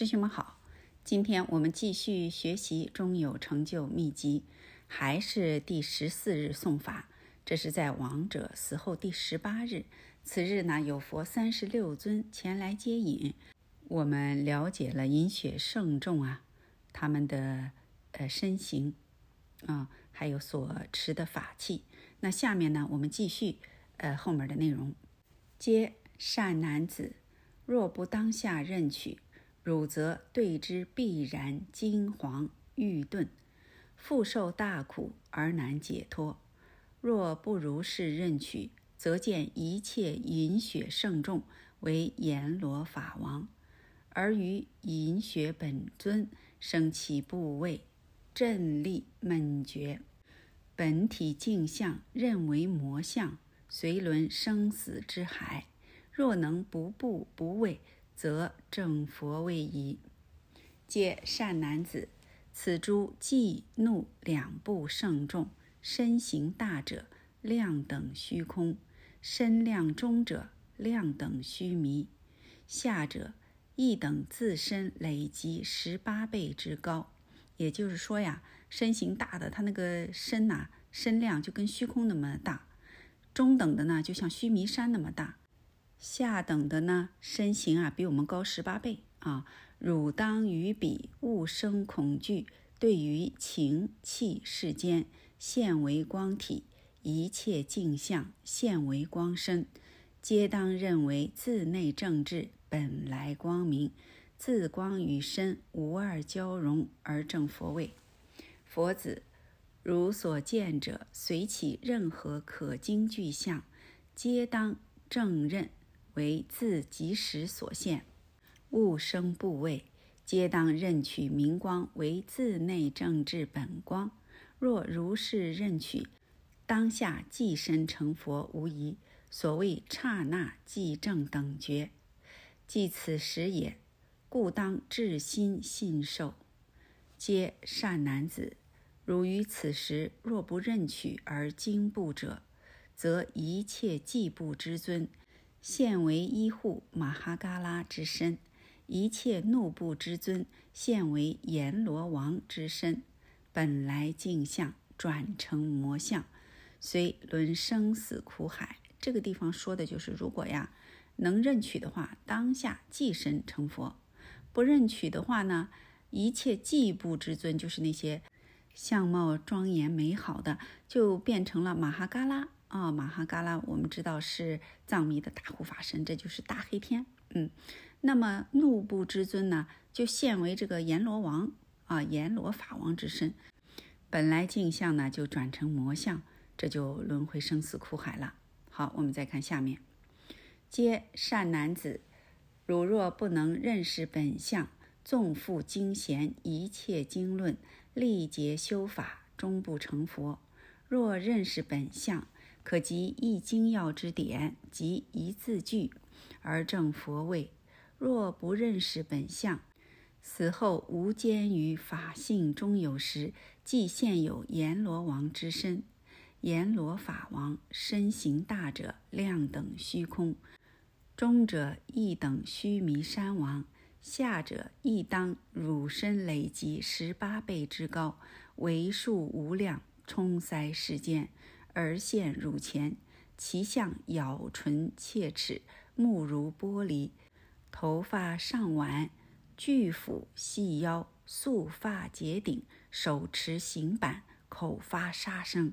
师兄们好，今天我们继续学习《中有成就秘籍》，还是第十四日诵法。这是在亡者死后第十八日。此日呢，有佛三十六尊前来接引。我们了解了饮血圣众啊，他们的呃身形啊，还有所持的法器。那下面呢，我们继续呃后面的内容。皆善男子，若不当下认取。汝则对之必然惊惶欲顿，复受大苦而难解脱。若不如是认取，则见一切饮血圣众为阎罗法王，而于饮血本尊生起部位，振力猛觉，本体镜像认为魔相，随轮生死之海。若能不怖不畏。则正佛位矣。皆善男子，此诸忌怒两部圣众，身形大者量等虚空，身量中者量等虚弥，下者一等自身累积十八倍之高。也就是说呀，身形大的他那个身呐，身量就跟虚空那么大；中等的呢，就像须弥山那么大。下等的呢，身形啊比我们高十八倍啊！汝当于彼勿生恐惧，对于情气世间，现为光体，一切镜像现为光身，皆当认为自内正智，本来光明，自光与身无二交融而正佛位。佛子，如所见者，随起任何可经具象，皆当正认。为自即时所现，物生部位，皆当认取明光为自内正智本光。若如是认取，当下即身成佛无疑。所谓刹那即正等觉，即此时也。故当至心信受。皆善男子，如于此时若不认取而惊怖者，则一切既不之尊。现为依护马哈嘎拉之身，一切怒部之尊现为阎罗王之身，本来镜像转成魔相，虽轮生死苦海。这个地方说的就是，如果呀能认取的话，当下即身成佛；不认取的话呢，一切寂部之尊，就是那些相貌庄严美好的，就变成了马哈嘎拉。啊，马哈嘎拉，我们知道是藏密的大护法神，这就是大黑天。嗯，那么怒部之尊呢，就现为这个阎罗王啊，阎罗法王之身。本来镜像呢，就转成魔像，这就轮回生死苦海了。好，我们再看下面，皆善男子，汝若不能认识本相，纵复经贤一切经论，历劫修法，终不成佛。若认识本相，可集一精要之点及一字句而正佛位。若不认识本相，死后无间于法性中有时，即现有阎罗王之身。阎罗法王身形大者，量等虚空；中者亦等须弥山王；下者亦当汝身累积十八倍之高，为数无量，充塞世间。而现汝前，其相咬唇切齿，目如玻璃，头发上挽，巨斧细腰，素发结顶，手持刑板，口发沙声，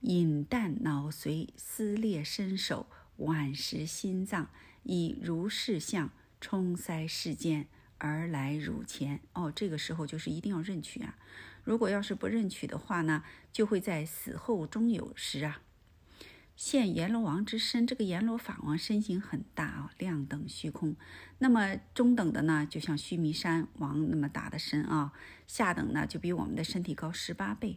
引弹脑髓，撕裂身手，剜食心脏，以如是相冲塞世间，而来汝前。哦，这个时候就是一定要认取啊！如果要是不认取的话呢，就会在死后终有时啊，现阎罗王之身。这个阎罗法王身形很大啊，量等虚空。那么中等的呢，就像须弥山王那么大的身啊；下等呢，就比我们的身体高十八倍，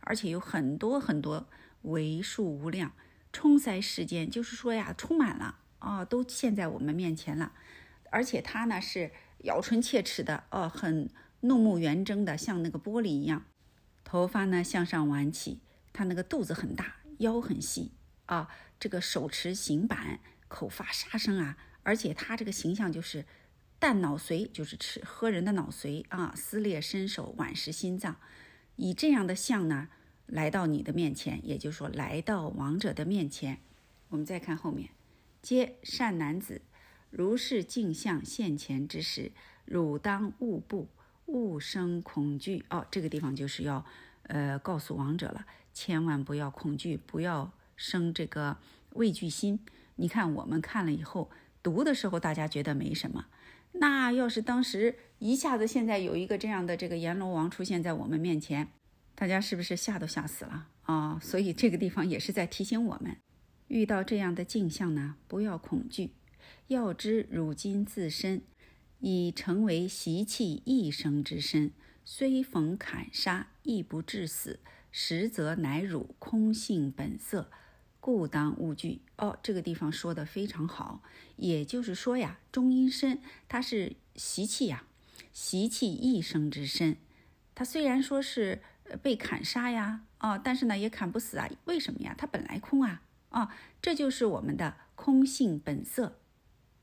而且有很多很多为数无量，充塞世间，就是说呀，充满了啊，都现在我们面前了。而且他呢是咬唇切齿的哦，很。怒目圆睁的，像那个玻璃一样，头发呢向上挽起，他那个肚子很大，腰很细。啊，这个手持行板，口发沙声啊，而且他这个形象就是啖脑髓就是吃喝人的脑髓啊，撕裂身手，剜食心脏，以这样的相呢来到你的面前，也就是说来到王者的面前。我们再看后面，皆善男子，如是镜像现前之时，汝当勿怖，勿生恐惧。哦，这个地方就是要呃告诉王者了，千万不要恐惧，不要生这个畏惧心。你看我们看了以后读的时候，大家觉得没什么。那要是当时一下子现在有一个这样的这个阎罗王出现在我们面前，大家是不是吓都吓死了啊？所以这个地方也是在提醒我们。遇到这样的镜像呢，不要恐惧，要知汝今自身已成为习气一生之身，虽逢砍杀，亦不致死，实则乃汝空性本色，故当勿惧。哦，这个地方说的非常好，也就是说呀，中阴身它是习气呀，习气一生之身，它虽然说是被砍杀呀，哦，但是呢也砍不死啊，为什么呀？它本来空啊。啊，这就是我们的空性本色，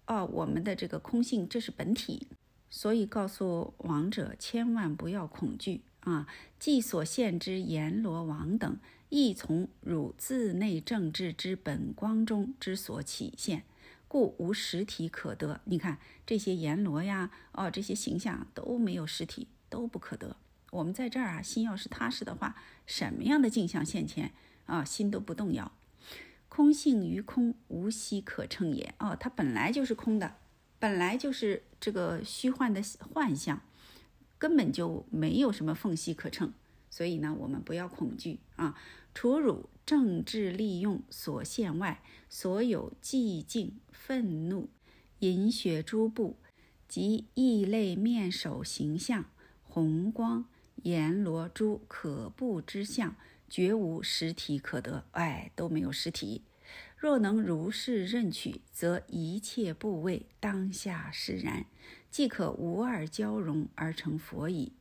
哦，我们的这个空性，这是本体，所以告诉王者千万不要恐惧啊！既所现之阎罗王等，亦从汝自内正智之本光中之所起现，故无实体可得。你看这些阎罗呀，哦，这些形象都没有实体，都不可得。我们在这儿啊，心要是踏实的话，什么样的镜像现前啊，心都不动摇。空性于空，无息可称也。哦，它本来就是空的，本来就是这个虚幻的幻象，根本就没有什么缝隙可称。所以呢，我们不要恐惧啊！除汝政治利用所限外，所有寂静、愤怒、饮血诸部及异类面首形象、红光、阎罗诸可怖之相。绝无实体可得，哎，都没有实体。若能如是认取，则一切部位当下释然，即可无二交融而成佛矣。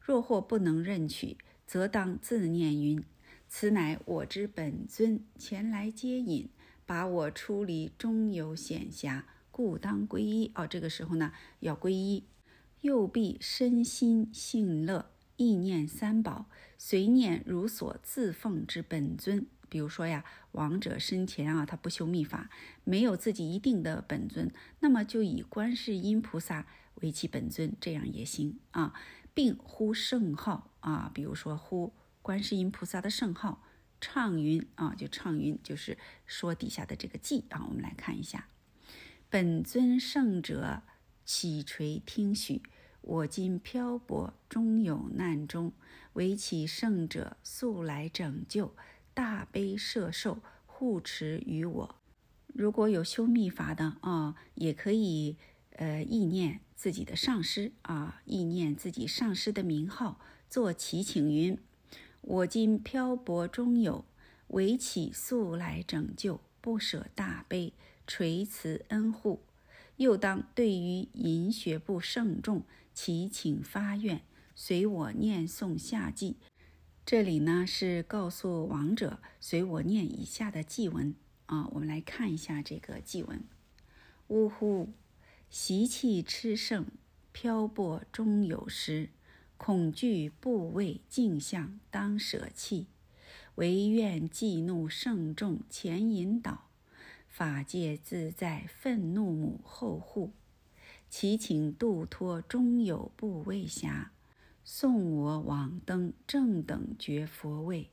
若或不能认取，则当自念云：此乃我之本尊前来接引，把我出离中有险狭，故当皈依。哦，这个时候呢，要皈依，又必身心信乐。意念三宝，随念如所自奉之本尊。比如说呀，王者生前啊，他不修密法，没有自己一定的本尊，那么就以观世音菩萨为其本尊，这样也行啊，并呼圣号啊，比如说呼观世音菩萨的圣号，唱云啊，就唱云，就是说底下的这个偈啊。我们来看一下，本尊圣者起垂听许。我今漂泊，终有难终，唯其圣者速来拯救，大悲摄受，护持于我。如果有修密法的啊，也可以呃意念自己的上师啊，意念自己上师的名号，做祈请云：我今漂泊中有，唯其速来拯救，不舍大悲，垂慈恩护。又当对于饮血不圣众。祈请发愿，随我念诵下记。这里呢是告诉王者，随我念以下的祭文啊。我们来看一下这个祭文：呜呼，习气炽盛，漂泊终有时，恐惧部位镜像当舍弃，唯愿记怒圣众前引导，法界自在愤怒母后护。祈请度脱终有不畏暇，送我往登正等觉佛位。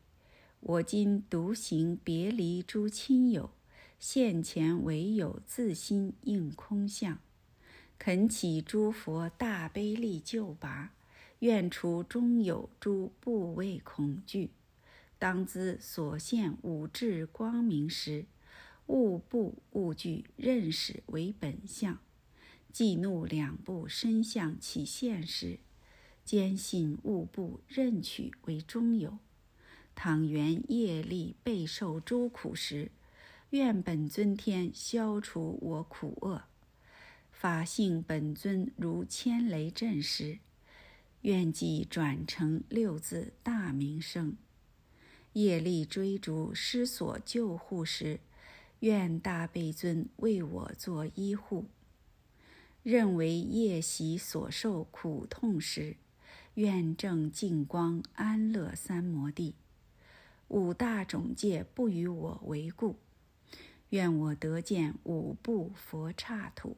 我今独行别离诸亲友，现前唯有自心应空相。恳祈诸佛大悲力救拔，愿除终有诸不畏恐惧。当知所现五智光明时，勿怖勿惧，认识为本相。忌怒两部身相起现时，坚信勿不任取为中有。倘缘业力备受诸苦时，愿本尊天消除我苦厄。法性本尊如千雷震时，愿即转成六字大明声。业力追逐失所救护时，愿大悲尊为我作医护。认为夜袭所受苦痛时，愿正净光安乐三摩地。五大种界不与我为故，愿我得见五部佛刹土。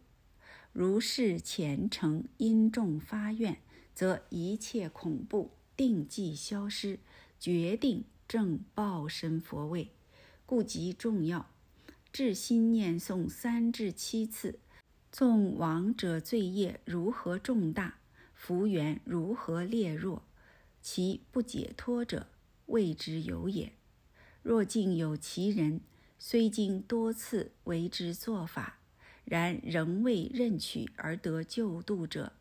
如是虔诚因众发愿，则一切恐怖定即消失，决定正报身佛位。故极重要，至心念诵三至七次，纵亡者罪业如何重大，福缘如何劣弱，其不解脱者。谓之有也。若竟有其人，虽经多次为之做法，然仍未认取而得救度者，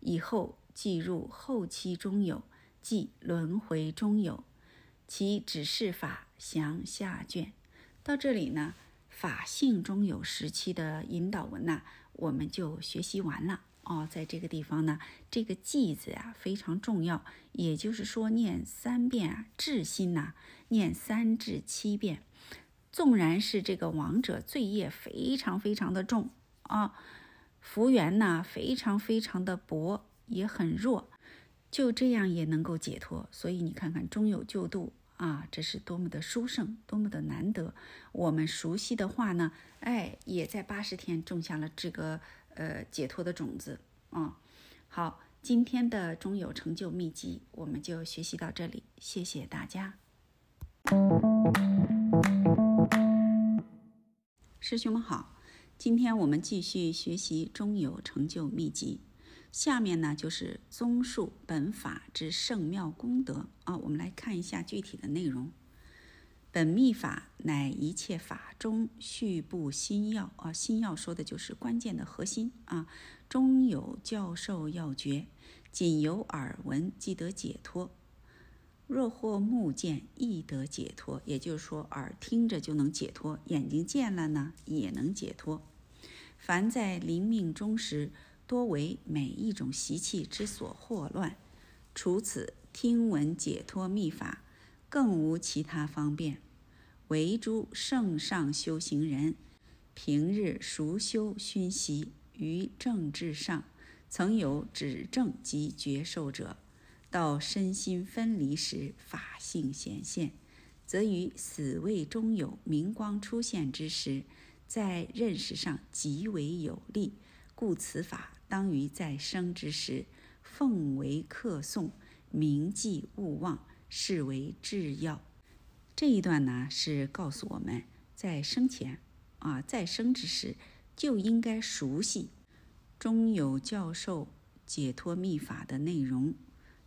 以后即入后期中有，即轮回中有。其指示法详下卷。到这里呢，法性中有时期的引导文呐，我们就学习完了。哦，在这个地方呢，这个“记”字啊非常重要，也就是说念三遍啊，至心呐，念三至七遍。纵然是这个亡者罪业非常非常的重啊，福缘呢非常非常的薄，也很弱，就这样也能够解脱。所以你看看终有救度啊，这是多么的殊胜，多么的难得。我们熟悉的话呢，哎，也在八十天种下了这个。呃，解脱的种子啊！好，今天的中有成就秘籍我们就学习到这里，谢谢大家。师兄们好，今天我们继续学习中有成就秘籍，下面呢就是综述本法之圣妙功德啊，我们来看一下具体的内容。本密法乃一切法中序部心要啊，心要说的就是关键的核心啊。中有教授要诀，仅由耳闻即得解脱；若或目见亦得解脱。也就是说，耳听着就能解脱，眼睛见了呢也能解脱。凡在临命终时，多为每一种习气之所惑乱。除此听闻解脱密法，更无其他方便。唯诸圣上修行人，平日熟修熏习于正治上，曾有指正及觉受者，到身心分离时，法性显现，则于死位中有明光出现之时，在认识上极为有利。故此法当于在生之时，奉为客诵，铭记勿忘，视为至要。这一段呢，是告诉我们在生前啊，在生之时就应该熟悉中有教授解脱秘法的内容，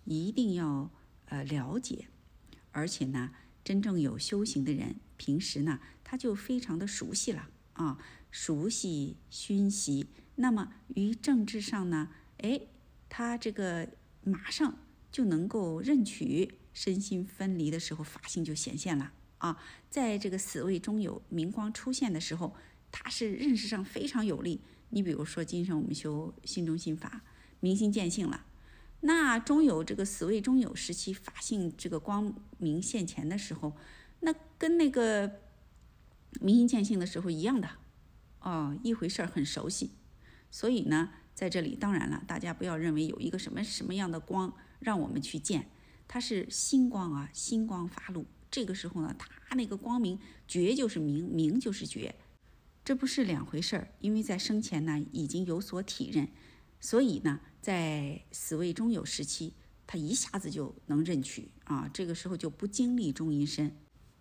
一定要呃了解。而且呢，真正有修行的人，平时呢他就非常的熟悉了啊，熟悉熏习。那么于政治上呢，哎，他这个马上就能够认取。身心分离的时候，法性就显现了啊！在这个死位中有明光出现的时候，它是认识上非常有力。你比如说，今生我们修心中心法，明心见性了，那中有这个死位中有时期法性这个光明现前的时候，那跟那个明心见性的时候一样的哦，一回事儿，很熟悉。所以呢，在这里当然了，大家不要认为有一个什么什么样的光让我们去见。它是星光啊，星光发露。这个时候呢，它那个光明觉就是明，明就是觉，这不是两回事儿。因为在生前呢已经有所体认，所以呢，在死位中有时期，他一下子就能认取啊。这个时候就不经历中阴身。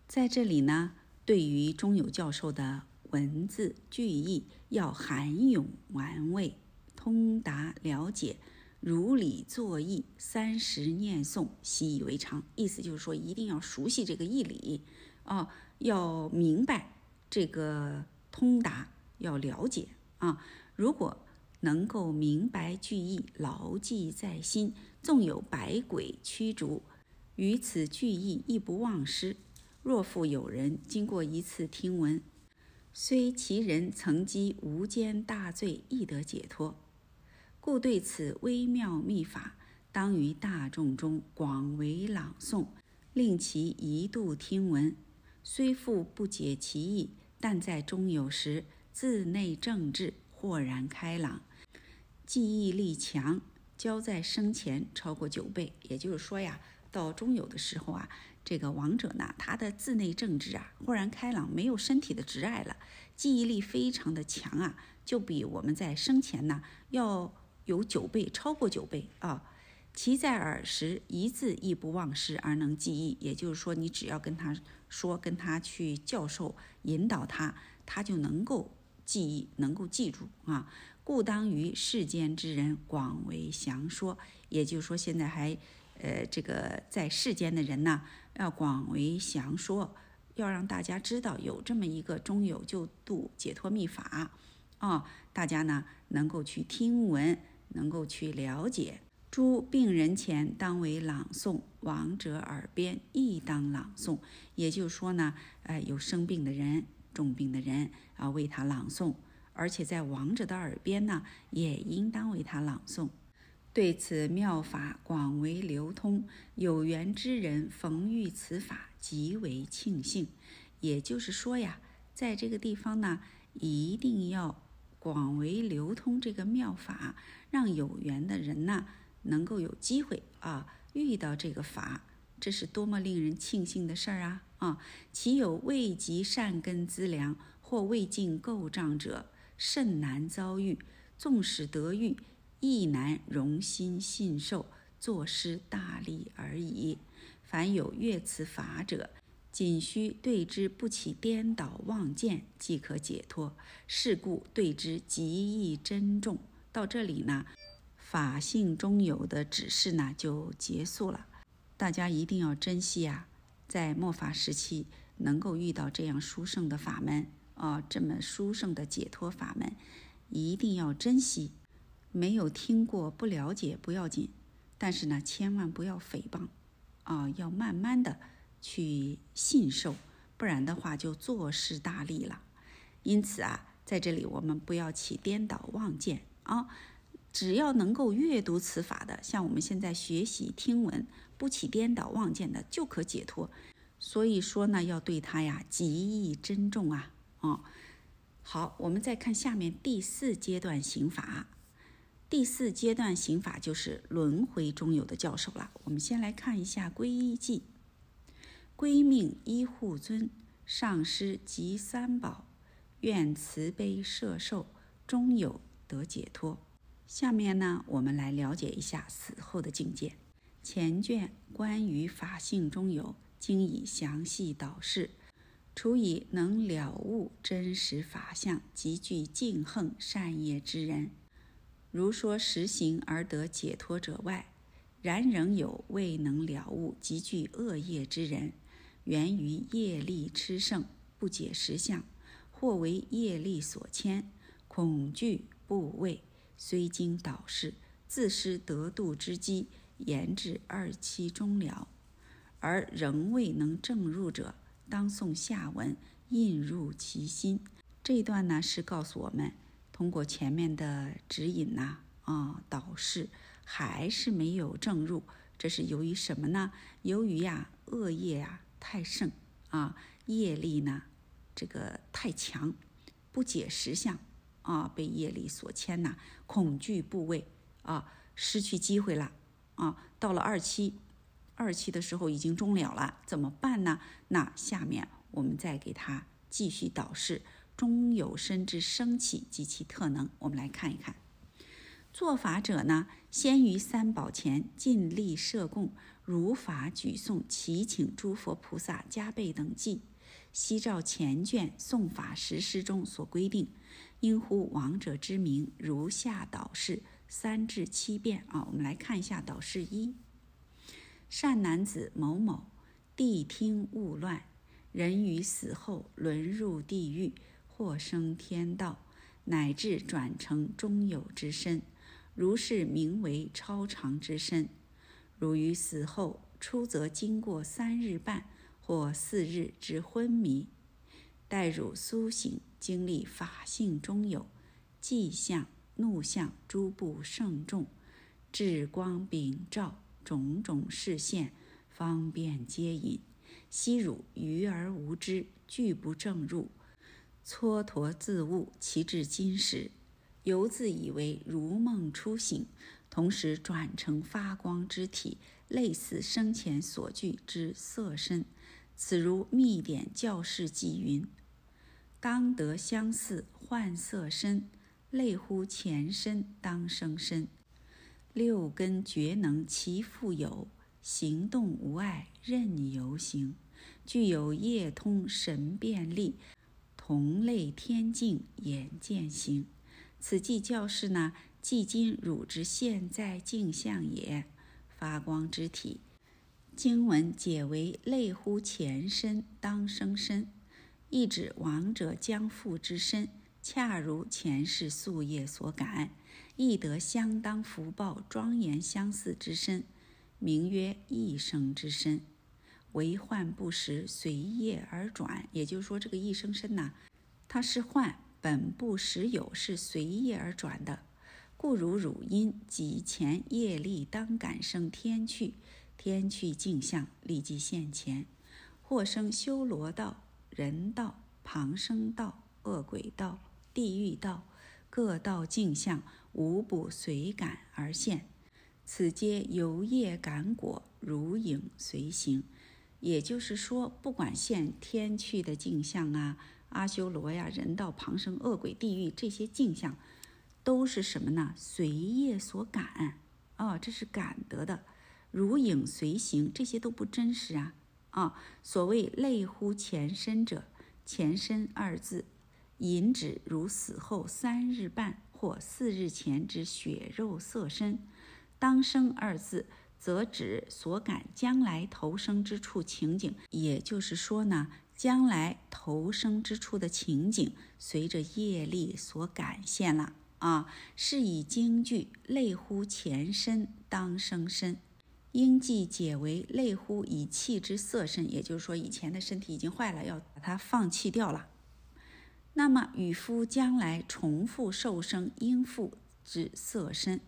在这里呢，对于中有教授的文字句意要含咏玩味，通达了解。如理作义，三十念诵，习以为常。意思就是说，一定要熟悉这个义理，啊，要明白这个通达，要了解啊。如果能够明白句意，牢记在心，纵有百鬼驱逐，于此句意亦不忘失。若复有人经过一次听闻，虽其人曾积无间大罪，亦得解脱。故对此微妙秘法，当于大众中广为朗诵，令其一度听闻。虽复不解其意，但在中有时自内正智，豁然开朗，记忆力强，交在生前超过九倍。也就是说呀，到中有的时候啊，这个王者呢，他的自内正治啊，豁然开朗，没有身体的执碍了，记忆力非常的强啊，就比我们在生前呢要有九倍，超过九倍啊。其在耳时，一字亦不忘失而能记忆。也就是说，你只要跟他说，跟他去教授、引导他，他就能够记忆，能够记住啊。故当于世间之人广为详说。也就是说，现在还，呃，这个在世间的人呢，要广为详说，要让大家知道有这么一个中有救度解脱秘法啊，大家呢能够去听闻，能够去了解。诸病人前当为朗诵，亡者耳边亦当朗诵。也就是说呢，呃，有生病的人、重病的人啊，为他朗诵；而且在亡者的耳边呢，也应当为他朗诵。对此妙法广为流通，有缘之人逢遇此法，极为庆幸。也就是说呀，在这个地方呢，一定要广为流通这个妙法，让有缘的人呢。能够有机会啊遇到这个法，这是多么令人庆幸的事儿啊！啊，其有未及善根资粮或未尽垢障者，甚难遭遇。纵使得遇，亦难容心信受，作施大力而已。凡有阅此法者，仅需对之不起颠倒妄见，即可解脱。是故对之极易珍重。到这里呢。法性中有的指示呢，就结束了。大家一定要珍惜啊，在末法时期能够遇到这样殊胜的法门啊，这么殊胜的解脱法门，一定要珍惜。没有听过、不了解不要紧，但是呢，千万不要诽谤啊，要慢慢的去信受，不然的话就坐失大利了。因此啊，在这里我们不要起颠倒妄见啊。只要能够阅读此法的，像我们现在学习听闻，不起颠倒妄见的，就可解脱。所以说呢，要对他呀极易珍重啊！哦，好，我们再看下面第四阶段刑法。第四阶段刑法就是轮回中有的教授了。我们先来看一下皈依记：皈命依护尊，上师及三宝，愿慈悲摄受，终有得解脱。下面呢，我们来了解一下死后的境界。前卷关于法性中有，经已详细导示。除以能了悟真实法相、极具敬恨善业之人，如说实行而得解脱者外，然仍有未能了悟极具恶业之人，源于业力痴盛，不解实相，或为业力所牵，恐惧部位。虽经导示，自失得度之机，延至二期终了，而仍未能证入者，当诵下文，印入其心。这一段呢，是告诉我们，通过前面的指引呐，啊，导示还是没有证入，这是由于什么呢？由于呀，恶业啊太盛啊，业力呢，这个太强，不解实相。啊，被业力所牵呐，恐惧部位啊，失去机会了啊。到了二期，二期的时候已经终了了，怎么办呢？那下面我们再给他继续导示中有身之生起及其特能。我们来看一看，做法者呢，先于三宝前尽力设供，如法举诵，祈请诸佛菩萨加倍等记，悉照前卷诵法实施中所规定。应呼王者之名，如下导示三至七遍啊。我们来看一下导示一：善男子某某，谛听勿乱，人于死后沦入地狱，或生天道，乃至转成中有之身，如是名为超常之身。如于死后出，则经过三日半或四日之昏迷。待汝苏醒，经历法性中有迹象、怒相诸部盛众，智光禀照，种种视现，方便接引。昔汝愚而无知，拒不正入，蹉跎自悟，其至今时，犹自以为如梦初醒，同时转成发光之体，类似生前所具之色身。此如密典教示记云：“当得相似幻色身，类乎前身当生身。六根觉能其复有，行动无碍任游行。”具有业通神变力，同类天境眼见行。此即教示呢，即今汝之现在镜像也。发光之体，经文解为类乎前身当生身，意指亡者将复之身，恰如前世夙业所感，亦得相当福报庄严相似之身，名曰一生之身。为幻不实，随业而转。也就是说，这个一生身呐，它是幻，本不实有，是随业而转的。故如汝因己前业力当感生天趣，天趣镜像立即现前，或生修罗道、人道、旁生道、恶鬼道、地狱道，各道镜像无不随感而现。此皆由业感果，如影随形。也就是说，不管现天去的镜像啊，阿修罗呀、人道、旁生、恶鬼、地狱这些镜像，都是什么呢？随业所感啊，这是感得的，如影随形，这些都不真实啊啊！所谓类乎前身者，前身二字，引指如死后三日半或四日前之血肉色身；当生二字。则指所感将来投生之处情景，也就是说呢，将来投生之处的情景，随着业力所感现了啊，是以京剧类乎前身当生身，应即解为类乎以气之色身，也就是说以前的身体已经坏了，要把它放弃掉了。那么与夫将来重复受生应复之色身。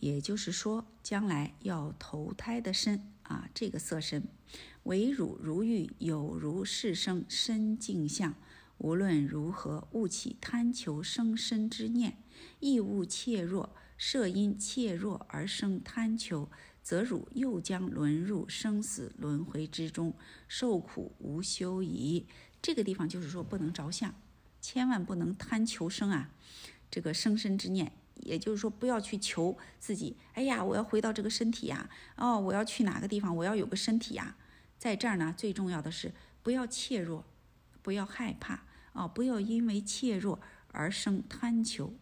也就是说，将来要投胎的身啊，这个色身，唯汝如欲有如是生身境相，无论如何，勿起贪求生身之念，亦勿怯弱，设因怯弱而生贪求，则汝又将沦入生死轮回之中，受苦无休矣。这个地方就是说，不能着相，千万不能贪求生啊，这个生身之念。也就是说，不要去求自己。哎呀，我要回到这个身体呀！哦，我要去哪个地方？我要有个身体呀！在这儿呢，最重要的是不要怯弱，不要害怕啊！不要因为怯弱而生贪求。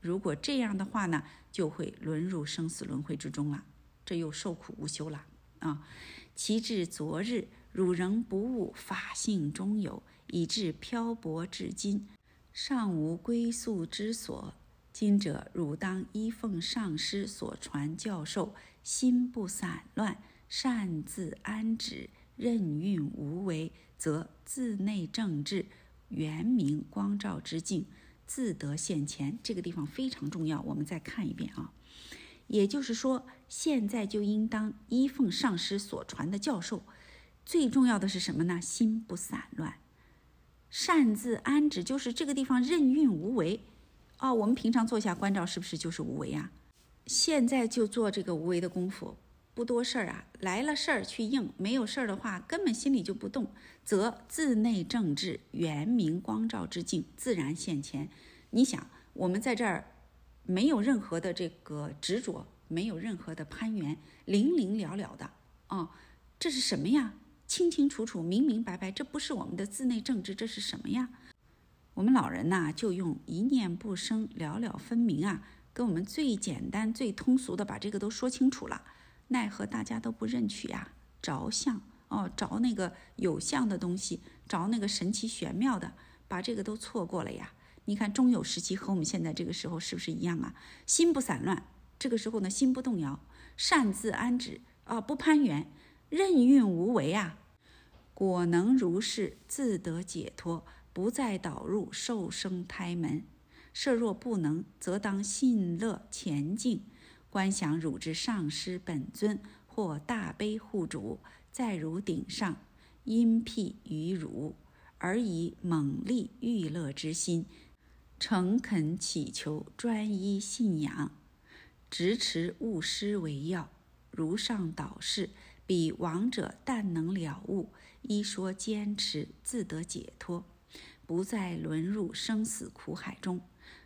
如果这样的话呢，就会沦入生死轮回之中了，这又受苦无休了啊！其至昨日，汝仍不悟法性中有，以致漂泊至今，尚无归宿之所。今者汝当依奉上师所传教授，心不散乱，善自安止，任运无为，则自内正治，圆明光照之境，自得现前。这个地方非常重要，我们再看一遍啊。也就是说，现在就应当依奉上师所传的教授。最重要的是什么呢？心不散乱，擅自安止，就是这个地方任运无为。哦，我们平常坐下观照，是不是就是无为呀？现在就做这个无为的功夫，不多事儿啊。来了事儿去应，没有事儿的话，根本心里就不动，则自内正治，圆明光照之境自然现前。你想，我们在这儿没有任何的这个执着，没有任何的攀缘，零零了了的啊，这是什么呀？清清楚楚，明明白白，这不是我们的自内正治，这是什么呀？我们老人呐，就用一念不生，了了分明啊，跟我们最简单、最通俗的把这个都说清楚了。奈何大家都不认取呀？着相哦，着那个有相的东西，着那个神奇玄妙的，把这个都错过了呀。你看中有时期和我们现在这个时候是不是一样啊？心不散乱，这个时候呢，心不动摇，善自安止啊，不攀缘，任运无为啊，果能如是，自得解脱。不再导入受生胎门，设若不能，则当信乐前进，观想汝之上师本尊或大悲护主在汝顶上，因辟于汝，而以猛力欲乐之心，诚恳祈求，专一信仰，执持勿失为要。如上导示，彼亡者但能了悟，一说坚持，自得解脱，不再沦入生死苦海中。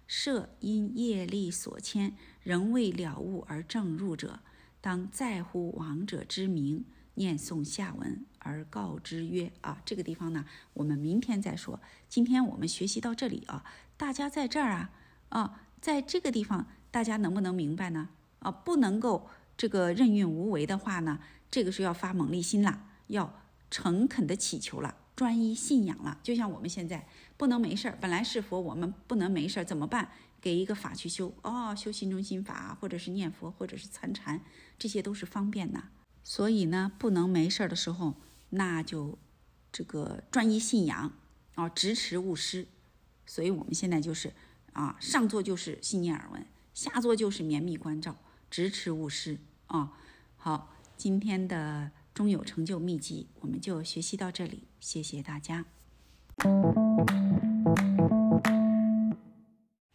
设因业力所牵，仍未了悟而正入者，当在乎亡者之名，念诵下文而告之曰：啊，这个地方呢，我们明天再说。今天我们学习到这里啊，大家在这儿啊，啊，在这个地方，大家能不能明白呢？啊，不能够这个任运无为的话呢，这个是要发猛力心了，要诚恳的祈求了。专一信仰了，就像我们现在不能没事儿，本来是佛，我们不能没事儿，怎么办？给一个法去修哦，修心中心法，或者是念佛，或者是参禅，这些都是方便的。所以呢，不能没事儿的时候，那就这个专一信仰啊，执持勿失。所以我们现在就是啊，上座就是信念耳闻，下座就是绵密关照，执持勿失啊。好，今天的。终有成就秘籍，我们就学习到这里，谢谢大家。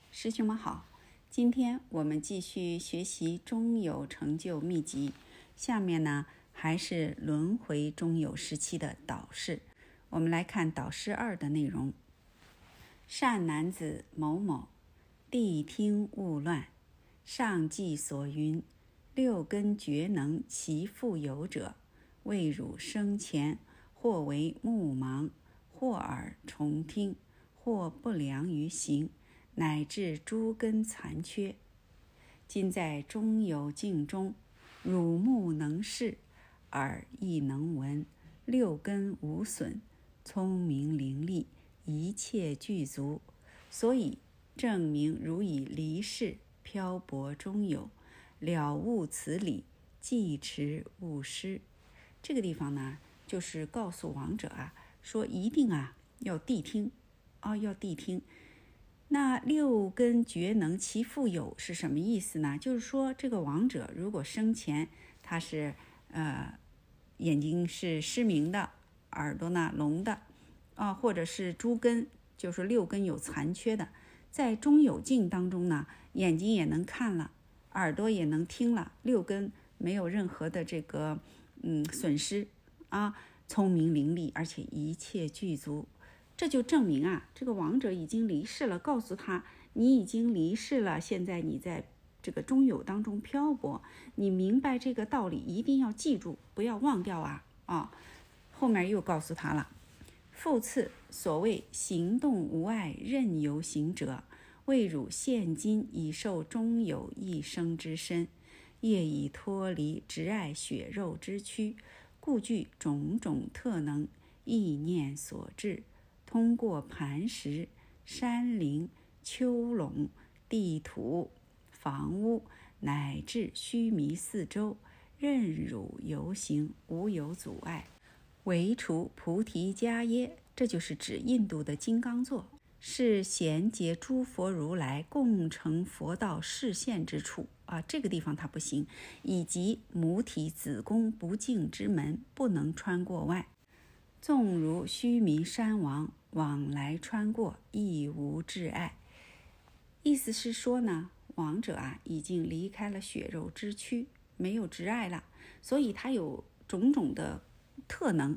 师兄们好，今天我们继续学习中有成就秘籍，下面呢还是轮回中有时期的导师，我们来看导师二的内容。善男子某某，谛听勿乱，上记所云：六根觉能其复有者。未汝生前，或为目盲，或耳重听，或不良于行，乃至诸根残缺。今在中有境中，汝目能视，耳亦能闻，六根无损，聪明伶俐，一切具足，所以证明汝已离世，漂泊中有，了悟此理，既持勿失。这个地方呢，就是告诉王者啊，说一定啊要谛听，啊要谛听。那六根觉能其复有是什么意思呢？就是说这个王者如果生前他是呃眼睛是失明的，耳朵呢聋的，啊或者是诸根就是六根有残缺的，在中有境当中呢，眼睛也能看了，耳朵也能听了，六根没有任何的这个。嗯，损失啊，聪明伶俐，而且一切具足，这就证明啊，这个王者已经离世了。告诉他，你已经离世了，现在你在这个中有当中漂泊，你明白这个道理，一定要记住，不要忘掉啊啊！后面又告诉他了，复次，所谓行动无碍，任由行者，未汝现今已受终有一生之身。业已脱离执爱血肉之躯，故具种种特能，意念所致，通过磐石、山林、丘垄、地土、房屋，乃至须弥四周，任汝游行，无有阻碍。唯除菩提迦耶，这就是指印度的金刚座。是衔接诸佛如来共成佛道视线之处啊，这个地方它不行，以及母体子宫不净之门不能穿过外，纵如须弥山王往来穿过亦无挚碍。意思是说呢，王者啊已经离开了血肉之躯，没有挚爱了，所以他有种种的特能，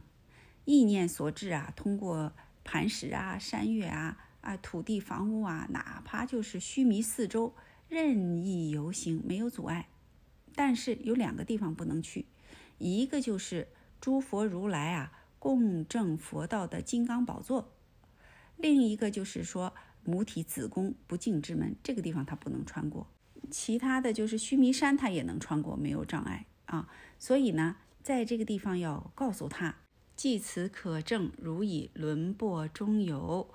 意念所致啊，通过磐石啊、山岳啊。啊，土地、房屋啊，哪怕就是须弥四周任意游行，没有阻碍。但是有两个地方不能去，一个就是诸佛如来啊共证佛道的金刚宝座，另一个就是说母体子宫不净之门，这个地方他不能穿过。其他的就是须弥山，他也能穿过，没有障碍啊。所以呢，在这个地方要告诉他，即此可证，如以轮播中有。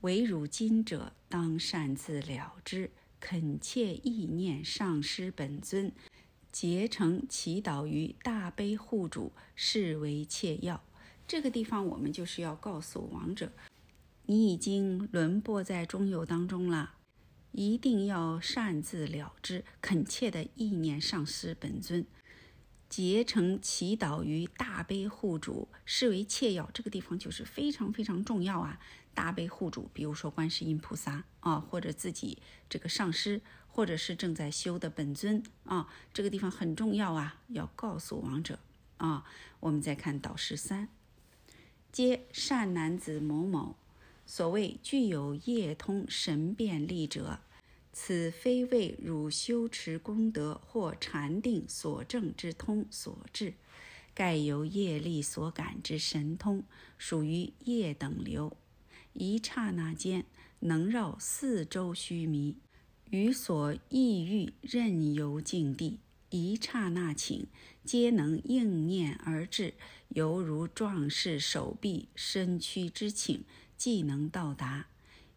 唯汝今者，当擅自了之，恳切意念上师本尊，结成祈祷于大悲护主，视为切要。这个地方，我们就是要告诉王者，你已经沦落在中游当中了，一定要擅自了之，恳切的意念上师本尊。结成祈祷于大悲护主，视为切要。这个地方就是非常非常重要啊！大悲护主，比如说观世音菩萨啊，或者自己这个上师，或者是正在修的本尊啊，这个地方很重要啊，要告诉王者啊。我们再看导师三，皆善男子某某，所谓具有业通神变力者，此非为汝修持功德或禅定所证之通所致。盖由业力所感之神通，属于业等流，一刹那间能绕四周须弥，于所意欲任由境地，一刹那顷，皆能应念而至，犹如壮士手臂身躯之顷，即能到达。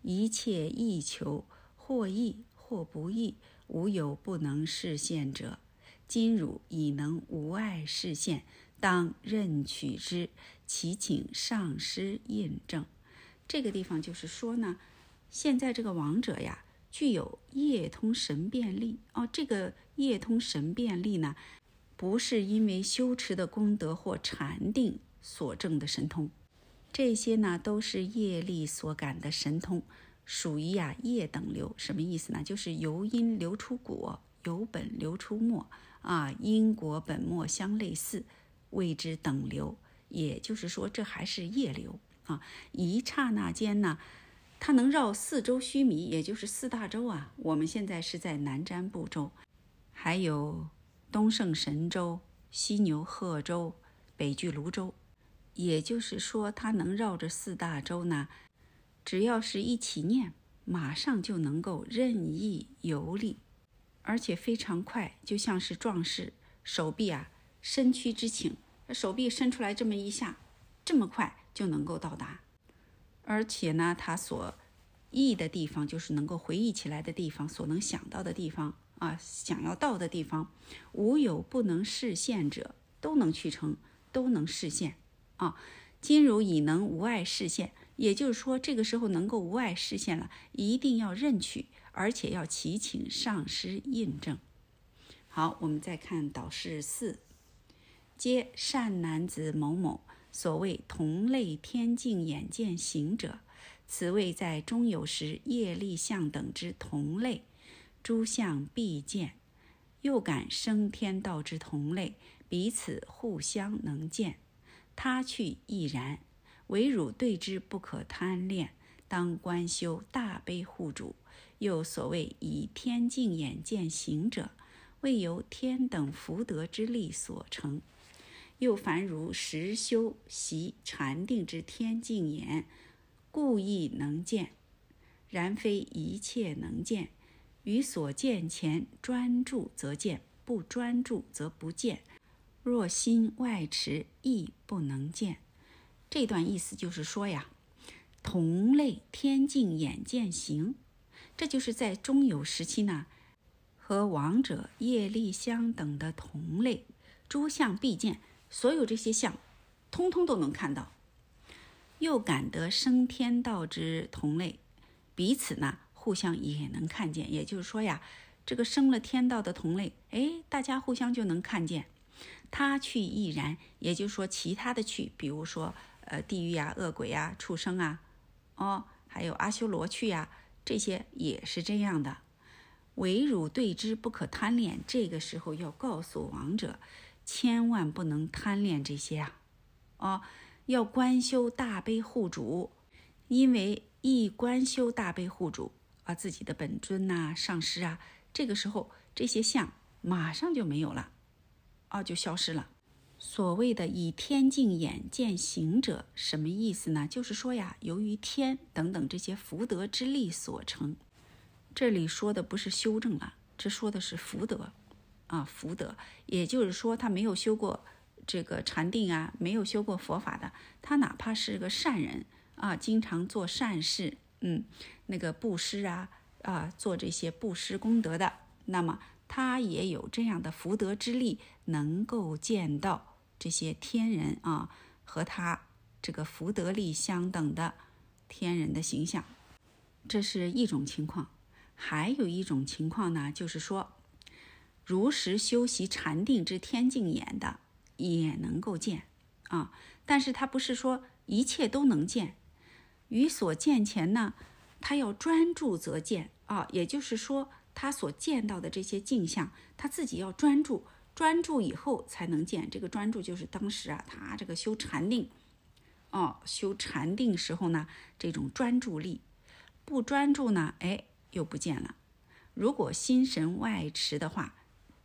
一切意求，或易或不易，无有不能实现者。今汝已能无碍视现。当任取之，其请上师印证。这个地方就是说呢，现在这个王者呀，具有业通神变力哦。这个业通神变力呢，不是因为修持的功德或禅定所证的神通，这些呢都是业力所感的神通，属于呀业等流。什么意思呢？就是由因流出果，由本流出末啊，因果本末相类似。谓之等流，也就是说，这还是业流啊！一刹那间呢，它能绕四周须弥，也就是四大洲啊。我们现在是在南瞻部洲，还有东胜神州、西牛贺州、北俱泸州，也就是说，它能绕着四大洲呢，只要是一起念，马上就能够任意游历，而且非常快，就像是壮士手臂啊。身躯之情，手臂伸出来这么一下，这么快就能够到达，而且呢，他所忆的地方，就是能够回忆起来的地方，所能想到的地方啊，想要到的地方，无有不能实现者，都能去成，都能实现啊。今如已能无碍实现，也就是说，这个时候能够无碍实现了，一定要认取，而且要祈请上师印证。好，我们再看导示四。皆善男子某某，所谓同类天境眼见行者，此谓在中有时业力相等之同类，诸相必见，又感升天道之同类，彼此互相能见。他去亦然，唯汝对之不可贪恋，当观修大悲护主。又所谓以天境眼见行者，未由天等福德之力所成。又凡如实修习禅定之天境眼，故意能见；然非一切能见。于所见前专注则见，不专注则不见。若心外驰，亦不能见。这段意思就是说呀，同类天境眼见行，这就是在中有时期呢，和王者业力相等的同类，诸相必见。所有这些相，通通都能看到，又感得升天道之同类，彼此呢互相也能看见。也就是说呀，这个升了天道的同类，哎，大家互相就能看见。他去亦然，也就是说其他的去，比如说呃地狱呀、恶鬼呀、畜生啊，哦，还有阿修罗去呀，这些也是这样的。唯汝对之不可贪恋，这个时候要告诉王者。千万不能贪恋这些啊！哦，要观修大悲护主，因为一观修大悲护主啊，自己的本尊呐、上师啊，这个时候这些相马上就没有了，啊，就消失了。所谓的以天镜眼见行者，什么意思呢？就是说呀，由于天等等这些福德之力所成，这里说的不是修正了，这说的是福德。啊，福德，也就是说，他没有修过这个禅定啊，没有修过佛法的，他哪怕是个善人啊，经常做善事，嗯，那个布施啊，啊，做这些布施功德的，那么他也有这样的福德之力，能够见到这些天人啊，和他这个福德力相等的天人的形象，这是一种情况。还有一种情况呢，就是说。如实修习禅定之天境眼的，也能够见啊。但是它不是说一切都能见。于所见前呢，他要专注则见啊，也就是说，他所见到的这些镜像，他自己要专注，专注以后才能见。这个专注就是当时啊，他这个修禅定，哦，修禅定时候呢，这种专注力，不专注呢，哎，又不见了。如果心神外驰的话，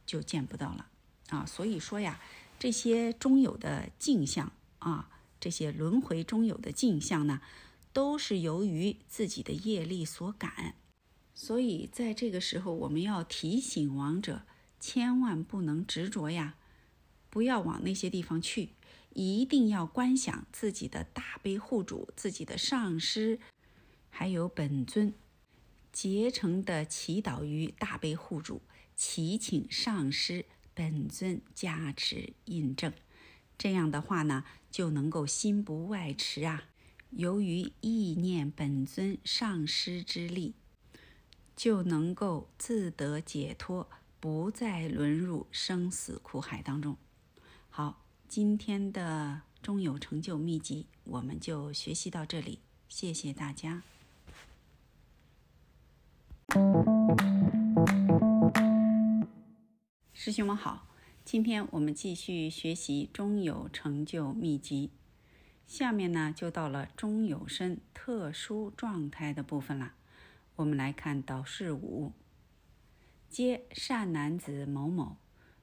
就见不到了啊。所以说呀，这些中有的镜像啊。这些轮回中有的镜像呢，都是由于自己的业力所感，所以在这个时候，我们要提醒亡者，千万不能执着呀，不要往那些地方去，一定要观想自己的大悲护主、自己的上师，还有本尊，竭诚的祈祷于大悲护主，祈请上师本尊加持印证。这样的话呢，就能够心不外驰啊。由于意念本尊上师之力，就能够自得解脱，不再沦入生死苦海当中。好，今天的中有成就秘籍，我们就学习到这里，谢谢大家。师兄们好。今天我们继续学习中有成就秘籍，下面呢就到了中有身特殊状态的部分了。我们来看导示五：皆善男子某某，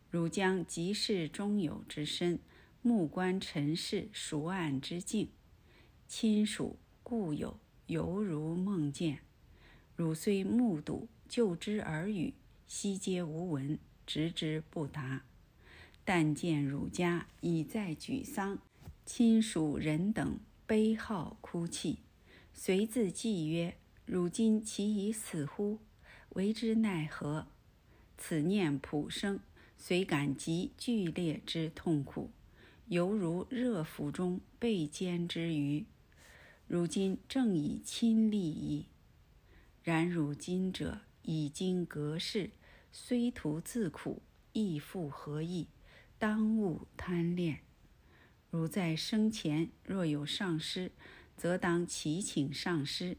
汝将即是中有之身，目观尘世熟暗之境，亲属故友犹如梦见。汝虽目睹就之耳语，悉皆无闻，直之不达。但见汝家已在沮丧，亲属人等悲号哭泣，随自记曰：“汝今其已死乎？为之奈何？”此念普生，虽感极剧烈之痛苦，犹如热釜中被煎之鱼。如今正以亲历矣。然汝今者已经隔世，虽徒自苦，亦复何益？当勿贪恋。如在生前若有上师，则当祈请上师，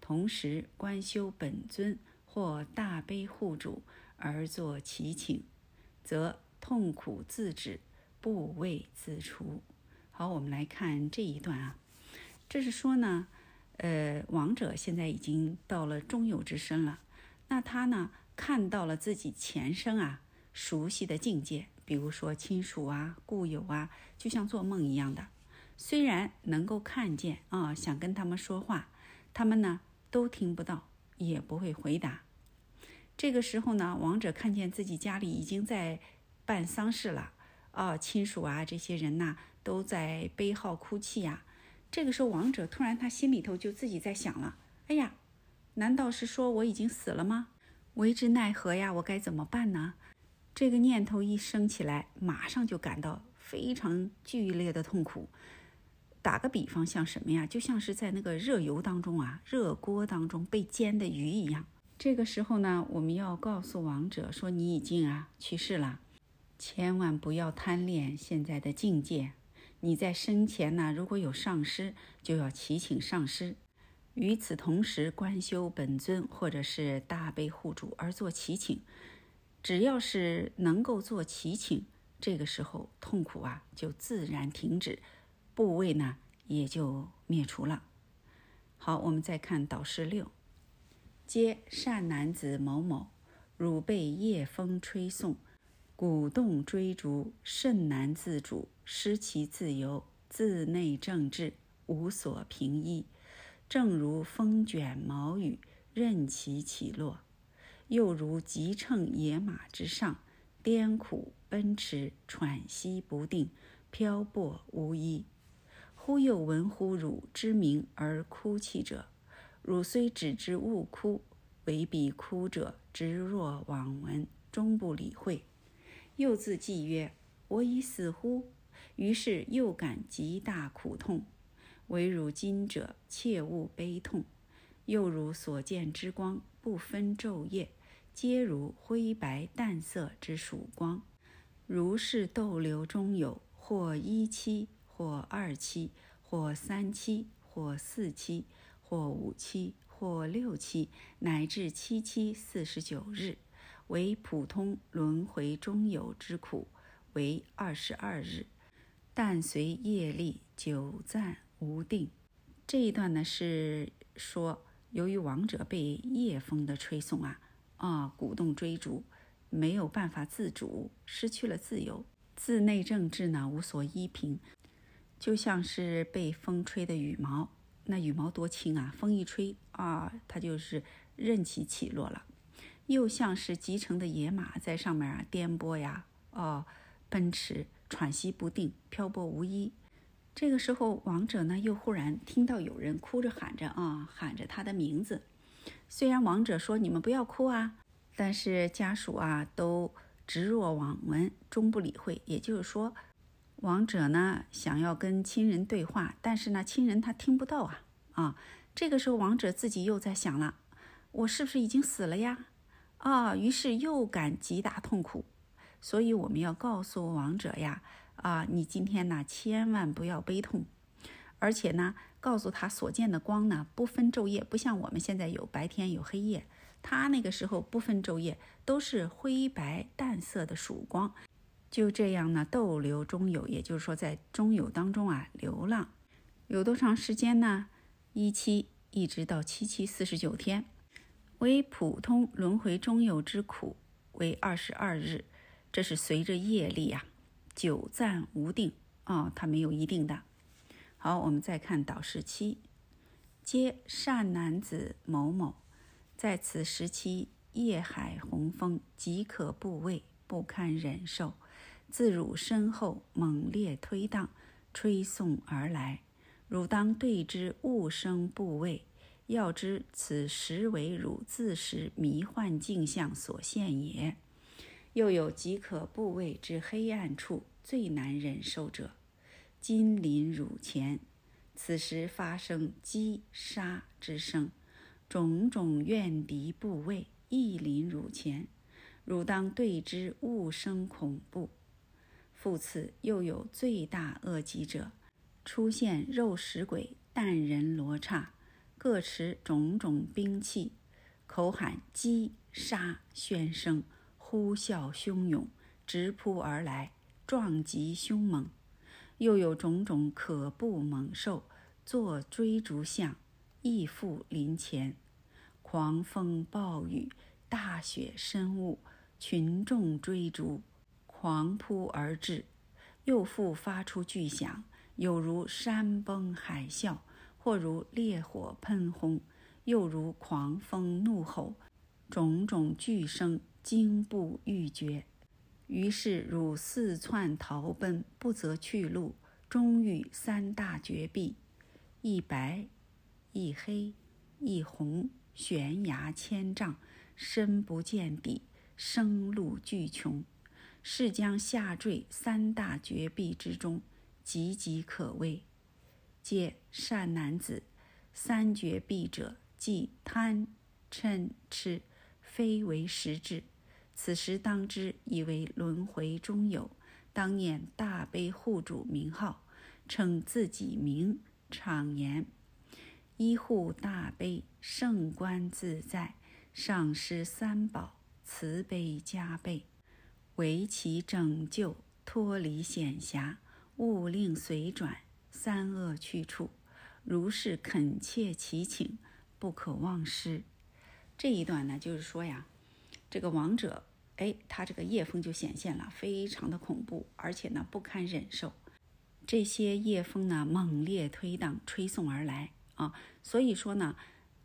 同时观修本尊或大悲护主而作祈请，则痛苦自止，不畏自除。好，我们来看这一段啊，这是说呢，呃，亡者现在已经到了中有之身了，那他呢看到了自己前生啊熟悉的境界。比如说亲属啊、故友啊，就像做梦一样的。虽然能够看见啊，想跟他们说话，他们呢都听不到，也不会回答。这个时候呢，王者看见自己家里已经在办丧事了啊，亲属啊这些人呐都在悲号哭泣呀。这个时候，王者突然他心里头就自己在想了：哎呀，难道是说我已经死了吗？为之奈何呀？我该怎么办呢？这个念头一升起来，马上就感到非常剧烈的痛苦。打个比方，像什么呀？就像是在那个热油当中啊，热锅当中被煎的鱼一样。这个时候呢，我们要告诉亡者说：“你已经啊去世了，千万不要贪恋现在的境界。你在生前呢，如果有上师，就要祈请上师。与此同时，观修本尊或者是大悲护主而做祈请。”只要是能够做祈请，这个时候痛苦啊就自然停止，部位呢也就灭除了。好，我们再看导师六：皆善男子某某，汝被夜风吹送，鼓动追逐，甚难自主，失其自由，自内正治，无所凭依，正如风卷毛羽，任其起落。又如急乘野马之上，颠苦奔驰，喘息不定，漂泊无依。忽又闻乎汝之名而哭泣者，汝虽只知勿哭，唯彼哭者直若罔闻，终不理会。又自记曰：“我已死乎？”于是又感极大苦痛。唯汝今者，切勿悲痛。又如所见之光，不分昼夜。皆如灰白淡色之曙光，如是逗留中有或一期，或二期，或三期，或四期，或五七，或六七，乃至七七四十九日，为普通轮回中有之苦，为二十二日。但随业力久暂无定。这一段呢是说，由于亡者被夜风的吹送啊啊鼓动追逐，没有办法自主，失去了自由，自内政治呢无所依凭，就像是被风吹的羽毛。那羽毛多轻啊！风一吹啊，它就是任其起落了。又像是集成的野马在上面啊颠簸呀，哦，奔驰，喘息不定，漂泊无依。这个时候，王者呢又忽然听到有人哭着喊着啊，喊着他的名字。虽然王者说你们不要哭啊，但是家属啊都直若罔闻，终不理会。也就是说。王者呢，想要跟亲人对话，但是呢，亲人他听不到啊啊！这个时候，王者自己又在想了：我是不是已经死了呀？啊！于是又感极大痛苦。所以我们要告诉王者呀：啊，你今天呢，千万不要悲痛，而且呢，告诉他所见的光呢，不分昼夜，不像我们现在有白天有黑夜，他那个时候不分昼夜，都是灰白淡色的曙光。就这样呢，逗留中有，也就是说，在中有当中啊流浪，有多长时间呢？一期一直到七七四十九天，为普通轮回中有之苦为二十二日，这是随着业力呀，久暂无定啊，它没有一定的。好，我们再看导示期，皆善男子某某，在此时期夜海洪风，即可部位不堪忍受。自汝身后猛烈推荡，吹送而来，汝当对之，勿生部位。要知此实为汝自识迷幻镜像所现也。又有极可部位之黑暗处最难忍受者，今临汝前，此时发生击杀之声，种种怨敌部位亦临汝前，汝当对之，勿生恐怖。复次，又有罪大恶极者，出现肉食鬼、淡人罗刹，各持种种兵器，口喊击杀喧声，呼啸汹涌，直扑而来，撞击凶猛。又有种种可怖猛兽，作追逐相，亦复临前。狂风暴雨、大雪深雾，群众追逐。狂扑而至，又复发出巨响，有如山崩海啸，或如烈火喷轰，又如狂风怒吼，种种巨声惊怖欲绝。于是汝四窜逃奔，不择去路，终遇三大绝壁：一白，一黑，一红，悬崖千丈，深不见底，生路巨穷。是将下坠三大绝壁之中，岌岌可危。皆善男子，三绝壁者，即贪、嗔、痴，非为实质。此时当知，以为轮回中有，当念大悲护主名号，称自己名，常言：依护大悲，圣观自在，上师三宝，慈悲加倍。为其拯救，脱离险狭，勿令随转，三恶去处。如是恳切祈请，不可忘失。这一段呢，就是说呀，这个王者，哎，他这个夜风就显现了，非常的恐怖，而且呢不堪忍受。这些夜风呢，猛烈推荡，吹送而来啊。所以说呢，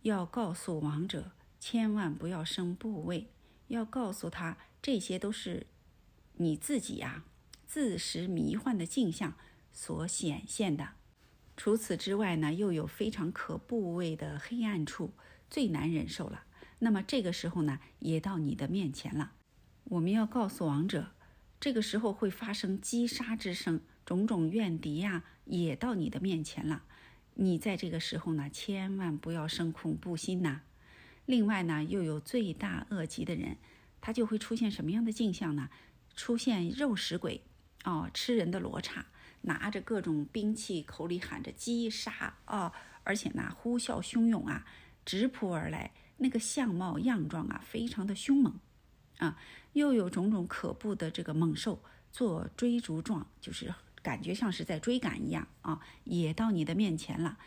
要告诉王者，千万不要生部位，要告诉他，这些都是。你自己呀，自识迷幻的镜像所显现的。除此之外呢，又有非常可怖畏的黑暗处，最难忍受了。那么这个时候呢，也到你的面前了。我们要告诉王者，这个时候会发生击杀之声，种种怨敌呀，也到你的面前了。你在这个时候呢，千万不要生恐怖心呐。另外呢，又有罪大恶极的人，他就会出现什么样的镜像呢？出现肉食鬼，哦，吃人的罗刹，拿着各种兵器，口里喊着击杀啊，而且呢呼啸汹涌啊，直扑而来，那个相貌样状啊，非常的凶猛啊，又有种种可怖的这个猛兽做追逐状，就是感觉像是在追赶一样啊，也到你的面前了。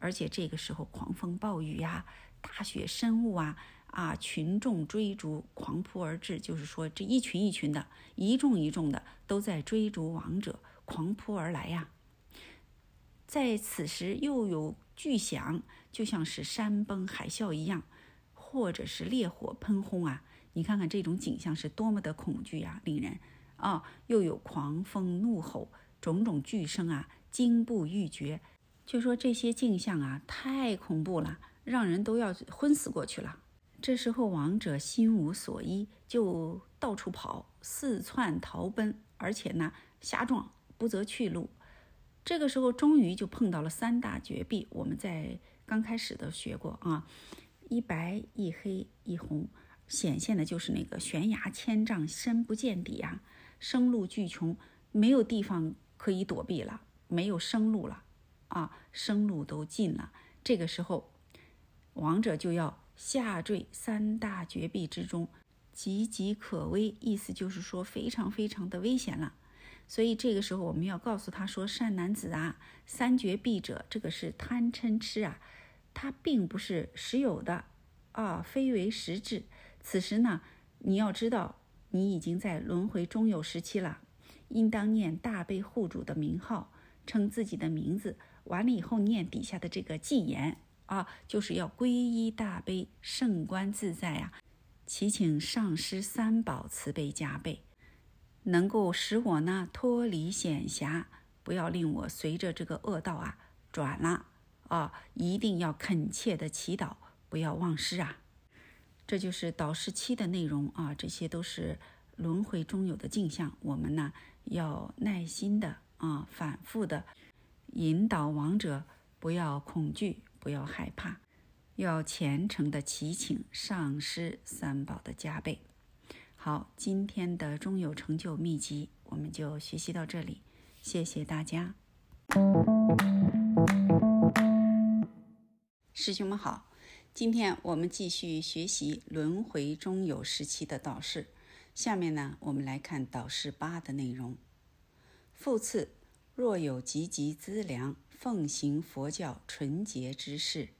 而且这个时候狂风暴雨呀，大雪深雾啊，啊，群众追逐，狂扑而至，就是说这一群一群的，一众一众的都在追逐王者，狂扑而来呀。在此时又有巨响，就像是山崩海啸一样，或者是烈火喷轰啊！你看看这种景象是多么的恐惧啊，令人啊！又有狂风怒吼，种种巨声啊，惊不欲绝。就说这些景象啊，太恐怖了，让人都要昏死过去了。这时候王者心无所依，就到处跑，四窜逃奔，而且呢瞎撞，不择去路。这个时候，终于就碰到了三大绝壁。我们在刚开始的学过啊，一白一黑一红，显现的就是那个悬崖千丈，深不见底啊，生路巨穷，没有地方可以躲避了，没有生路了啊，生路都尽了。这个时候，王者就要下坠三大绝壁之中，岌岌可危，意思就是说非常非常的危险了。所以这个时候，我们要告诉他说：“善男子啊，三绝壁者，这个是贪嗔痴啊，它并不是实有的啊，非为实质。此时呢，你要知道，你已经在轮回中有时期了，应当念大悲护主的名号，称自己的名字，完了以后念底下的这个偈言啊，就是要皈依大悲圣观自在啊，祈请上师三宝慈悲加倍。”能够使我呢脱离险狭，不要令我随着这个恶道啊转了啊！一定要恳切的祈祷，不要忘失啊！这就是导师七的内容啊！这些都是轮回中有的镜像，我们呢要耐心的啊，反复的引导亡者，不要恐惧，不要害怕，要虔诚的祈请上师三宝的加倍。好，今天的中有成就秘籍我们就学习到这里，谢谢大家。师兄们好，今天我们继续学习轮回中有时期的导师。下面呢，我们来看导师八的内容。复次，若有积极资粮，奉行佛教纯洁之事，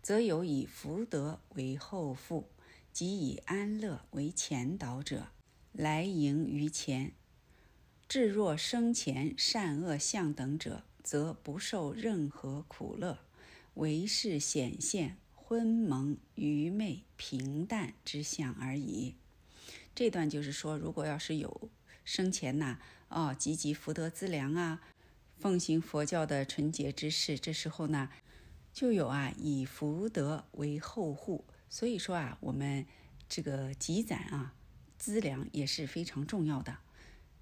则有以福德为后付。即以安乐为前导者，来迎于前；至若生前善恶相等者，则不受任何苦乐，唯是显现昏蒙愚昧平淡之相而已。这段就是说，如果要是有生前呐，哦，积极福德资粮啊，奉行佛教的纯洁之事，这时候呢，就有啊，以福德为后护。所以说啊，我们这个积攒啊资粮也是非常重要的。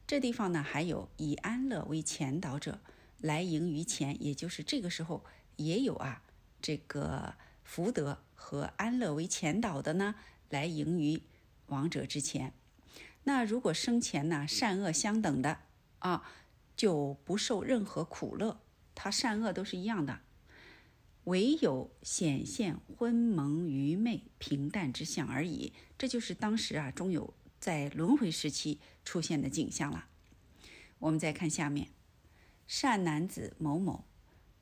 这地方呢，还有以安乐为前导者来迎于前，也就是这个时候也有啊这个福德和安乐为前导的呢来迎于亡者之前。那如果生前呢善恶相等的啊，就不受任何苦乐，他善恶都是一样的。唯有显现昏蒙愚昧平淡之相而已，这就是当时啊中有在轮回时期出现的景象了。我们再看下面，善男子某某，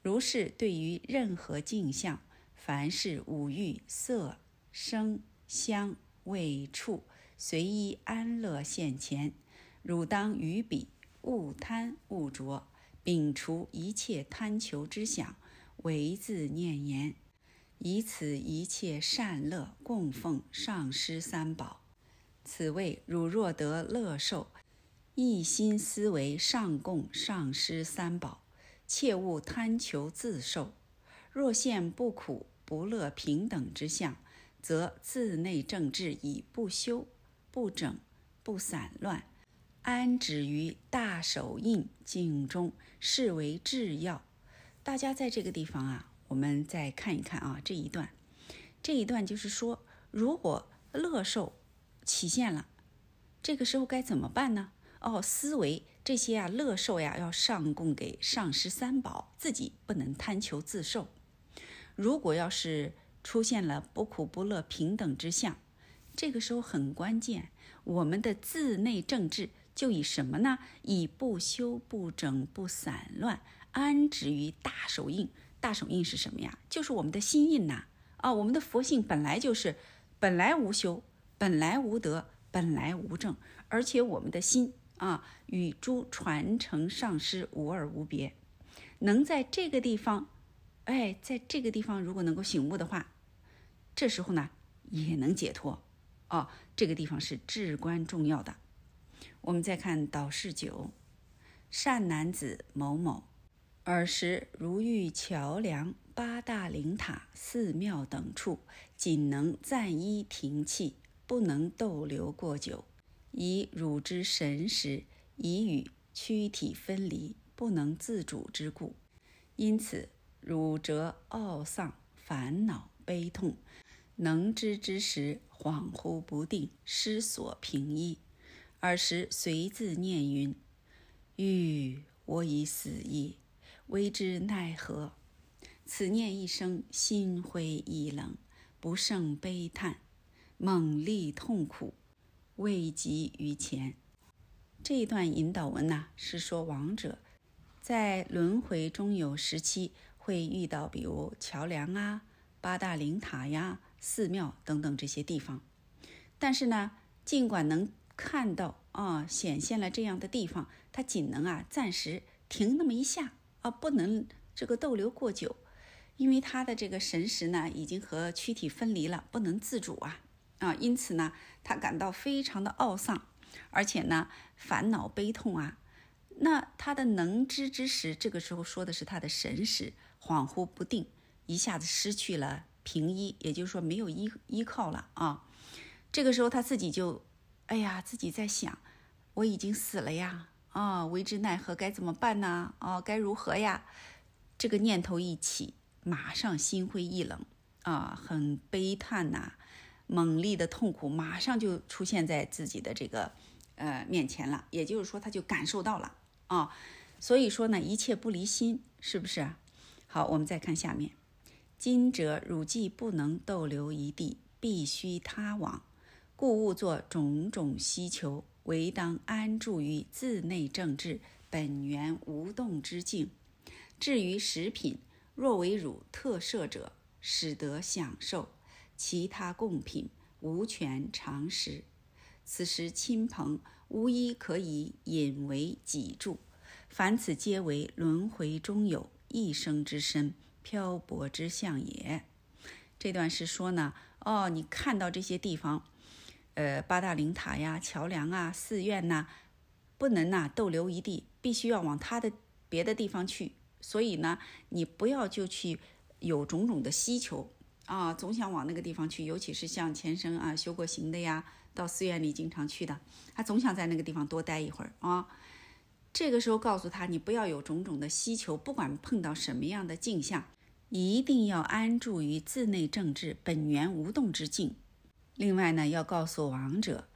如是对于任何镜像，凡是五欲色声香味触，随意安乐现前，汝当于彼勿贪勿着，摒除一切贪求之想。唯自念言，以此一切善乐供奉上师三宝。此谓汝若得乐受，一心思维上供上师三宝，切勿贪求自受。若现不苦不乐平等之相，则自内正治以不修不整不散乱，安止于大手印境中，是为至要。大家在这个地方啊，我们再看一看啊，这一段，这一段就是说，如果乐受起现了，这个时候该怎么办呢？哦，思维这些啊，乐受呀，要上供给上师三宝，自己不能贪求自受。如果要是出现了不苦不乐平等之相，这个时候很关键，我们的自内政治就以什么呢？以不修不整不散乱安止于大手印。大手印是什么呀？就是我们的心印呐。啊，我们的佛性本来就是本来无修，本来无德，本来无正，而且我们的心啊，与诸传承上师无二无别。能在这个地方，哎，在这个地方如果能够醒悟的话，这时候呢也能解脱。哦，这个地方是至关重要的。我们再看导示九，善男子某某，尔时如遇桥梁、八大灵塔、寺庙等处，仅能暂依停气，不能逗留过久，以汝之神识已与躯体分离，不能自主之故。因此，汝则懊丧、烦恼、悲痛。能知之时，恍惚不定，失所平依。尔时随自念云：“欲我已死矣，为之奈何？”此念一生，心灰意冷，不胜悲叹，猛力痛苦，未及于前。这一段引导文呢，是说亡者在轮回中有时期会遇到，比如桥梁啊、八大灵塔呀。寺庙等等这些地方，但是呢，尽管能看到啊，显现了这样的地方，他仅能啊暂时停那么一下啊，不能这个逗留过久，因为他的这个神识呢已经和躯体分离了，不能自主啊啊，因此呢，他感到非常的懊丧，而且呢烦恼悲痛啊。那他的能知之时，这个时候说的是他的神识恍惚不定，一下子失去了。平依，也就是说没有依依靠了啊。这个时候他自己就，哎呀，自己在想，我已经死了呀，啊，为之奈何？该怎么办呢？啊，该如何呀？这个念头一起，马上心灰意冷啊，很悲叹呐，猛烈的痛苦马上就出现在自己的这个呃面前了。也就是说，他就感受到了啊。所以说呢，一切不离心，是不是？好，我们再看下面。今者汝既不能逗留一地，必须他往，故勿作种种希求，唯当安住于自内正治本源无动之境。至于食品，若为汝特设者，使得享受；其他贡品，无权尝食。此时亲朋无一可以引为己助，凡此皆为轮回中有一生之身。漂泊之相也。这段是说呢，哦，你看到这些地方，呃，八大灵塔呀、桥梁啊、寺院呐，不能呐逗留一地，必须要往他的别的地方去。所以呢，你不要就去有种种的需求啊，总想往那个地方去。尤其是像前生啊修过行的呀，到寺院里经常去的，他总想在那个地方多待一会儿啊。这个时候告诉他，你不要有种种的需求，不管碰到什么样的境象，一定要安住于自内正治本源无动之境。另外呢，要告诉亡者，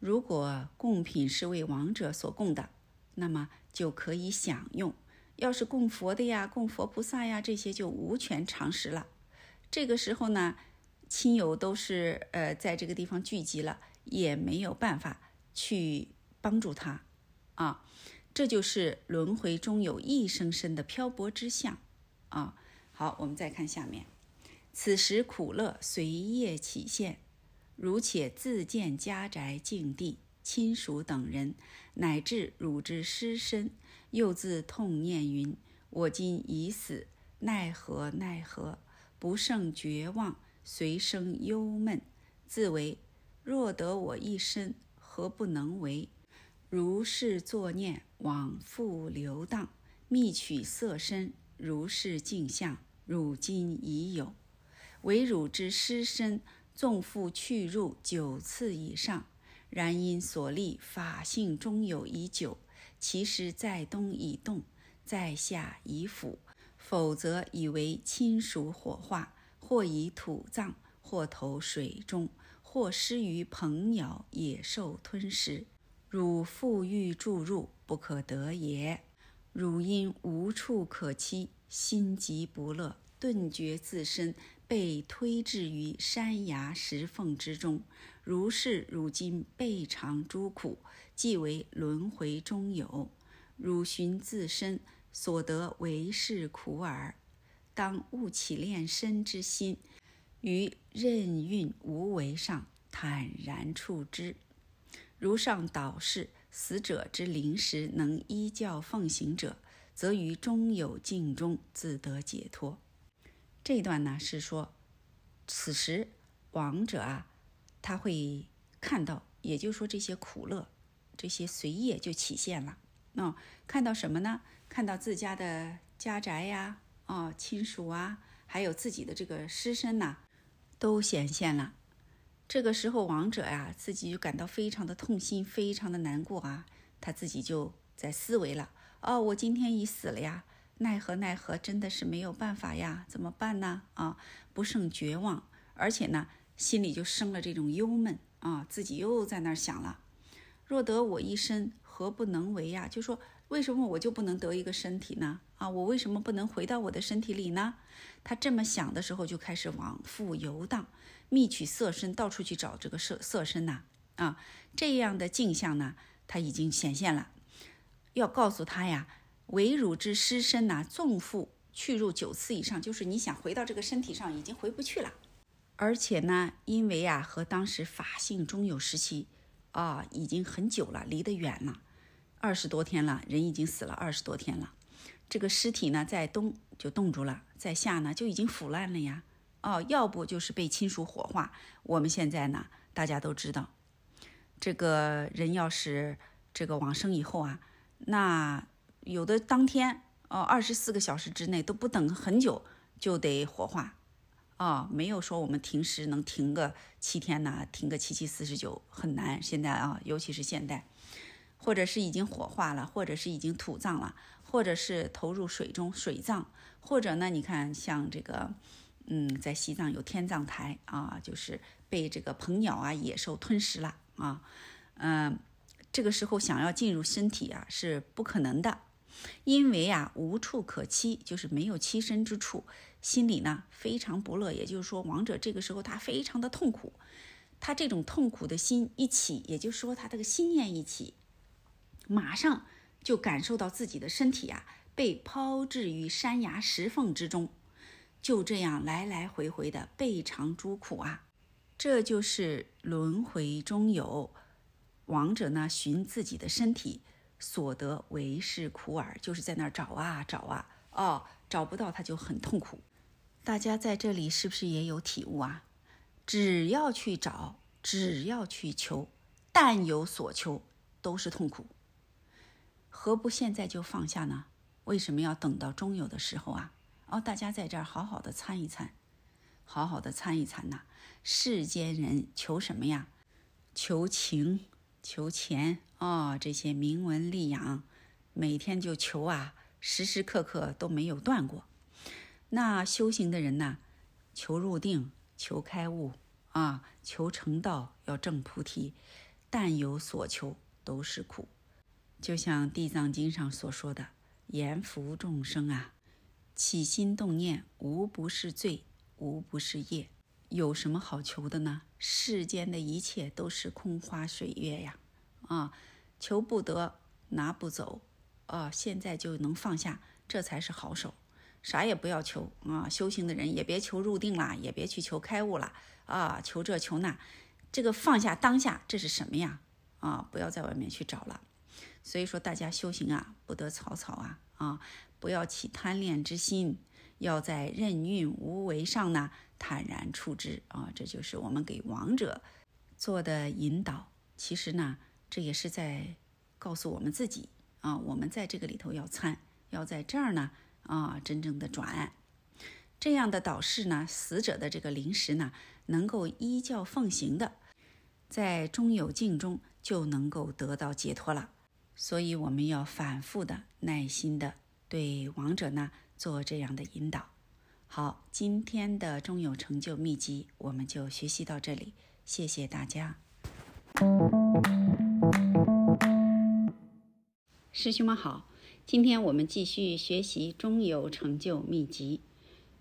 如果贡品是为亡者所供的，那么就可以享用；要是供佛的呀、供佛菩萨呀，这些就无权尝食了。这个时候呢，亲友都是呃在这个地方聚集了，也没有办法去帮助他啊。这就是轮回中有一生生的漂泊之相，啊，好，我们再看下面，此时苦乐随业起现，如且自见家宅境地亲属等人，乃至汝之尸身，又自痛念云：我今已死，奈何奈何？不胜绝望，随生忧闷，自为若得我一身，何不能为？如是作念，往复流荡，觅取色身，如是镜像，汝今已有。唯汝之尸身，纵复去入九次以上，然因所立法性中有已久，其实在东已动，在下已腐，否则以为亲属火化，或以土葬，或投水中，或失于鹏鸟野兽吞食。汝复欲注入，不可得也。汝因无处可栖，心急不乐，顿觉自身被推至于山崖石缝之中，如是如今备尝诸苦，即为轮回中有。汝寻自身所得为是苦耳，当勿起恋身之心，于任运无为上坦然处之。如上导示，死者之灵时能依教奉行者。则于中有境中自得解脱。这一段呢是说，此时亡者啊，他会看到，也就是说这些苦乐，这些随业就起现了。那看到什么呢？看到自家的家宅呀，哦，亲属啊，还有自己的这个尸身呐，都显现了。这个时候亡者呀，自己就感到非常的痛心，非常的难过啊，他自己就在思维了。哦，我今天已死了呀，奈何奈何，真的是没有办法呀，怎么办呢？啊，不胜绝望，而且呢，心里就生了这种忧闷啊，自己又在那儿想了，若得我一身，何不能为呀？就说为什么我就不能得一个身体呢？啊，我为什么不能回到我的身体里呢？他这么想的时候，就开始往复游荡，觅取色身，到处去找这个色色身呐。啊，这样的镜像呢，他已经显现了。要告诉他呀，为汝之尸身呐，纵复去入九次以上，就是你想回到这个身体上，已经回不去了。而且呢，因为啊，和当时法性中有时期啊，已经很久了，离得远了，二十多天了，人已经死了二十多天了。这个尸体呢，在冬就冻住了，在夏呢就已经腐烂了呀。哦，要不就是被亲属火化。我们现在呢，大家都知道，这个人要是这个往生以后啊。那有的当天哦，二十四个小时之内都不等很久就得火化，啊，没有说我们停尸能停个七天呢，停个七七四十九很难。现在啊，尤其是现代，或者是已经火化了，或者是已经土葬了，或者是投入水中水葬，或者呢，你看像这个，嗯，在西藏有天葬台啊，就是被这个鹏鸟啊、野兽吞食了啊，嗯。这个时候想要进入身体啊是不可能的，因为啊无处可栖，就是没有栖身之处，心里呢非常不乐。也就是说，王者这个时候他非常的痛苦，他这种痛苦的心一起，也就是说他这个心念一起，马上就感受到自己的身体啊被抛掷于山崖石缝之中，就这样来来回回的备尝诸苦啊，这就是轮回中有。亡者呢，寻自己的身体，所得为是苦耳，就是在那儿找啊找啊，哦，找不到他就很痛苦。大家在这里是不是也有体悟啊？只要去找，只要去求，但有所求，都是痛苦。何不现在就放下呢？为什么要等到终有的时候啊？哦，大家在这儿好好的参一参，好好的参一参呐。世间人求什么呀？求情。求钱啊，这些名闻利养，每天就求啊，时时刻刻都没有断过。那修行的人呢，求入定，求开悟啊，求成道，要证菩提，但有所求都是苦。就像《地藏经》上所说的：“言福众生啊，起心动念无不是罪，无不是业。”有什么好求的呢？世间的一切都是空花水月呀！啊，求不得，拿不走，啊，现在就能放下，这才是好手。啥也不要求啊！修行的人也别求入定啦，也别去求开悟了啊！求这求那，这个放下当下，这是什么呀？啊，不要在外面去找了。所以说，大家修行啊，不得草草啊啊，不要起贪恋之心，要在任运无为上呢。坦然处之啊，这就是我们给王者做的引导。其实呢，这也是在告诉我们自己啊，我们在这个里头要参，要在这儿呢啊，真正的转。这样的导师呢，死者的这个灵识呢，能够依教奉行的，在中有境中就能够得到解脱了。所以我们要反复的、耐心的对亡者呢做这样的引导。好，今天的中有成就秘籍我们就学习到这里，谢谢大家。师兄们好，今天我们继续学习中有成就秘籍。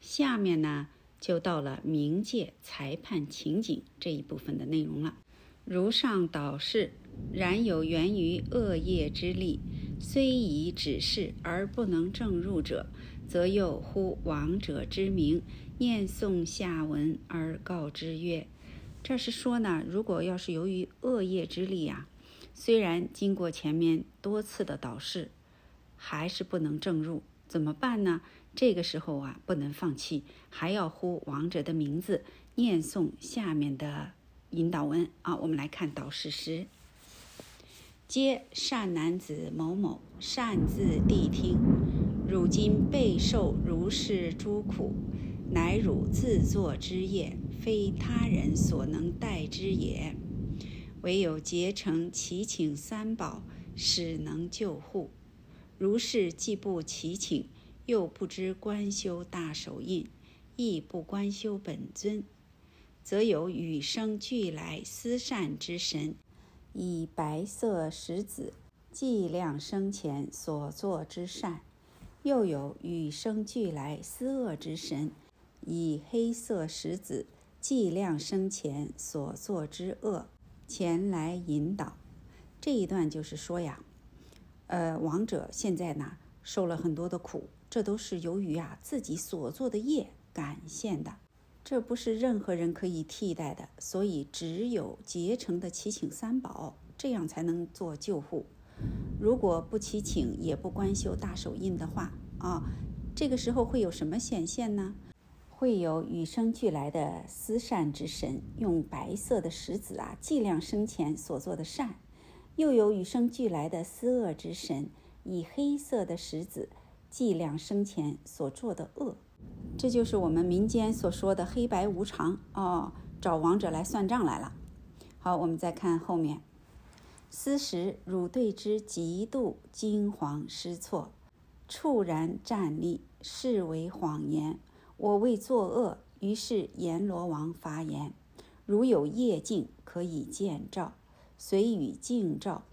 下面呢，就到了冥界裁判情景这一部分的内容了。如上导示，然有源于恶业之力，虽已指示而不能正入者，则又呼亡者之名，念诵下文而告之曰：“这是说呢，如果要是由于恶业之力呀，虽然经过前面多次的导示，还是不能正入，怎么办呢？这个时候啊，不能放弃，还要呼王者的名字，念诵下面的。”引导文啊，我们来看导示诗。皆善男子某某，善自谛听。汝今备受如是诸苦，乃汝自作之业，非他人所能代之也。唯有结成祈请三宝，始能救护。如是既不祈请，又不知观修大手印，亦不观修本尊。则有与生俱来思善之神，以白色石子计量生前所作之善；又有与生俱来思恶之神，以黑色石子计量生前所作之恶前来引导。这一段就是说呀，呃，王者现在呢受了很多的苦，这都是由于啊自己所做的业感现的。这不是任何人可以替代的，所以只有结成的祈请三宝，这样才能做救护。如果不祈请，也不观修大手印的话，啊，这个时候会有什么显现呢？会有与生俱来的思善之神，用白色的石子啊计量生前所做的善；又有与生俱来的思恶之神，以黑色的石子计量生前所做的恶。这就是我们民间所说的“黑白无常”哦，找王者来算账来了。好，我们再看后面。思时汝对之极度惊惶失措，猝然站立，视为谎言。我为作恶，于是阎罗王发言：如有业境，可以见照，随与镜照。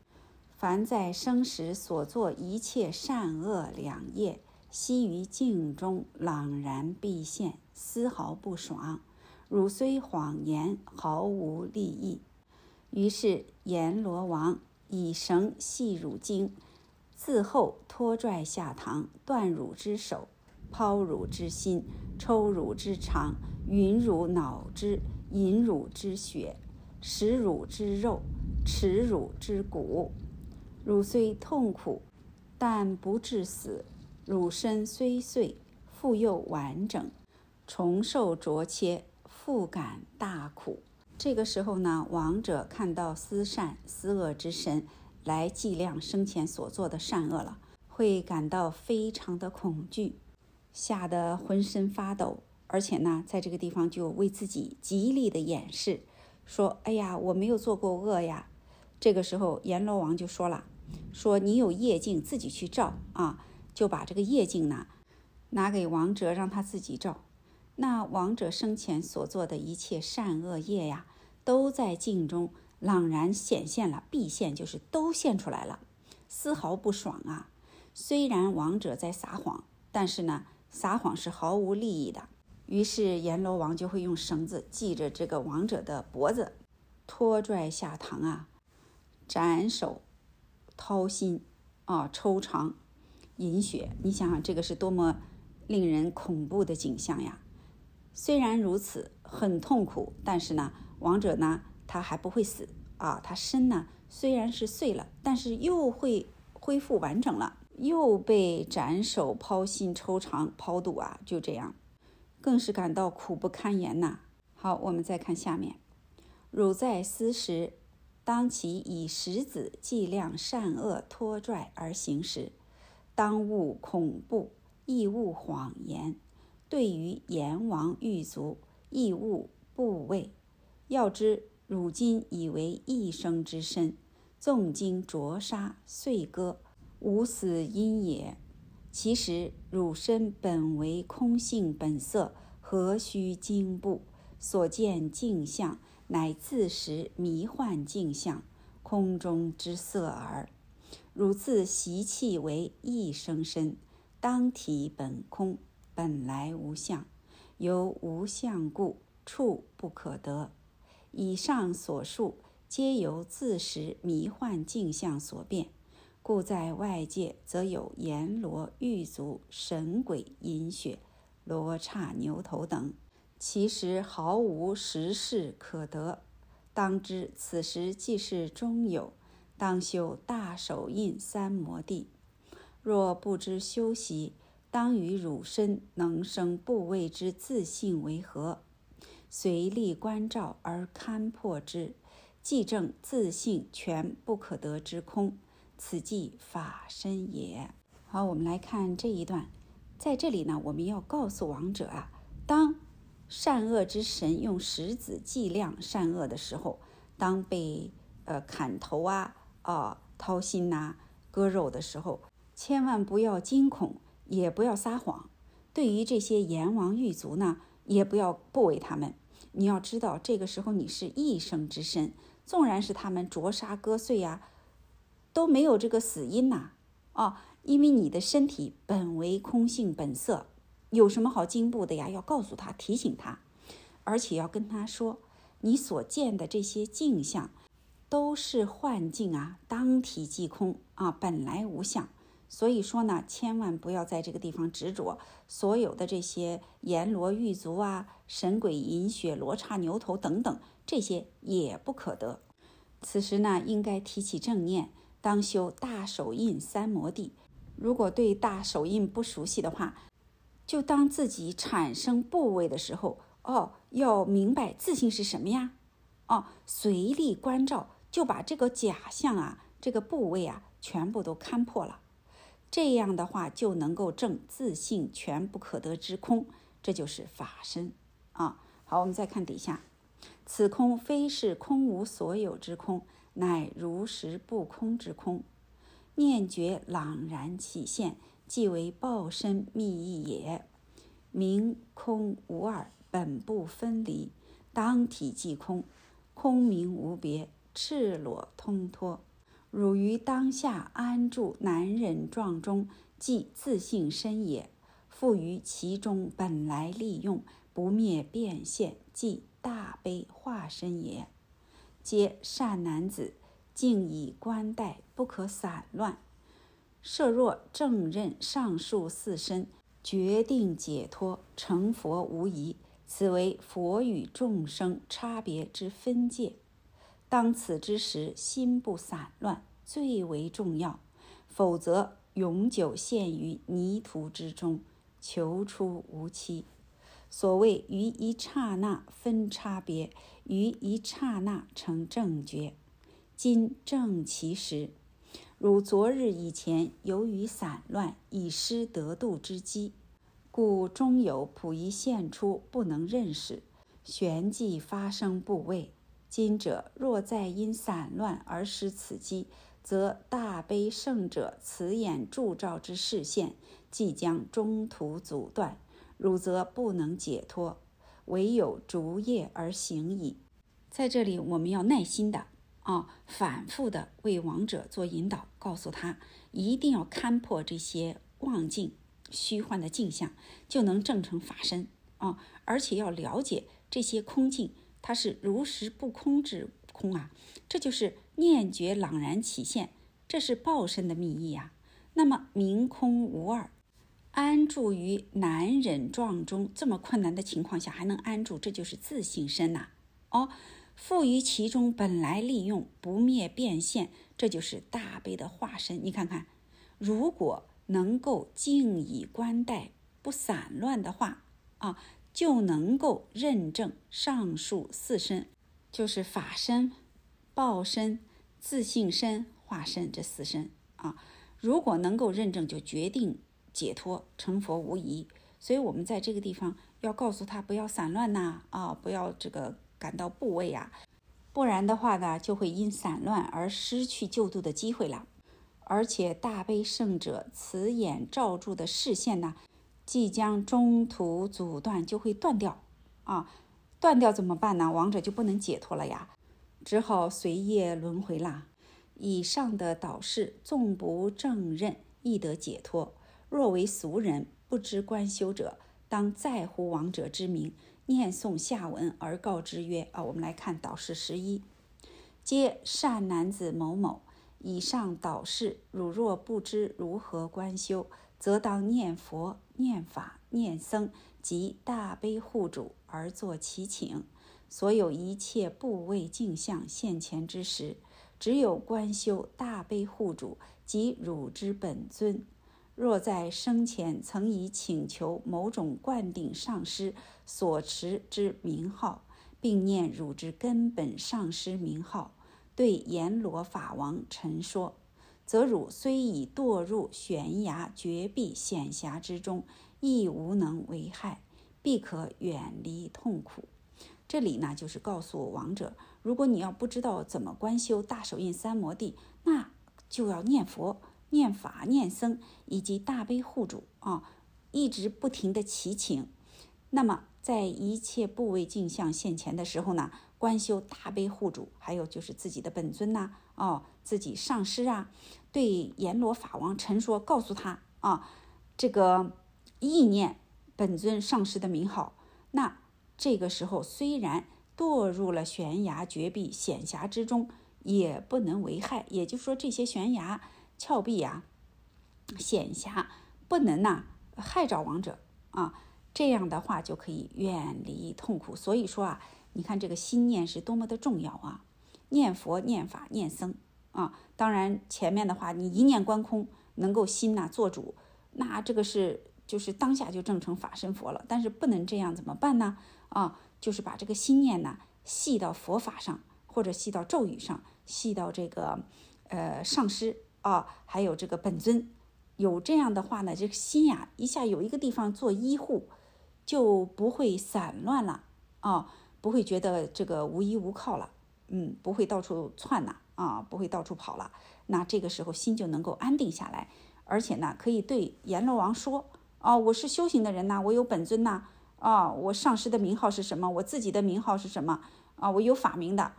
凡在生时所作一切善恶两业。悉于镜中朗然毕现，丝毫不爽。汝虽谎言，毫无利益。于是阎罗王以绳系汝经，自后拖拽下堂，断汝之手，抛汝之心，抽汝之肠，吮汝脑汁，饮汝之血，食汝之肉，耻汝之骨。汝虽痛苦，但不致死。汝身虽碎，复又完整，重受灼切，复感大苦。这个时候呢，王者看到思善思恶之神来计量生前所做的善恶了，会感到非常的恐惧，吓得浑身发抖。而且呢，在这个地方就为自己极力的掩饰，说：“哎呀，我没有做过恶呀。”这个时候，阎罗王就说了：“说你有业镜，自己去照啊。”就把这个业镜呢，拿给王者，让他自己照。那王者生前所做的一切善恶业呀，都在镜中朗然显现了，毕现就是都现出来了，丝毫不爽啊。虽然王者在撒谎，但是呢，撒谎是毫无利益的。于是阎罗王就会用绳子系着这个王者的脖子，拖拽下堂啊，斩首、掏心啊、抽肠。饮血，你想想，这个是多么令人恐怖的景象呀！虽然如此，很痛苦，但是呢，王者呢，他还不会死啊！他身呢虽然是碎了，但是又会恢复完整了，又被斩首、剖心、抽肠、剖肚啊！就这样，更是感到苦不堪言呐。好，我们再看下面：汝在思时，当其以石子计量善恶拖拽而行时。当勿恐怖，亦勿谎言。对于阎王狱卒，亦勿怖畏。要知汝今以为一生之身，纵经灼杀碎割，无死因也。其实汝身本为空性本色，何须惊怖？所见镜像，乃自实迷幻镜像，空中之色耳。汝自习气为一生身，当体本空，本来无相。由无相故，处不可得。以上所述，皆由自识迷幻镜像所变，故在外界则有阎罗、狱卒、神鬼、阴血、罗刹、牛头等，其实毫无实事可得。当知此时既是中有，当修大手印三摩地。若不知修习，当与汝身能生部位之自性为何？随力观照而勘破之，即证自性全不可得之空。此即法身也。好，我们来看这一段，在这里呢，我们要告诉王者啊，当善恶之神用石子计量善恶的时候，当被呃砍头啊、啊掏心呐、割肉的时候。千万不要惊恐，也不要撒谎。对于这些阎王狱卒呢，也不要不为他们。你要知道，这个时候你是一生之身，纵然是他们灼杀割碎呀，都没有这个死因呐。哦，因为你的身体本为空性本色，有什么好进步的呀？要告诉他，提醒他，而且要跟他说，你所见的这些镜像，都是幻境啊，当体即空啊，本来无相。所以说呢，千万不要在这个地方执着所有的这些阎罗狱卒啊、神鬼淫血、罗刹牛头等等，这些也不可得。此时呢，应该提起正念，当修大手印三摩地。如果对大手印不熟悉的话，就当自己产生部位的时候，哦，要明白自信是什么呀？哦，随力关照，就把这个假象啊、这个部位啊，全部都看破了。这样的话就能够证自信全不可得之空，这就是法身啊。好，我们再看底下，此空非是空无所有之空，乃如实不空之空。念觉朗然起现，即为报身密意也。明空无二，本不分离，当体即空，空明无别，赤裸通脱。汝于当下安住难忍状中，即自性身也；复于其中本来利用，不灭变现，即大悲化身也。皆善男子，静以观待，不可散乱。设若正认上述四身，决定解脱成佛无疑。此为佛与众生差别之分界。当此之时，心不散乱最为重要，否则永久陷于泥土之中，求出无期。所谓于一刹那分差别，于一刹那成正觉。今正其时，如昨日以前，由于散乱，已失得度之机，故终有溥仪现出，不能认识，旋即发生部位。今者若再因散乱而失此机，则大悲圣者慈眼铸照之视线，即将中途阻断，汝则不能解脱，唯有逐业而行矣。在这里，我们要耐心的啊，反复的为亡者做引导，告诉他一定要勘破这些妄境、虚幻的镜像，就能证成法身啊，而且要了解这些空境。它是如实不空之空啊，这就是念觉朗然起现，这是报身的密意啊。那么明空无二，安住于难忍状中，这么困难的情况下还能安住，这就是自性身呐。哦，富于其中本来利用不灭变现，这就是大悲的化身。你看看，如果能够静以观待，不散乱的话啊。就能够认证上述四身，就是法身、报身、自性身、化身这四身啊。如果能够认证，就决定解脱成佛无疑。所以，我们在这个地方要告诉他不要散乱呐，啊，不要这个感到部位呀，不然的话呢，就会因散乱而失去救度的机会了。而且，大悲圣者慈眼罩住的视线呢？即将中途阻断，就会断掉啊！断掉怎么办呢？亡者就不能解脱了呀，只好随业轮回啦。以上的导示，纵不正认，亦得解脱。若为俗人不知观修者，当在乎王者之名，念诵下文而告之曰：啊，我们来看导师十一，皆善男子某某。以上导示，汝若不知如何观修，则当念佛、念法、念僧及大悲护主而作祈请。所有一切部位镜像现前之时，只有观修大悲护主及汝之本尊。若在生前曾以请求某种灌顶上师所持之名号，并念汝之根本上师名号。对阎罗法王陈说，则汝虽已堕入悬崖绝壁险峡之中，亦无能为害，必可远离痛苦。这里呢，就是告诉王者，如果你要不知道怎么观修大手印三摩地，那就要念佛、念法、念僧以及大悲护主啊，一直不停的祈请。那么，在一切部位镜像现前的时候呢？观修大悲护主，还有就是自己的本尊呐，哦，自己上师啊，对阎罗法王陈说，告诉他啊，这个意念本尊上师的名号。那这个时候虽然堕入了悬崖绝壁险峡之中，也不能为害。也就是说，这些悬崖峭壁啊、险峡不能呐害着王者啊。这样的话就可以远离痛苦。所以说啊。你看这个心念是多么的重要啊！念佛、念法、念僧啊，当然前面的话，你一念观空，能够心呐做主，那这个是就是当下就证成法身佛了。但是不能这样，怎么办呢？啊，就是把这个心念呢系到佛法上，或者系到咒语上，系到这个呃上师啊，还有这个本尊。有这样的话呢，这个心呀一下有一个地方做依护，就不会散乱了啊。不会觉得这个无依无靠了，嗯，不会到处窜呐，啊，不会到处跑了。那这个时候心就能够安定下来，而且呢，可以对阎罗王说：“哦，我是修行的人呐，我有本尊呐，啊，我上师的名号是什么？我自己的名号是什么？啊，我有法名的。”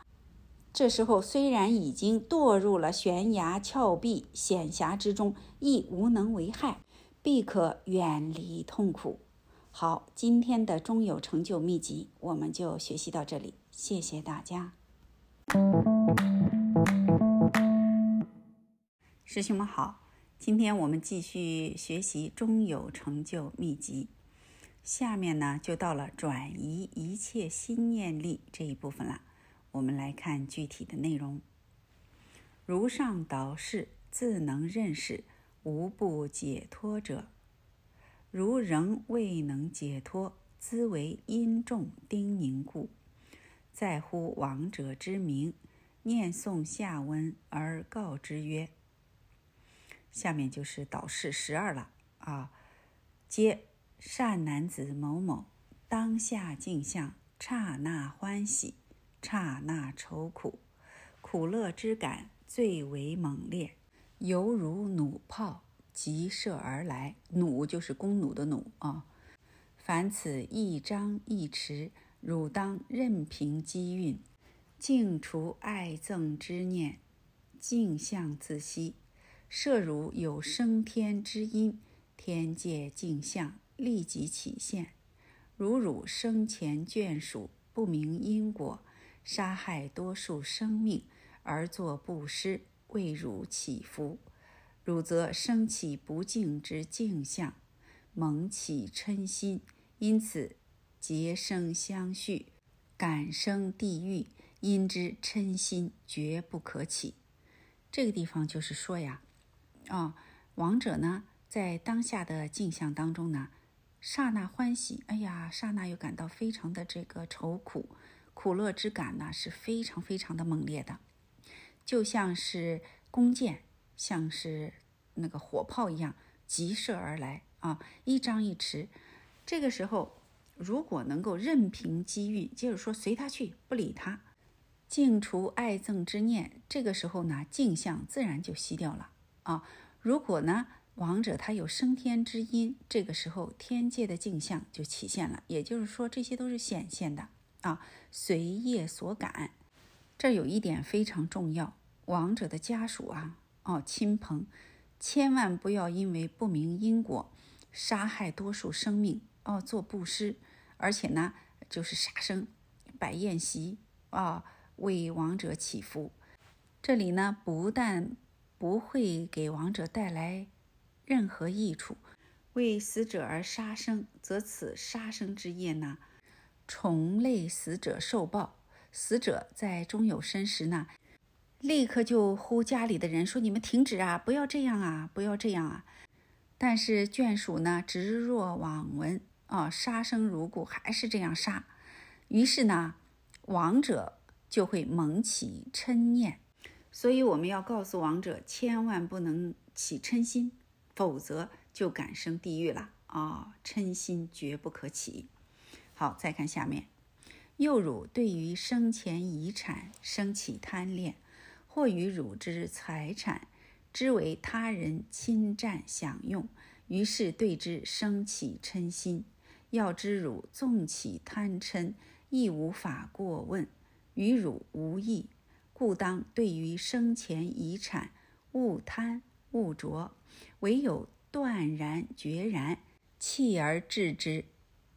这时候虽然已经堕入了悬崖峭壁险峡之中，亦无能为害，必可远离痛苦。好，今天的中有成就秘籍我们就学习到这里，谢谢大家。师兄们好，今天我们继续学习中有成就秘籍，下面呢就到了转移一切心念力这一部分了。我们来看具体的内容。如上导示，自能认识，无不解脱者。如仍未能解脱，兹为因重叮咛故，在乎亡者之名，念诵下文而告之曰：“下面就是导示十二了啊！皆善男子某某，当下镜像，刹那欢喜，刹那愁苦，苦乐之感最为猛烈，犹如弩炮。”急射而来，弩就是弓弩的弩啊！凡此一张一弛，汝当任凭机运，净除爱憎之念，镜相自息。设汝有升天之因，天界镜相立即起现。如汝生前眷属不明因果，杀害多数生命而作布施，为汝祈福。汝则生起不敬之镜相，蒙起嗔心，因此结生相续，感生地狱。因之嗔心绝不可起。这个地方就是说呀，啊，亡者呢，在当下的镜像当中呢，刹那欢喜，哎呀，刹那又感到非常的这个愁苦，苦乐之感呢是非常非常的猛烈的，就像是弓箭。像是那个火炮一样急射而来啊！一张一弛，这个时候如果能够任凭机遇，接着说随他去，不理他，净除爱憎之念，这个时候呢，镜像自然就熄掉了啊！如果呢，亡者他有升天之因，这个时候天界的镜像就起现了，也就是说这些都是显现的啊，随业所感。这有一点非常重要，亡者的家属啊。哦，亲朋，千万不要因为不明因果，杀害多数生命哦做布施，而且呢就是杀生、摆宴席啊，为亡者祈福。这里呢不但不会给亡者带来任何益处，为死者而杀生，则此杀生之业呢，虫类死者受报。死者在终有身时呢，立刻就呼家里的人说：“你们停止啊，不要这样啊，不要这样啊！”但是眷属呢，执若罔闻啊，杀生如故，还是这样杀。于是呢，亡者就会萌起嗔念。所以我们要告诉亡者，千万不能起嗔心，否则就感生地狱了啊！嗔心绝不可起。好，再看下面，幼乳对于生前遗产生起贪恋，或与乳之财产之为他人侵占享用，于是对之生起嗔心。要知乳纵起贪嗔，亦无法过问，与乳无异。故当对于生前遗产，勿贪勿着，唯有断然决然弃而治之。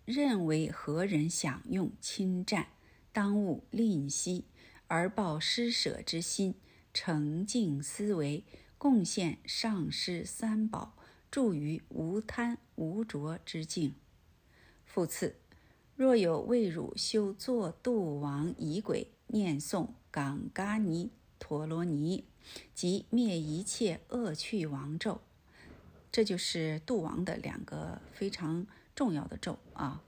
认为何人享用侵占，当勿吝惜，而报施舍之心，诚敬思维，贡献上师三宝，助于无贪无着之境。复次，若有为汝修作度亡仪轨，念诵。冈嘎尼陀罗尼，即灭一切恶趣王咒，这就是度王的两个非常重要的咒啊。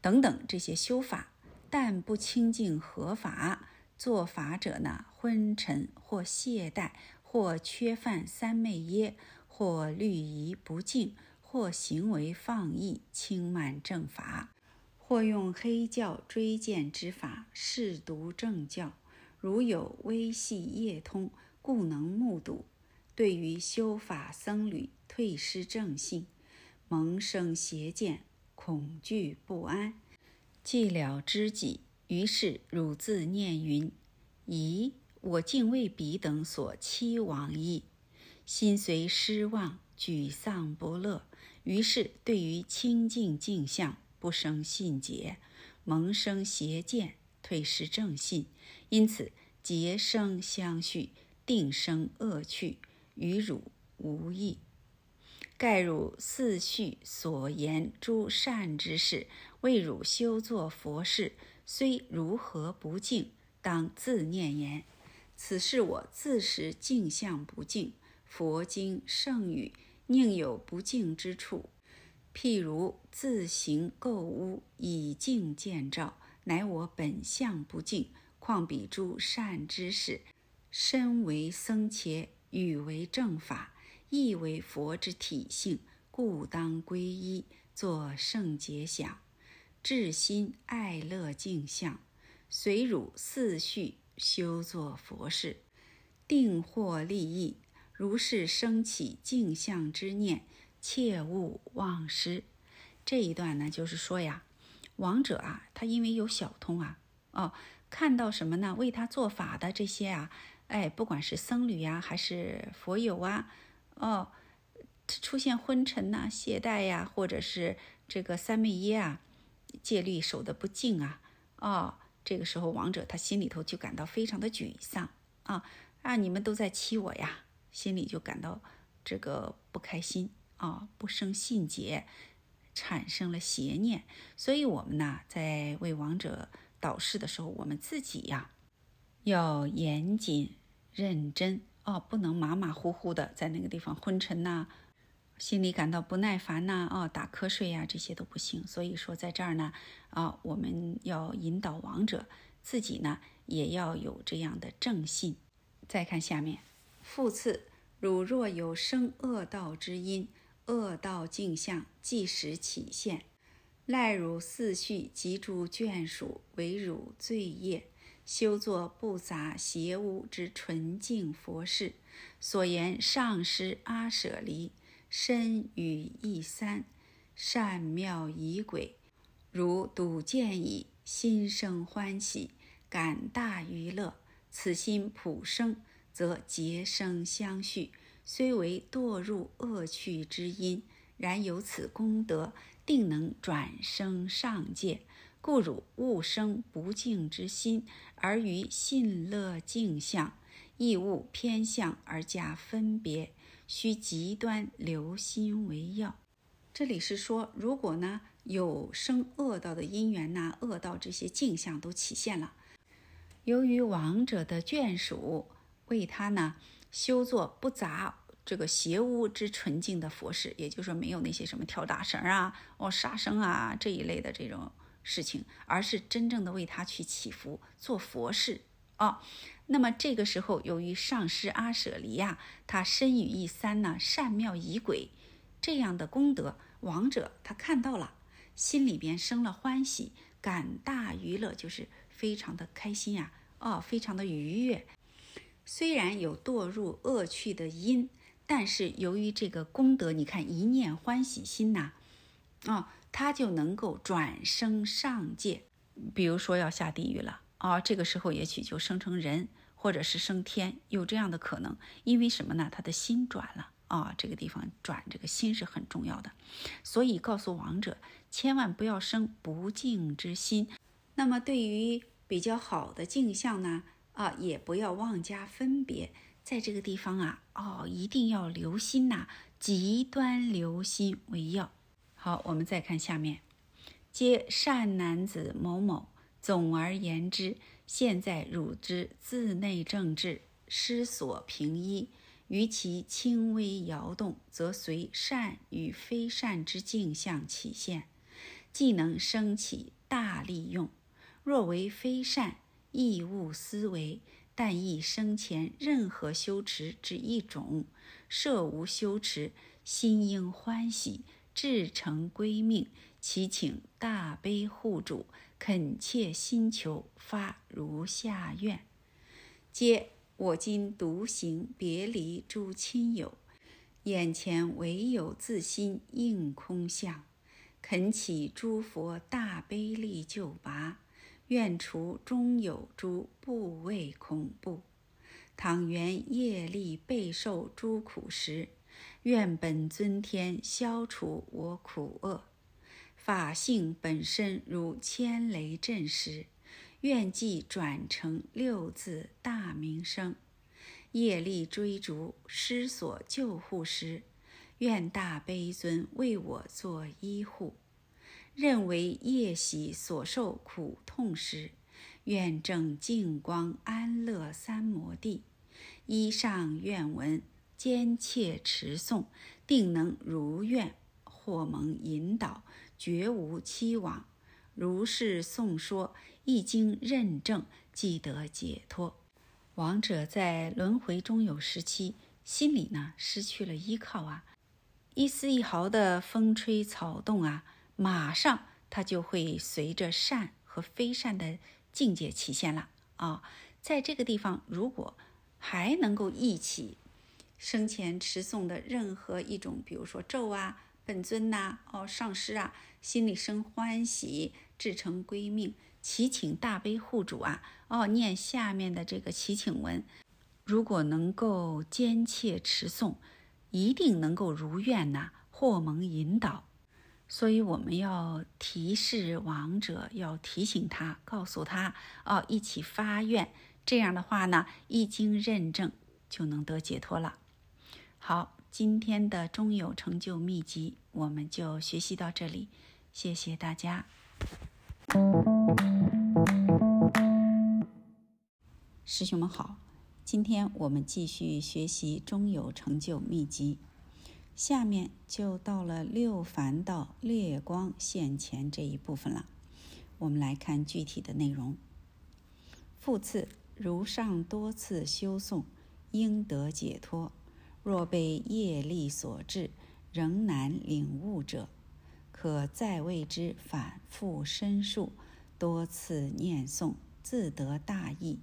等等这些修法，但不清净合法，做法者呢，昏沉或懈怠，或缺犯三昧耶，或虑疑不敬，或行为放逸轻慢正法，或用黑教追荐之法试读正教。如有微细业通，故能目睹；对于修法僧侣退失正性，萌生邪见，恐惧不安，寂了知己。于是汝自念云：“咦，我竟为彼等所欺往矣！”心随失望，沮丧不乐。于是对于清净镜相不生信解，萌生邪见。退失正信，因此结生相续，定生恶趣，与汝无异。盖汝四序所言诸善之事，为汝修作佛事，虽如何不净，当自念言：此事我自识净相不净。佛经圣语，宁有不净之处？譬如自行垢污，以净见照。乃我本相不净，况彼诸善之事，身为僧伽，语为正法，亦为佛之体性，故当皈依，作圣解想，至心爱乐净相，随汝四序修作佛事，定获利益。如是生起净相之念，切勿忘失。这一段呢，就是说呀。王者啊，他因为有小通啊，哦，看到什么呢？为他做法的这些啊，哎，不管是僧侣呀，还是佛友啊，哦，出现昏沉呐、懈怠呀，或者是这个三昧耶啊，戒律守的不净啊，哦，这个时候王者他心里头就感到非常的沮丧啊啊，你们都在欺我呀，心里就感到这个不开心啊，不生信解。产生了邪念，所以我们呢，在为亡者导示的时候，我们自己呀，要严谨认真哦，不能马马虎虎的在那个地方昏沉呐，心里感到不耐烦呐，哦，打瞌睡呀，这些都不行。所以说，在这儿呢，啊，我们要引导亡者，自己呢，也要有这样的正信。再看下面，复次，汝若有生恶道之因。恶道镜相即时起现，赖汝四序及诸眷属为汝罪业，修作不杂邪污之纯净佛事。所言上师阿舍离身语意三善妙仪轨，如睹见矣，心生欢喜，感大娱乐。此心普生，则结生相续。虽为堕入恶趣之因，然有此功德，定能转生上界。故汝勿生不敬之心，而于信乐镜相，亦勿偏向而加分别，须极端留心为要。这里是说，如果呢有生恶道的因缘呐，恶道这些镜像都起现了，由于亡者的眷属为他呢修作不杂这个邪污之纯净的佛事，也就是说没有那些什么跳大绳啊、哦杀生啊这一类的这种。事情，而是真正的为他去祈福做佛事啊。那么这个时候，由于上师阿舍离呀，他身语意三呢，善妙仪轨这样的功德，王者他看到了，心里边生了欢喜，感大娱乐，就是非常的开心呀，哦，非常的愉悦。虽然有堕入恶趣的因，但是由于这个功德，你看一念欢喜心呐，啊。他就能够转生上界，比如说要下地狱了啊，这个时候也许就生成人，或者是升天，有这样的可能。因为什么呢？他的心转了啊，这个地方转这个心是很重要的。所以告诉王者，千万不要生不敬之心。那么对于比较好的镜像呢，啊，也不要妄加分别。在这个地方啊，哦，一定要留心呐，极端留心为要。好，我们再看下面，皆善男子某某。总而言之，现在汝之自内正治，失所平一，于其轻微摇动，则随善与非善之镜像起现，既能生起大利用；若为非善，亦勿思维，但亦生前任何修持之一种，设无修持，心应欢喜。至诚归命，祈请大悲护主，恳切心求，发如下愿：皆我今独行别离诸亲友，眼前唯有自心应空相，恳祈诸佛大悲力救拔，愿除中有诸部位恐怖，倘缘业力备受诸苦时。愿本尊天消除我苦厄，法性本身如千雷震时，愿即转成六字大名声。业力追逐失所救护时，愿大悲尊为我做医护。认为业喜所受苦痛时，愿正净光安乐三摩地。依上愿文。坚切持诵，定能如愿，或蒙引导，绝无期往。如是诵说，一经认证，即得解脱。亡者在轮回中有时期，心里呢失去了依靠啊，一丝一毫的风吹草动啊，马上他就会随着善和非善的境界起现了啊。在这个地方，如果还能够忆起。生前持诵的任何一种，比如说咒啊、本尊呐、哦上师啊，心里生欢喜，至诚归命，祈请大悲护主啊，哦念下面的这个祈请文，如果能够坚切持诵，一定能够如愿呐，或蒙引导。所以我们要提示亡者，要提醒他，告诉他哦，一起发愿，这样的话呢，一经认证就能得解脱了。好，今天的中有成就秘籍我们就学习到这里，谢谢大家。师兄们好，今天我们继续学习中有成就秘籍，下面就到了六凡道烈光现前这一部分了。我们来看具体的内容。复次，如上多次修诵，应得解脱。若被业力所致，仍难领悟者，可再为之反复申述，多次念诵，自得大益。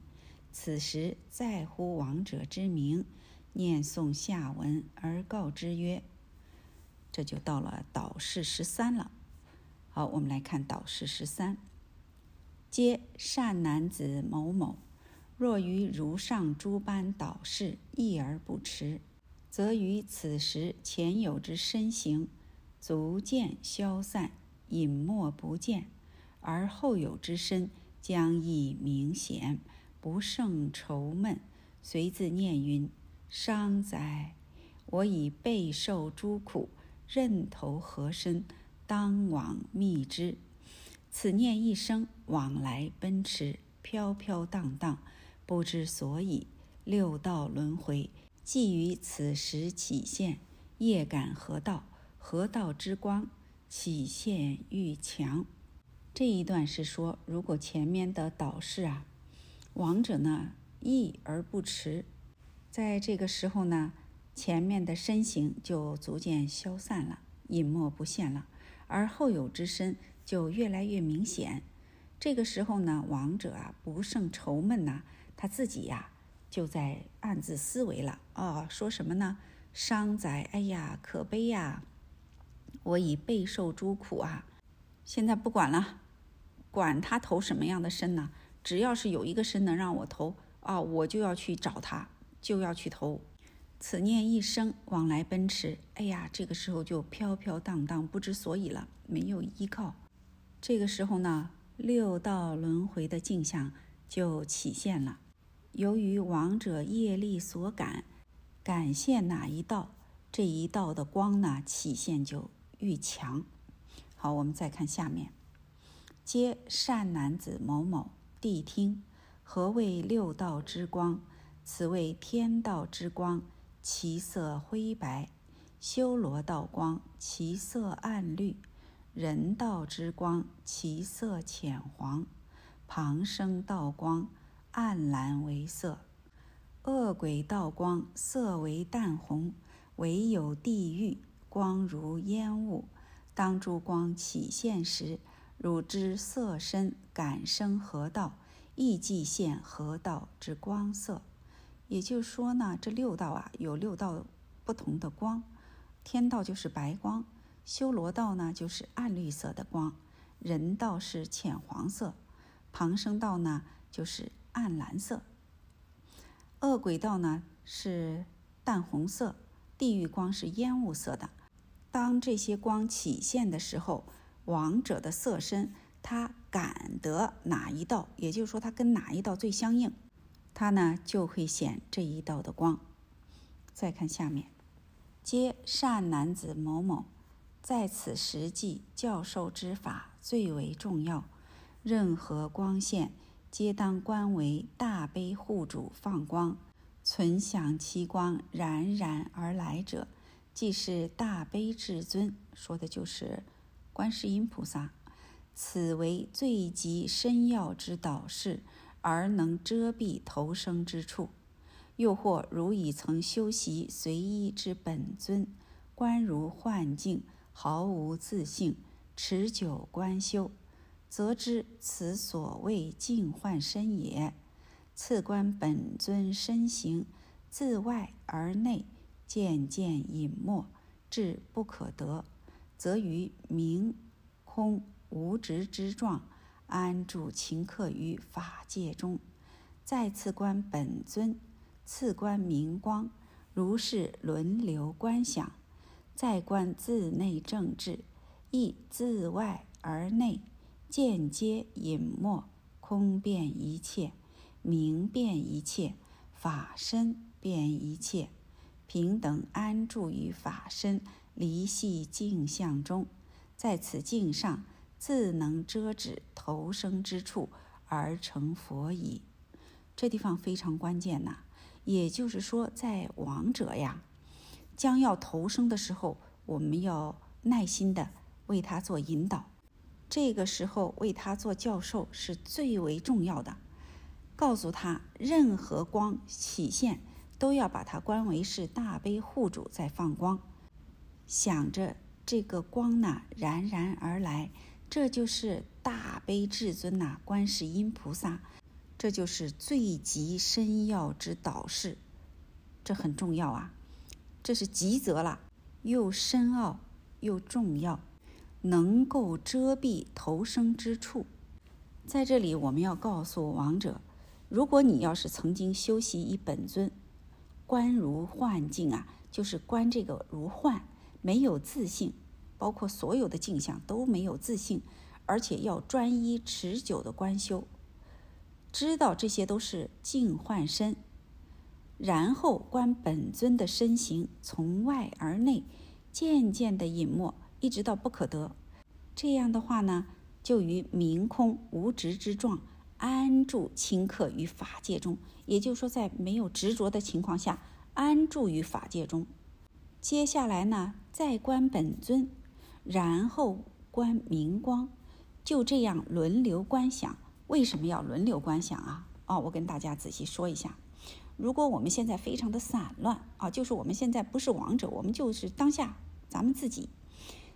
此时再呼亡者之名，念诵下文而告之曰：“这就到了导示十三了。”好，我们来看导示十三：皆善男子某某，若于如上诸般导示，一而不持。则于此时前有之身形，逐渐消散，隐没不见，而后有之身将亦明显，不胜愁闷。随自念云：“伤哉！我已备受诸苦，任投何身？当往觅之。”此念一生，往来奔驰，飘飘荡荡，不知所以。六道轮回，即于此时起现。夜感河道？河道之光起现愈强？这一段是说，如果前面的导示啊，王者呢易而不迟，在这个时候呢，前面的身形就逐渐消散了，隐没不现了，而后有之身。就越来越明显。这个时候呢，王者啊不胜愁闷呐，他自己呀就在暗自思维了啊，说什么呢？伤哉！哎呀，可悲呀！我已备受诸苦啊！现在不管了，管他投什么样的身呢？只要是有一个身能让我投啊，我就要去找他，就要去投。此念一生，往来奔驰。哎呀，这个时候就飘飘荡荡，不知所以了，没有依靠。这个时候呢，六道轮回的镜像就起现了。由于亡者业力所感，感现哪一道，这一道的光呢起现就愈强。好，我们再看下面：皆善男子某某，谛听，何谓六道之光？此谓天道之光，其色灰白；修罗道光，其色暗绿。人道之光，其色浅黄；旁生道光，暗蓝为色；恶鬼道光，色为淡红。唯有地狱光如烟雾。当诸光起现时，汝知色身感生何道，亦即现何道之光色。也就是说呢，这六道啊，有六道不同的光。天道就是白光。修罗道呢，就是暗绿色的光；人道是浅黄色；旁生道呢，就是暗蓝色；恶鬼道呢是淡红色；地狱光是烟雾色的。当这些光起现的时候，王者的色身，他感得哪一道，也就是说，他跟哪一道最相应，他呢就会显这一道的光。再看下面，皆善男子某某。在此实际教授之法最为重要，任何光线皆当观为大悲护主放光，存享其光冉冉而来者，即是大悲至尊，说的就是观世音菩萨。此为最极深要之导示，而能遮蔽投生之处。又或如已曾修习随意之本尊，观如幻境。毫无自性，持久观修，则知此所谓净幻身也。次观本尊身形，自外而内，渐渐隐没，至不可得，则于明空无执之状，安住顷刻于法界中。再次观本尊，次观明光，如是轮流观想。再观自内正治，亦自外而内，间接隐没，空遍一切，明遍一切，法身遍一切，平等安住于法身离系镜像中，在此镜上自能遮止投生之处而成佛矣。这地方非常关键呐，也就是说，在王者呀。将要投生的时候，我们要耐心的为他做引导。这个时候为他做教授是最为重要的。告诉他，任何光起现，都要把它观为是大悲护主在放光，想着这个光呢冉冉而来，这就是大悲至尊呐，观世音菩萨，这就是最极深要之导师，这很重要啊。这是极则了，又深奥又重要，能够遮蔽投生之处。在这里，我们要告诉王者：如果你要是曾经修习一本尊，观如幻境啊，就是观这个如幻，没有自性，包括所有的镜像都没有自信，而且要专一持久的观修，知道这些都是镜幻身，然后观本尊的身形从外而内，渐渐的隐没，一直到不可得。这样的话呢，就于明空无执之状，安住顷刻于法界中。也就是说，在没有执着的情况下，安住于法界中。接下来呢，再观本尊，然后观明光，就这样轮流观想。为什么要轮流观想啊？哦，我跟大家仔细说一下。如果我们现在非常的散乱啊，就是我们现在不是王者，我们就是当下咱们自己。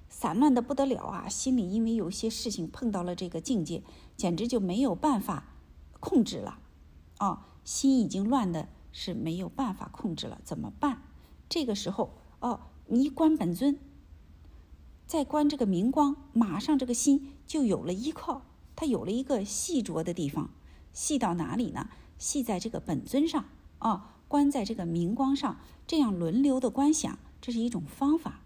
散乱的不得了啊！心里因为有些事情碰到了这个境界，简直就没有办法控制了，哦，心已经乱的是没有办法控制了，怎么办？这个时候，哦，你一观本尊，再观这个明光，马上这个心就有了依靠，它有了一个细着的地方，细到哪里呢？细在这个本尊上，哦，观在这个明光上，这样轮流的观想，这是一种方法。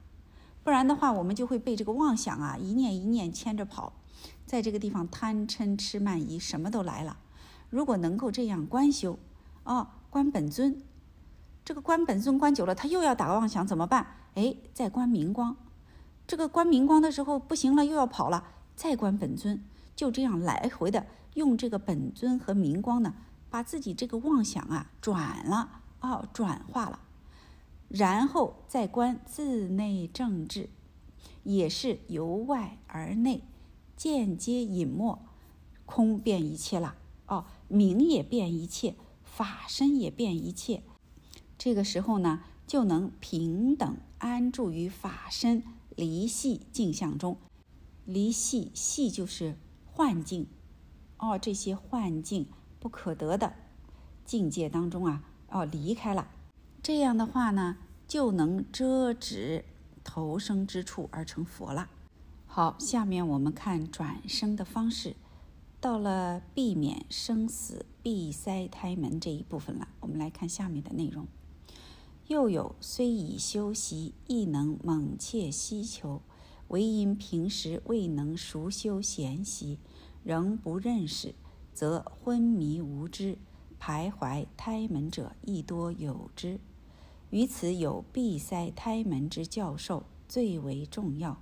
不然的话，我们就会被这个妄想啊一念一念牵着跑，在这个地方贪嗔痴慢疑什么都来了。如果能够这样观修，哦，观本尊，这个观本尊观久了，他又要打妄想怎么办？哎，再观明光，这个观明光的时候不行了，又要跑了，再观本尊，就这样来回的用这个本尊和明光呢，把自己这个妄想啊转了，哦，转化了。然后再观自内正治，也是由外而内，间接隐没，空变一切了。哦，明也变一切，法身也变一切。这个时候呢，就能平等安住于法身离系镜像中。离系系就是幻境，哦，这些幻境不可得的境界当中啊，哦，离开了。这样的话呢，就能遮止投生之处而成佛了。好，下面我们看转生的方式，到了避免生死闭塞胎门这一部分了。我们来看下面的内容。又有虽已修习，亦能猛切希求，唯因平时未能熟修闲习，仍不认识，则昏迷无知，徘徊胎门者亦多有之。于此有闭塞胎门之教授最为重要，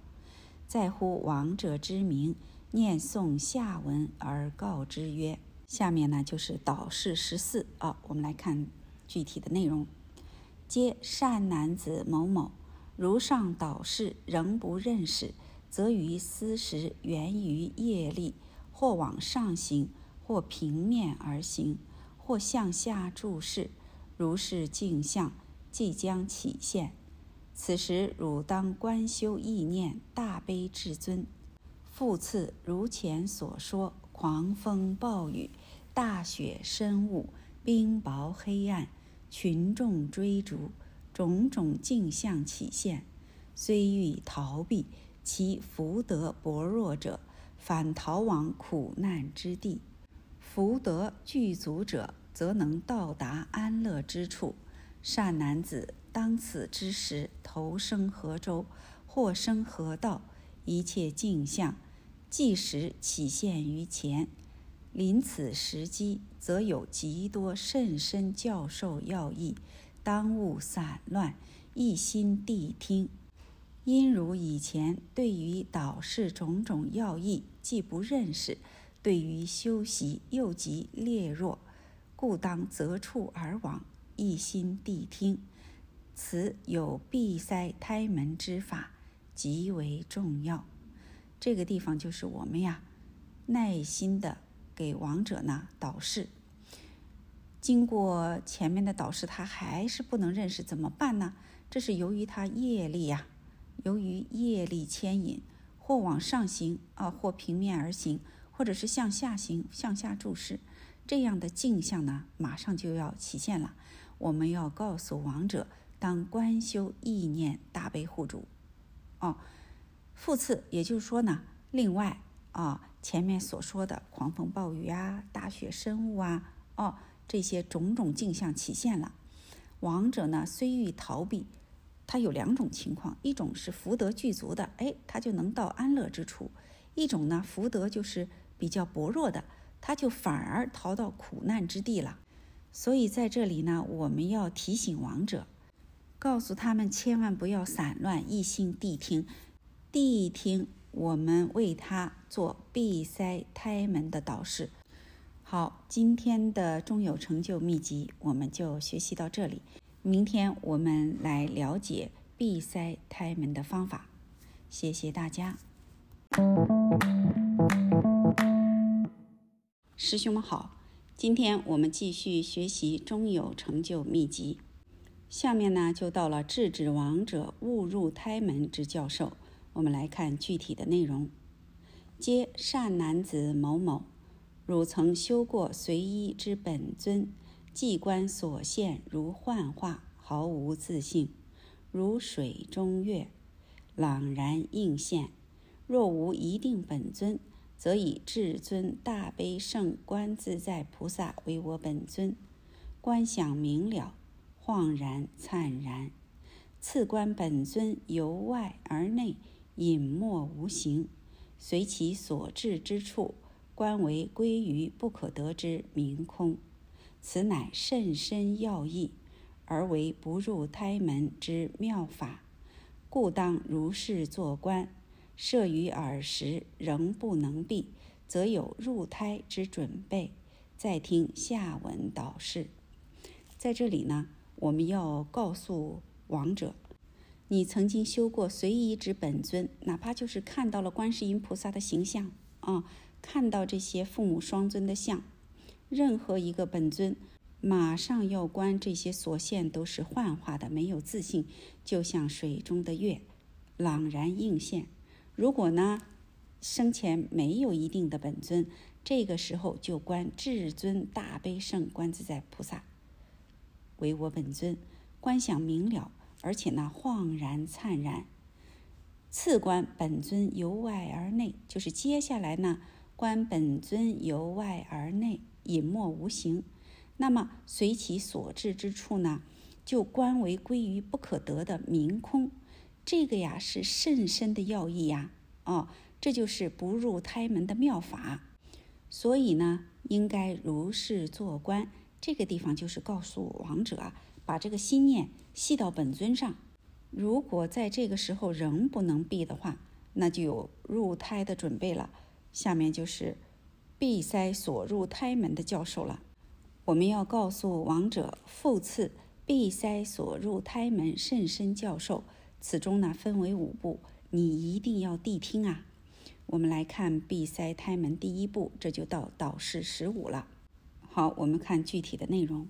在乎亡者之名，念诵下文而告之曰：“下面呢就是导示十四啊，我们来看具体的内容。皆善男子某某，如上导示仍不认识，则于思时源于业力，或往上行，或平面而行，或向下注视，如是镜像。”即将起现，此时汝当观修意念大悲至尊。复次如前所说，狂风暴雨、大雪深雾、冰雹黑暗、群众追逐，种种镜像起现，虽欲逃避，其福德薄弱者，反逃往苦难之地；福德具足者，则能到达安乐之处。善男子，当此之时，投生何州，或生何道？一切镜像，即时起现于前。临此时机，则有极多甚深教授要义，当勿散乱，一心谛听。因如以前对于导师种种要义，既不认识；对于修习又极劣弱，故当择处而往。一心谛听，此有闭塞胎门之法，极为重要。这个地方就是我们呀，耐心的给王者呢导示。经过前面的导示，他还是不能认识，怎么办呢？这是由于他业力呀，由于业力牵引，或往上行啊，或平面而行，或者是向下行，向下注视，这样的镜像呢，马上就要起现了。我们要告诉王者，当观修意念大悲护主，哦，复次，也就是说呢，另外啊，前面所说的狂风暴雨啊、大雪深雾啊，哦，这些种种镜像起现了，王者呢虽欲逃避，他有两种情况：一种是福德具足的，哎，他就能到安乐之处；一种呢，福德就是比较薄弱的，他就反而逃到苦难之地了。所以在这里呢，我们要提醒亡者，告诉他们千万不要散乱，一心谛听，谛听我们为他做闭塞胎门的导师。好，今天的中有成就秘籍我们就学习到这里。明天我们来了解闭塞胎门的方法。谢谢大家，师兄们好。今天我们继续学习中有成就秘籍。下面呢，就到了制止亡者误入胎门之教授。我们来看具体的内容：皆善男子某某，汝曾修过随一之本尊。既观所现如幻化，毫无自性，如水中月，朗然映现。若无一定本尊，则以至尊大悲圣观自在菩萨为我本尊。观想明了，恍然灿然。次观本尊由外而内，隐没无形，随其所至之处，观为归于不可得之明空。此乃甚深要义，而为不入胎门之妙法，故当如是作观。设于耳时仍不能闭，则有入胎之准备。再听下文导示。在这里呢，我们要告诉亡者，你曾经修过随意之本尊，哪怕就是看到了观世音菩萨的形象啊，看到这些父母双尊的像。任何一个本尊，马上要观这些所现都是幻化的，没有自信，就像水中的月，朗然映现。如果呢，生前没有一定的本尊，这个时候就观至尊大悲圣观自在菩萨为我本尊，观想明了，而且呢恍然灿然。次观本尊由外而内，就是接下来呢观本尊由外而内。隐没无形，那么随其所至之处呢，就观为归于不可得的明空。这个呀是甚深的要义呀，哦，这就是不入胎门的妙法。所以呢，应该如是做观。这个地方就是告诉王者啊，把这个心念系到本尊上。如果在这个时候仍不能闭的话，那就有入胎的准备了。下面就是。闭塞所入胎门的教授了，我们要告诉王者复次闭塞所入胎门甚深教授，此中呢分为五步，你一定要谛听啊。我们来看闭塞胎门第一步，这就到导示十五了。好，我们看具体的内容。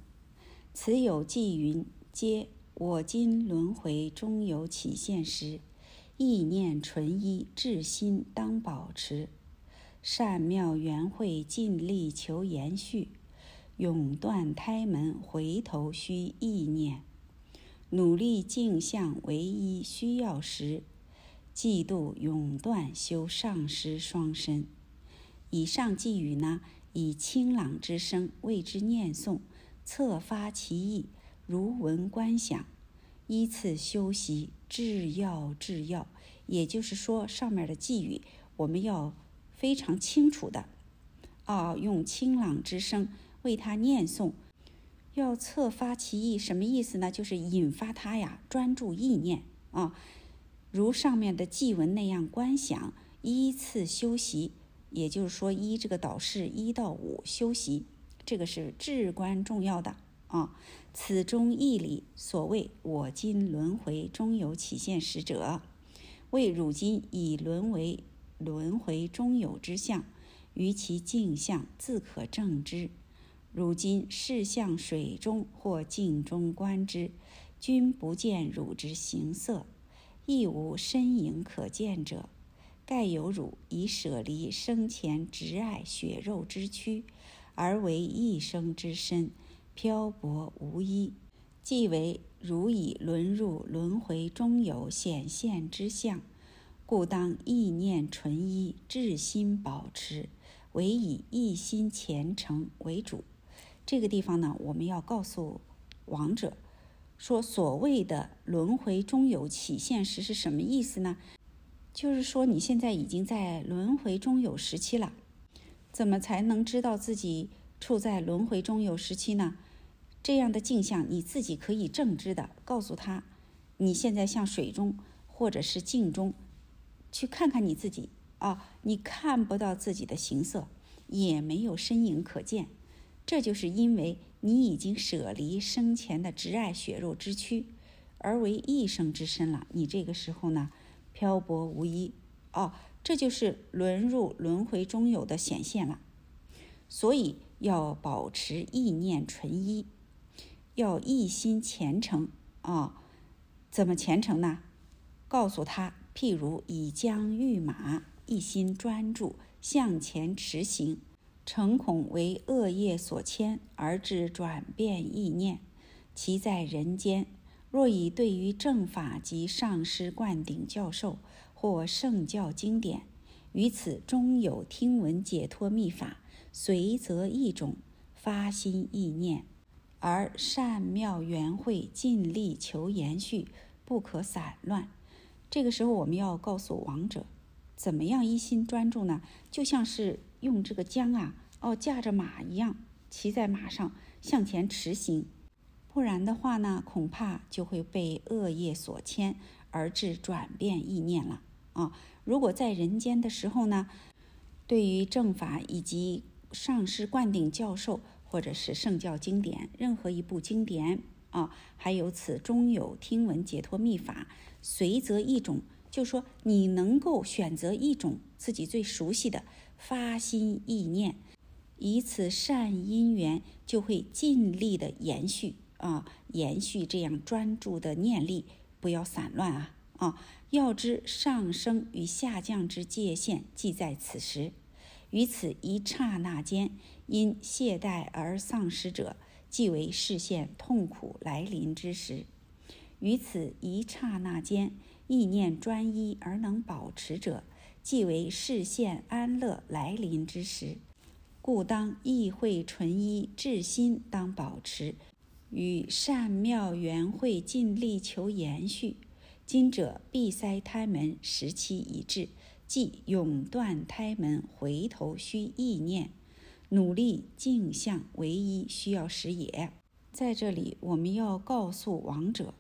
此有记云：皆我今轮回终有起现时，意念纯一，至心当保持。善妙缘会，尽力求延续；永断胎门，回头须意念。努力镜像唯一需要时，嫉妒永断修上师双身。以上寄语呢，以清朗之声为之念诵，侧发其意，如闻观想，依次修习，至要至要。也就是说，上面的寄语我们要。非常清楚的，啊，用清朗之声为他念诵，要侧发其意，什么意思呢？就是引发他呀专注意念啊，如上面的祭文那样观想，依次修习，也就是说依这个导示一到五修习，这个是至关重要的啊。此中义理，所谓我今轮回终有起现使者，为汝今已沦为。轮回中有之相，于其镜相自可证之。如今视向水中或镜中观之，均不见汝之形色，亦无身影可见者。盖有汝已舍离生前执爱血肉之躯，而为一生之身，漂泊无依，即为汝已沦入轮回中有显现之相。故当意念纯一，至心保持，唯以一心虔诚为主。这个地方呢，我们要告诉亡者，说所谓的轮回中有起现时是什么意思呢？就是说你现在已经在轮回中有时期了，怎么才能知道自己处在轮回中有时期呢？这样的镜像你自己可以正知的告诉他，你现在像水中或者是镜中，去看看你自己啊，你看不到自己的形色，也没有身影可见，这就是因为你已经舍离生前的执爱血肉之躯，而为一生之身了。你这个时候呢，漂泊无依，哦，这就是沦入轮回中有的显现了。所以要保持意念纯一。要一心虔诚啊！怎么虔诚呢？告诉他，譬如以将御马，一心专注向前驰行，诚恐为恶业所牵而致转变意念。其在人间，若以对于正法及上师灌顶教授或圣教经典，于此终有听闻解脱秘法，随则一种发心意念。而善妙缘会尽力求延续，不可散乱。这个时候，我们要告诉王者，怎么样一心专注呢？就像是用这个缰啊，哦，驾着马一样，骑在马上向前驰行。不然的话呢，恐怕就会被恶业所牵，而致转变意念了啊。如果在人间的时候呢，对于正法以及上师灌顶教授。或者是圣教经典，任何一部经典啊，还有此中有听闻解脱秘法，随则一种，就说你能够选择一种自己最熟悉的发心意念，以此善因缘就会尽力的延续啊，延续这样专注的念力，不要散乱啊啊！要知上升与下降之界限，即在此时。于此一刹那间，因懈怠而丧失者，即为视线痛苦来临之时；于此一刹那间，意念专一而能保持者，即为视线安乐来临之时。故当意会纯一，至心当保持，与善妙缘会尽力求延续。今者闭塞胎门时期已至。即永断胎门，回头需意念，努力镜像唯一需要时也。在这里，我们要告诉王者，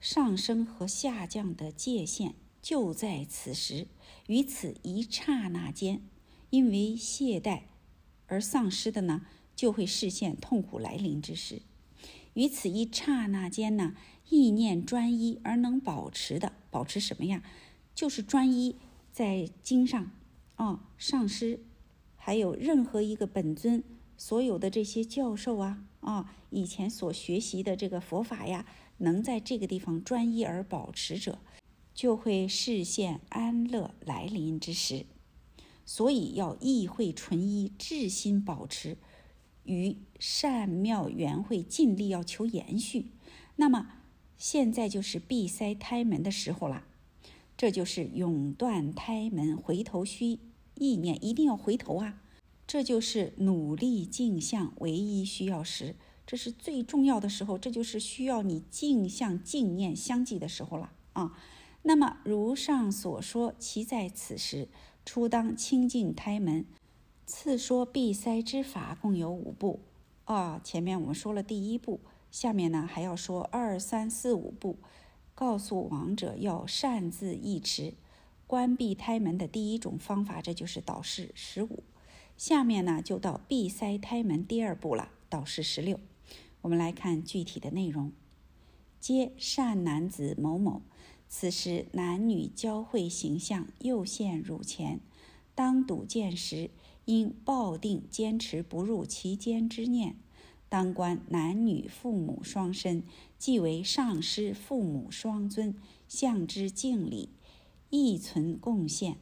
上升和下降的界限就在此时，于此一刹那间，因为懈怠而丧失的呢，就会视线痛苦来临之时。于此一刹那间呢，意念专一而能保持的，保持什么呀？就是专一。在经上，啊，上师，还有任何一个本尊，所有的这些教授啊，啊，以前所学习的这个佛法呀，能在这个地方专一而保持者，就会视现安乐来临之时。所以要意会纯一，至心保持，与善妙缘会尽力要求延续。那么现在就是闭塞胎门的时候了。这就是永断胎门，回头须意念，一定要回头啊！这就是努力镜像唯一需要时，这是最重要的时候，这就是需要你镜像镜念相继的时候了啊！那么如上所说，其在此时初当清净胎门，次说闭塞之法共有五步啊！前面我们说了第一步，下面呢还要说二三四五步。告诉王者要擅自意持，关闭胎门的第一种方法，这就是导示十五。下面呢，就到闭塞胎门第二步了，导示十六。我们来看具体的内容：皆善男子某某，此时男女交汇形象又现乳前，当睹见时，应抱定坚持不入其间之念。当观男女父母双身，即为上师父母双尊，向之敬礼，亦存贡献，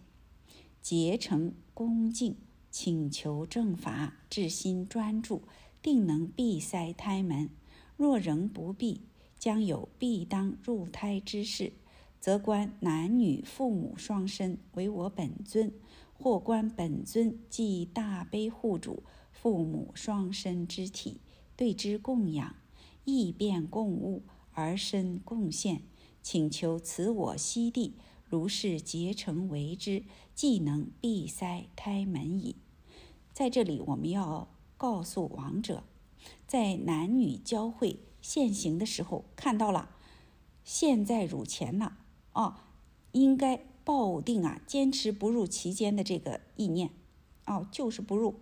结成恭敬，请求正法，至心专注，定能闭塞胎门。若仍不闭，将有必当入胎之事，则观男女父母双身为我本尊，或观本尊即大悲护主父母双身之体。对之供养，异变共物，而身贡献，请求此我悉地，如是结成为之，即能闭塞胎门矣。在这里，我们要告诉王者，在男女交汇现行的时候，看到了现在乳前了哦，应该抱定啊，坚持不入其间的这个意念哦，就是不入。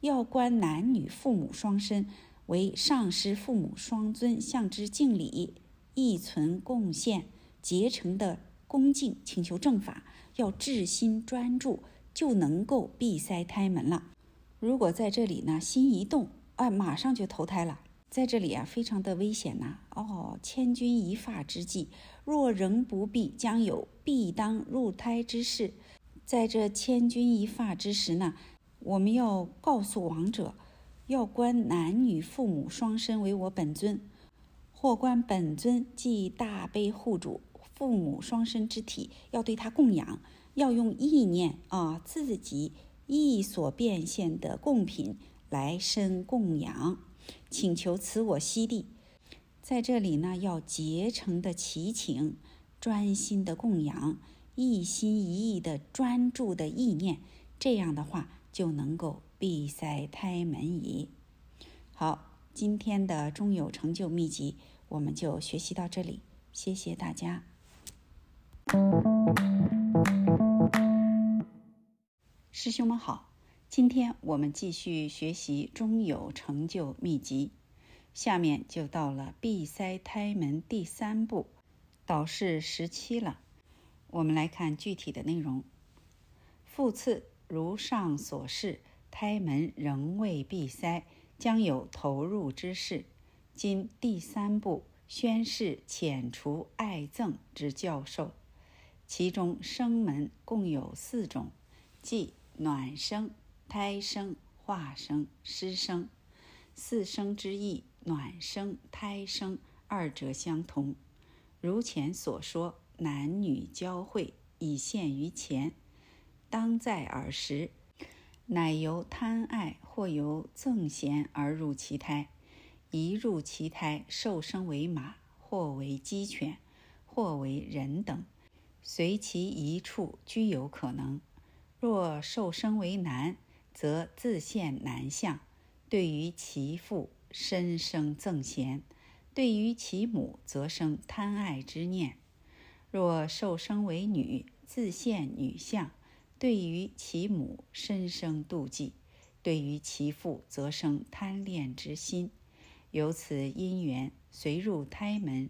要观男女父母双身为上师父母双尊，向之敬礼，意存贡献结成的恭敬，请求正法，要至心专注，就能够闭塞胎门了。如果在这里呢，心一动，啊，马上就投胎了。在这里啊，非常的危险呐！哦，千钧一发之际，若仍不避，将有必当入胎之事。在这千钧一发之时呢？我们要告诉王者，要观男女父母双身为我本尊，或观本尊即大悲护主父母双身之体，要对他供养，要用意念啊，自己意所变现的贡品来生供养，请求此我悉地。在这里呢，要竭诚的祈请，专心的供养，一心一意的专注的意念，这样的话。就能够闭塞胎门矣。好，今天的中有成就秘籍我们就学习到这里，谢谢大家。师兄们好，今天我们继续学习中有成就秘籍，下面就到了闭塞胎门第三步，导式十七了。我们来看具体的内容，复次。如上所示，胎门仍未闭塞，将有投入之事。今第三步宣示遣除爱憎之教授，其中生门共有四种，即暖生、胎生、化生、湿生。四生之意，暖生、胎生二者相同。如前所说，男女交汇已现于前。当在耳时，乃由贪爱或由憎嫌而入其胎，一入其胎，受生为马，或为鸡犬，或为人等，随其一处均有可能。若受生为男，则自现男相，对于其父深生憎嫌；对于其母，则生贪爱之念。若受生为女，自现女相。对于其母深生妒忌，对于其父则生贪恋之心，由此因缘随入胎门，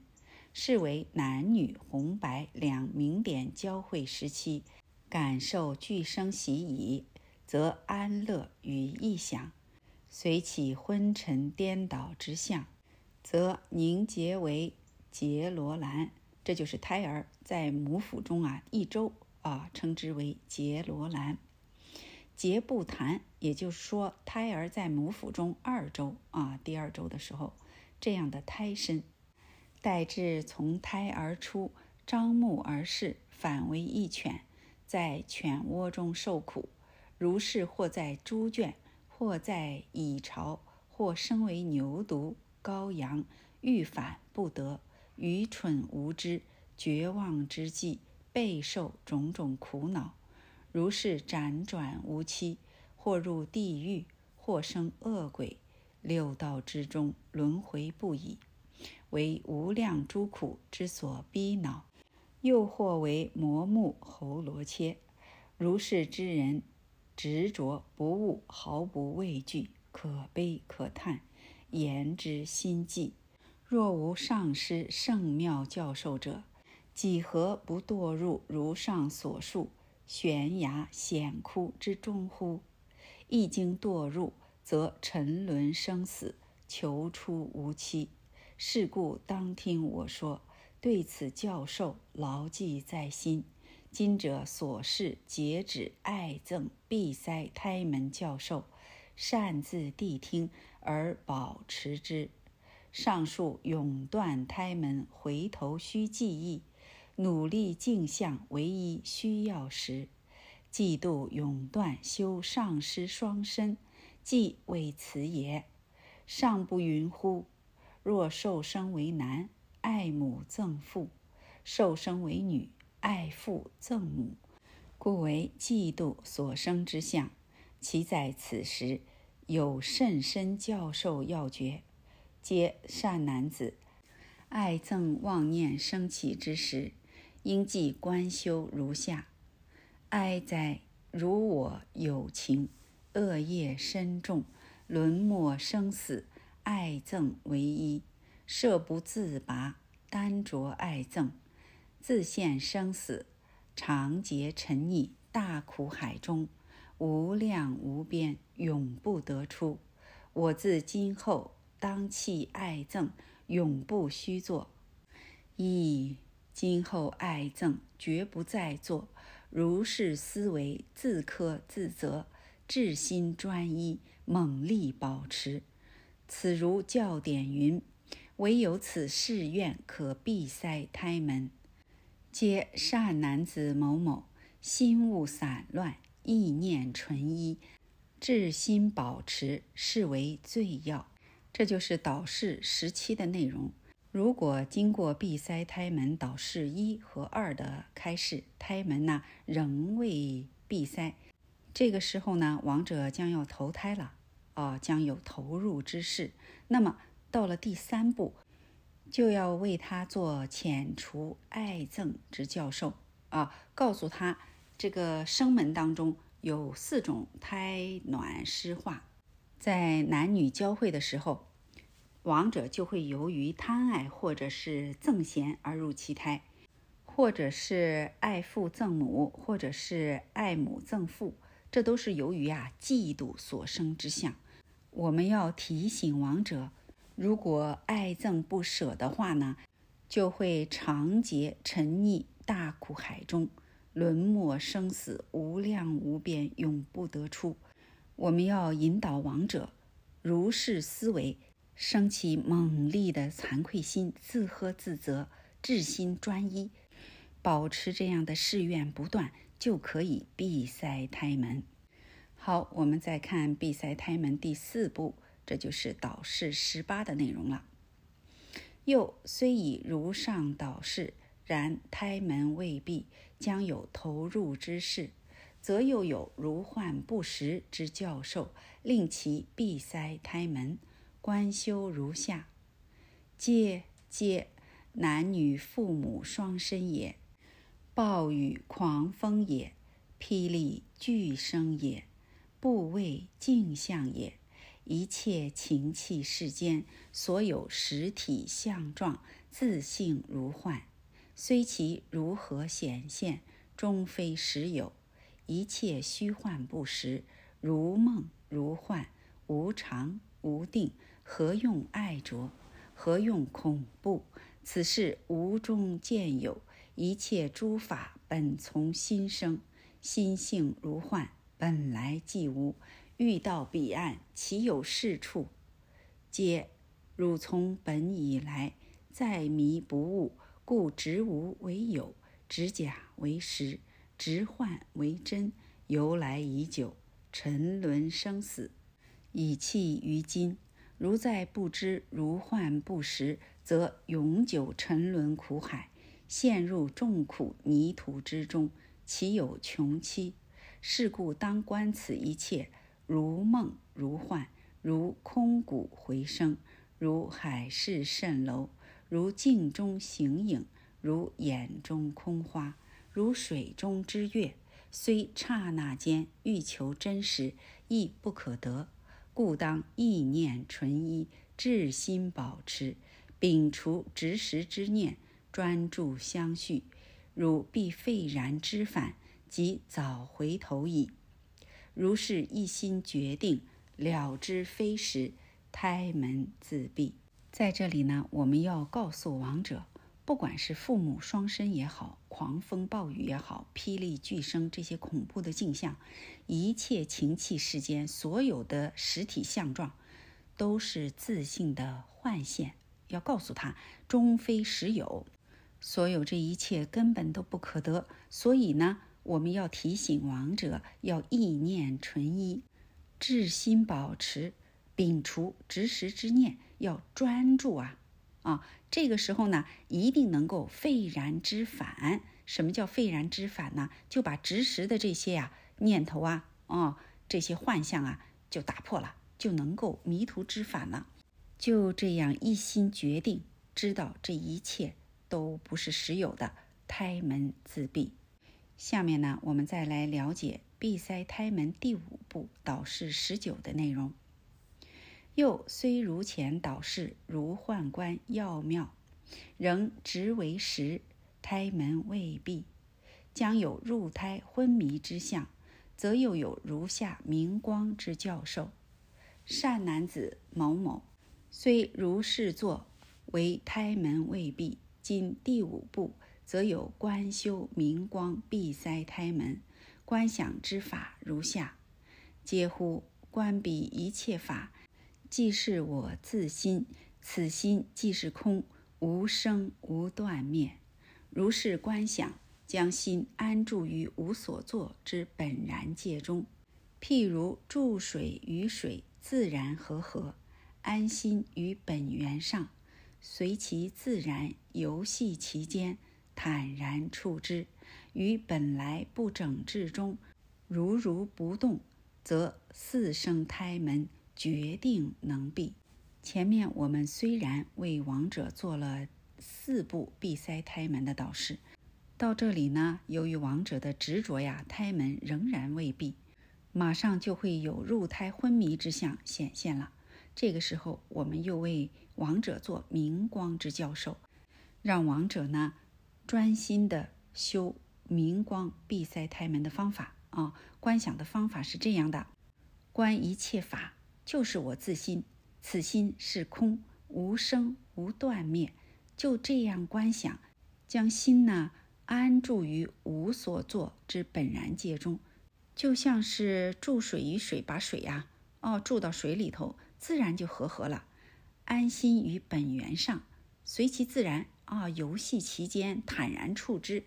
视为男女红白两明点交汇时期，感受俱生喜矣，则安乐与异想，随起昏沉颠倒之相，则凝结为结罗兰，这就是胎儿在母腹中啊一周。啊，称之为结罗兰，结不谈，也就是说，胎儿在母腹中二周啊，第二周的时候，这样的胎身，待至从胎而出，张目而视，反为一犬，在犬窝中受苦，如是或在猪圈，或在蚁巢，或生为牛犊、羔羊，欲反不得，愚蠢无知，绝望之际。备受种种苦恼，如是辗转无期，或入地狱，或生恶鬼，六道之中轮回不已，为无量诸苦之所逼恼；又或为魔目喉罗切，如是之人，执着不悟，毫不畏惧，可悲可叹，言之心悸。若无上师圣妙教授者。几何不堕入如上所述悬崖险窟之中乎？一经堕入，则沉沦生死，求出无期。是故当听我说，对此教授牢记在心。今者所示截止爱憎闭塞胎门教授，善自谛听而保持之。上述永断胎门，回头须记忆。努力镜像唯一需要时，嫉妒永断修上师双身，即为此也。尚不云乎？若受生为男，爱母赠父，受生为女，爱父憎母，故为嫉妒所生之相。其在此时有甚深教授要诀，皆善男子爱憎妄念生起之时，应记观修如下：哀哉！如我有情，恶业深重，沦没生死，爱憎为一。设不自拔，单着爱憎，自陷生死，长劫沉溺大苦海中，无量无边，永不得出。我自今后当弃爱憎，永不虚作。一今后爱憎绝不再作。如是思维，自苛自责，至心专一，猛力保持。此如教典云。唯有此誓愿可闭塞胎门，皆善男子某某心物散乱，意念纯一，至心保持，是为最要。这就是导示十七的内容。如果经过闭塞胎门导示一和二的开示，胎门呢仍未闭塞，这个时候呢，亡者将要投胎了，啊，将有投入之事。那么。到了第三步，就要为他做遣除爱憎之教授啊，告诉他这个生门当中有四种胎暖湿化，在男女交汇的时候，亡者就会由于贪爱或者是憎嫌而入其胎，或者是爱父憎母，或者是爱母憎父，这都是由于啊嫉妒所生之相。我们要提醒亡者。如果爱憎不舍的话呢，就会长劫沉溺大苦海中，沦没生死无量无边，永不得出。我们要引导亡者如是思维，升起猛烈的惭愧心，自呵自责，至心专一，保持这样的誓愿不断，就可以闭塞胎门。好，我们再看闭塞胎门第四步。这就是导示十八的内容了。又虽以如上导示，然胎门未闭，将有投入之事，则又有如患不实之教授，令其闭塞胎门。观修如下：皆皆男女父母双身也，暴雨狂风也，霹雳巨声也，不畏镜像也。一切情气世间所有实体相状，自性如幻，虽其如何显现，终非实有。一切虚幻不实，如梦如幻，无常无定，何用爱着？何用恐怖？此事无中见有。一切诸法本从心生，心性如幻，本来即无。欲到彼岸，岂有是处？皆汝从本以来，在迷不悟，故执无为有，执假为实，执幻为真，由来已久，沉沦生死，以弃于今。如在不知如幻不实，则永久沉沦苦海，陷入众苦泥土之中，岂有穷期？是故当观此一切。如梦如幻，如空谷回声，如海市蜃楼，如镜中形影，如眼中空花，如水中之月。虽刹那间欲求真实，亦不可得。故当意念纯一，至心保持，摒除执实之念，专注相续，汝必废然之返，即早回头矣。如是一心决定了之非时，胎门自闭。在这里呢，我们要告诉亡者，不管是父母双身也好，狂风暴雨也好，霹雳巨声这些恐怖的景象，一切情气世间所有的实体相状，都是自信的幻现。要告诉他，终非实有，所有这一切根本都不可得。所以呢。我们要提醒亡者要意念纯一，至心保持，摒除执实之念，要专注啊，啊。这个时候呢，一定能够废然知返。什么叫废然知返呢？就把执实的这些呀念头啊，哦，这些幻象啊，就打破了，就能够迷途知返了。就这样一心决定，知道这一切都不是实有的，胎门自闭。下面呢，我们再来了解闭塞胎门第五步导示十九的内容。又虽如前导示如宦官要妙，仍直为实。胎门未闭，将有入胎昏迷之象，则又有如下明光之教授：善男子某某，虽如是作，为胎门未闭。今第五步，则有观修明光闭塞胎门，观想之法如下：皆乎观彼一切法，即是我自心，此心即是空，无生无断灭。如是观想，将心安住于无所作之本然界中，譬如注水与水自然和合，安心于本源上，随其自然游戏其间，坦然处之，于本来不整治中，如如不动，则四生胎门决定能闭。前面我们虽然为王者做了。四步闭塞胎门的导示，到这里呢，由于亡者的执着呀，胎门仍然未闭，马上就会有入胎昏迷之象显现了。这个时候，我们又为亡者做明光之教授，让亡者呢专心的修明光闭塞胎门的方法啊。观想的方法是这样的：观一切法就是我自心，此心是空，无生无断灭。就这样观想，将心呢安住于无所作之本然界中，就像是注水于水，把水呀哦注到水里头，自然就和合了。安心于本源上，随其自然啊，游戏其间，坦然处之，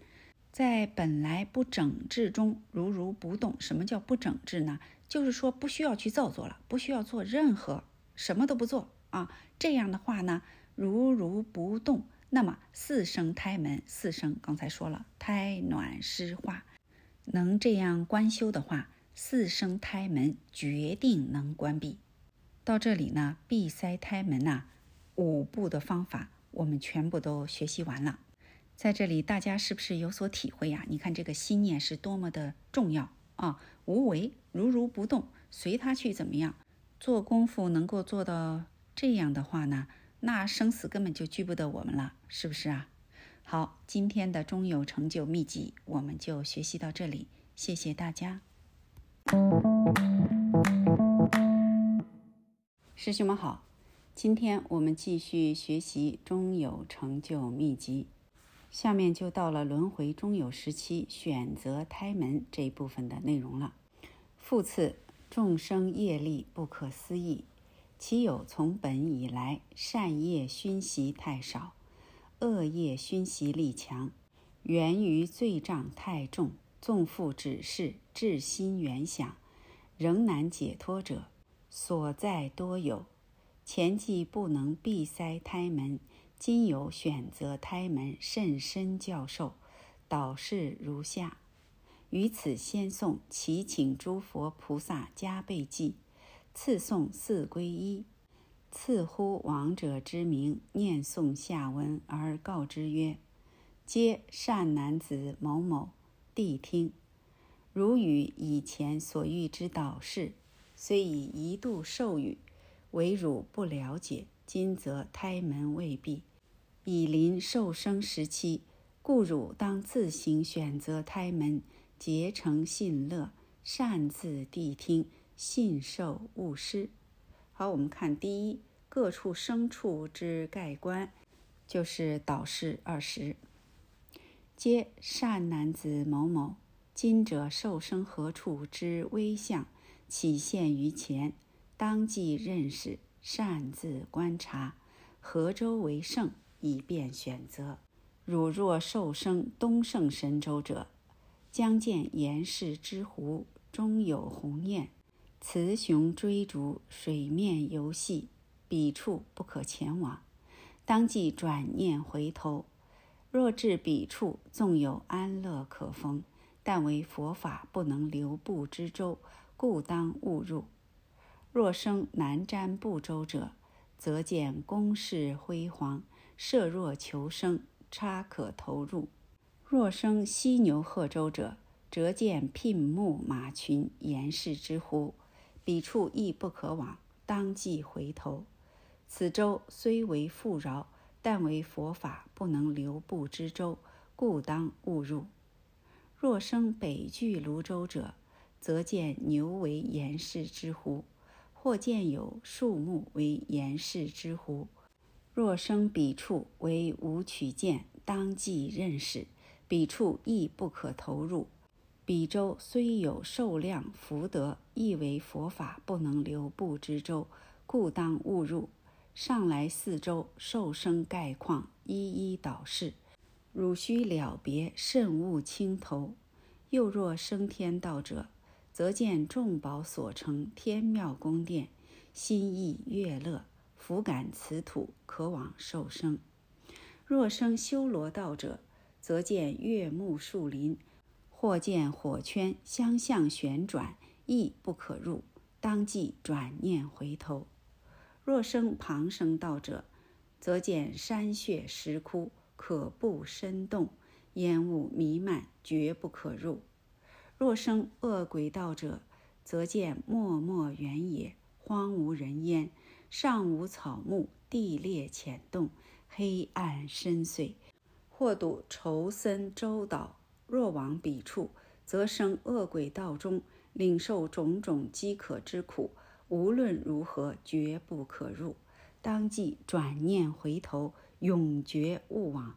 在本来不整治中如如不动。什么叫不整治呢？就是说不需要去造作了，不需要做任何，什么都不做啊。这样的话呢？如如不动，那么四生胎门，四生刚才说了，胎暖湿化，能这样观修的话，四生胎门决定能关闭。到这里呢，闭塞胎门呐，五步的方法我们全部都学习完了。在这里，大家是不是有所体会呀？你看这个心念是多么的重要啊！无为，如如不动，随他去怎么样？做功夫能够做到这样的话呢？那生死根本就拘不得我们了，是不是啊？好，今天的中有成就秘籍我们就学习到这里，谢谢大家。师兄们好，今天我们继续学习中有成就秘籍，下面就到了轮回中有时期选择胎门这一部分的内容了。复次，众生业力不可思议。其有从本以来善业熏习太少，恶业熏习力强，源于罪障太重，纵复指示，至心原想，仍难解脱者，所在多有。前既不能闭塞胎门，今有选择胎门甚深教授，导示如下：于此先诵祈请诸佛菩萨加倍记。次诵四归一，次呼亡者之名，念诵下文而告之曰：“皆善男子某某，谛听。如与以前所遇之导示，虽已一度授予，唯汝不了解。今则胎门未闭，已临受生时期，故汝当自行选择胎门，结成信乐，擅自谛听。”信受勿失。好，我们看第一，各处生处之盖观，就是导示二十。皆善男子某某，今者受生何处之微相，起现于前，当即认识，擅自观察，何州为胜，以便选择。汝若受生东胜神州者，将见岩氏之湖中有鸿雁。雌雄追逐，水面游戏，彼处不可前往。当即转念回头。若至彼处，纵有安乐可逢，但为佛法不能留步之舟，故当勿入。若生南瞻部洲者，则见宫室辉煌，设若求生，差可投入；若生犀牛贺州者，则见牝牧马群，严氏之乎？彼处亦不可往，当即回头。此洲虽为富饶。但为佛法不能留步之洲，故当勿入。若生北距泸州者，则见牛为严氏之乎？或见有树木为严氏之乎？若生彼处为无取见，当即认识，彼处亦不可投入。彼舟虽有受量福德，亦为佛法不能留步之舟，故当勿入。上来四周，受生概况，一一导示。汝须了别，慎勿轻头。又若升天道者，则见众宝所成天庙宫殿，心意悦乐，福感此土，可往受生。若生修罗道者，则见月木树林，或见火圈相向旋转，亦不可入，当即转念回头。若生旁生道者，则见山穴石窟，可不深动；烟雾弥漫，绝不可入。若生恶鬼道者，则见默默原野，荒无人烟，上无草木，地裂浅洞，黑暗深邃，或睹愁森周岛。若往彼处，则生恶鬼道中，领受种种饥渴之苦。无论如何，绝不可入。当即转念回头，永绝勿往。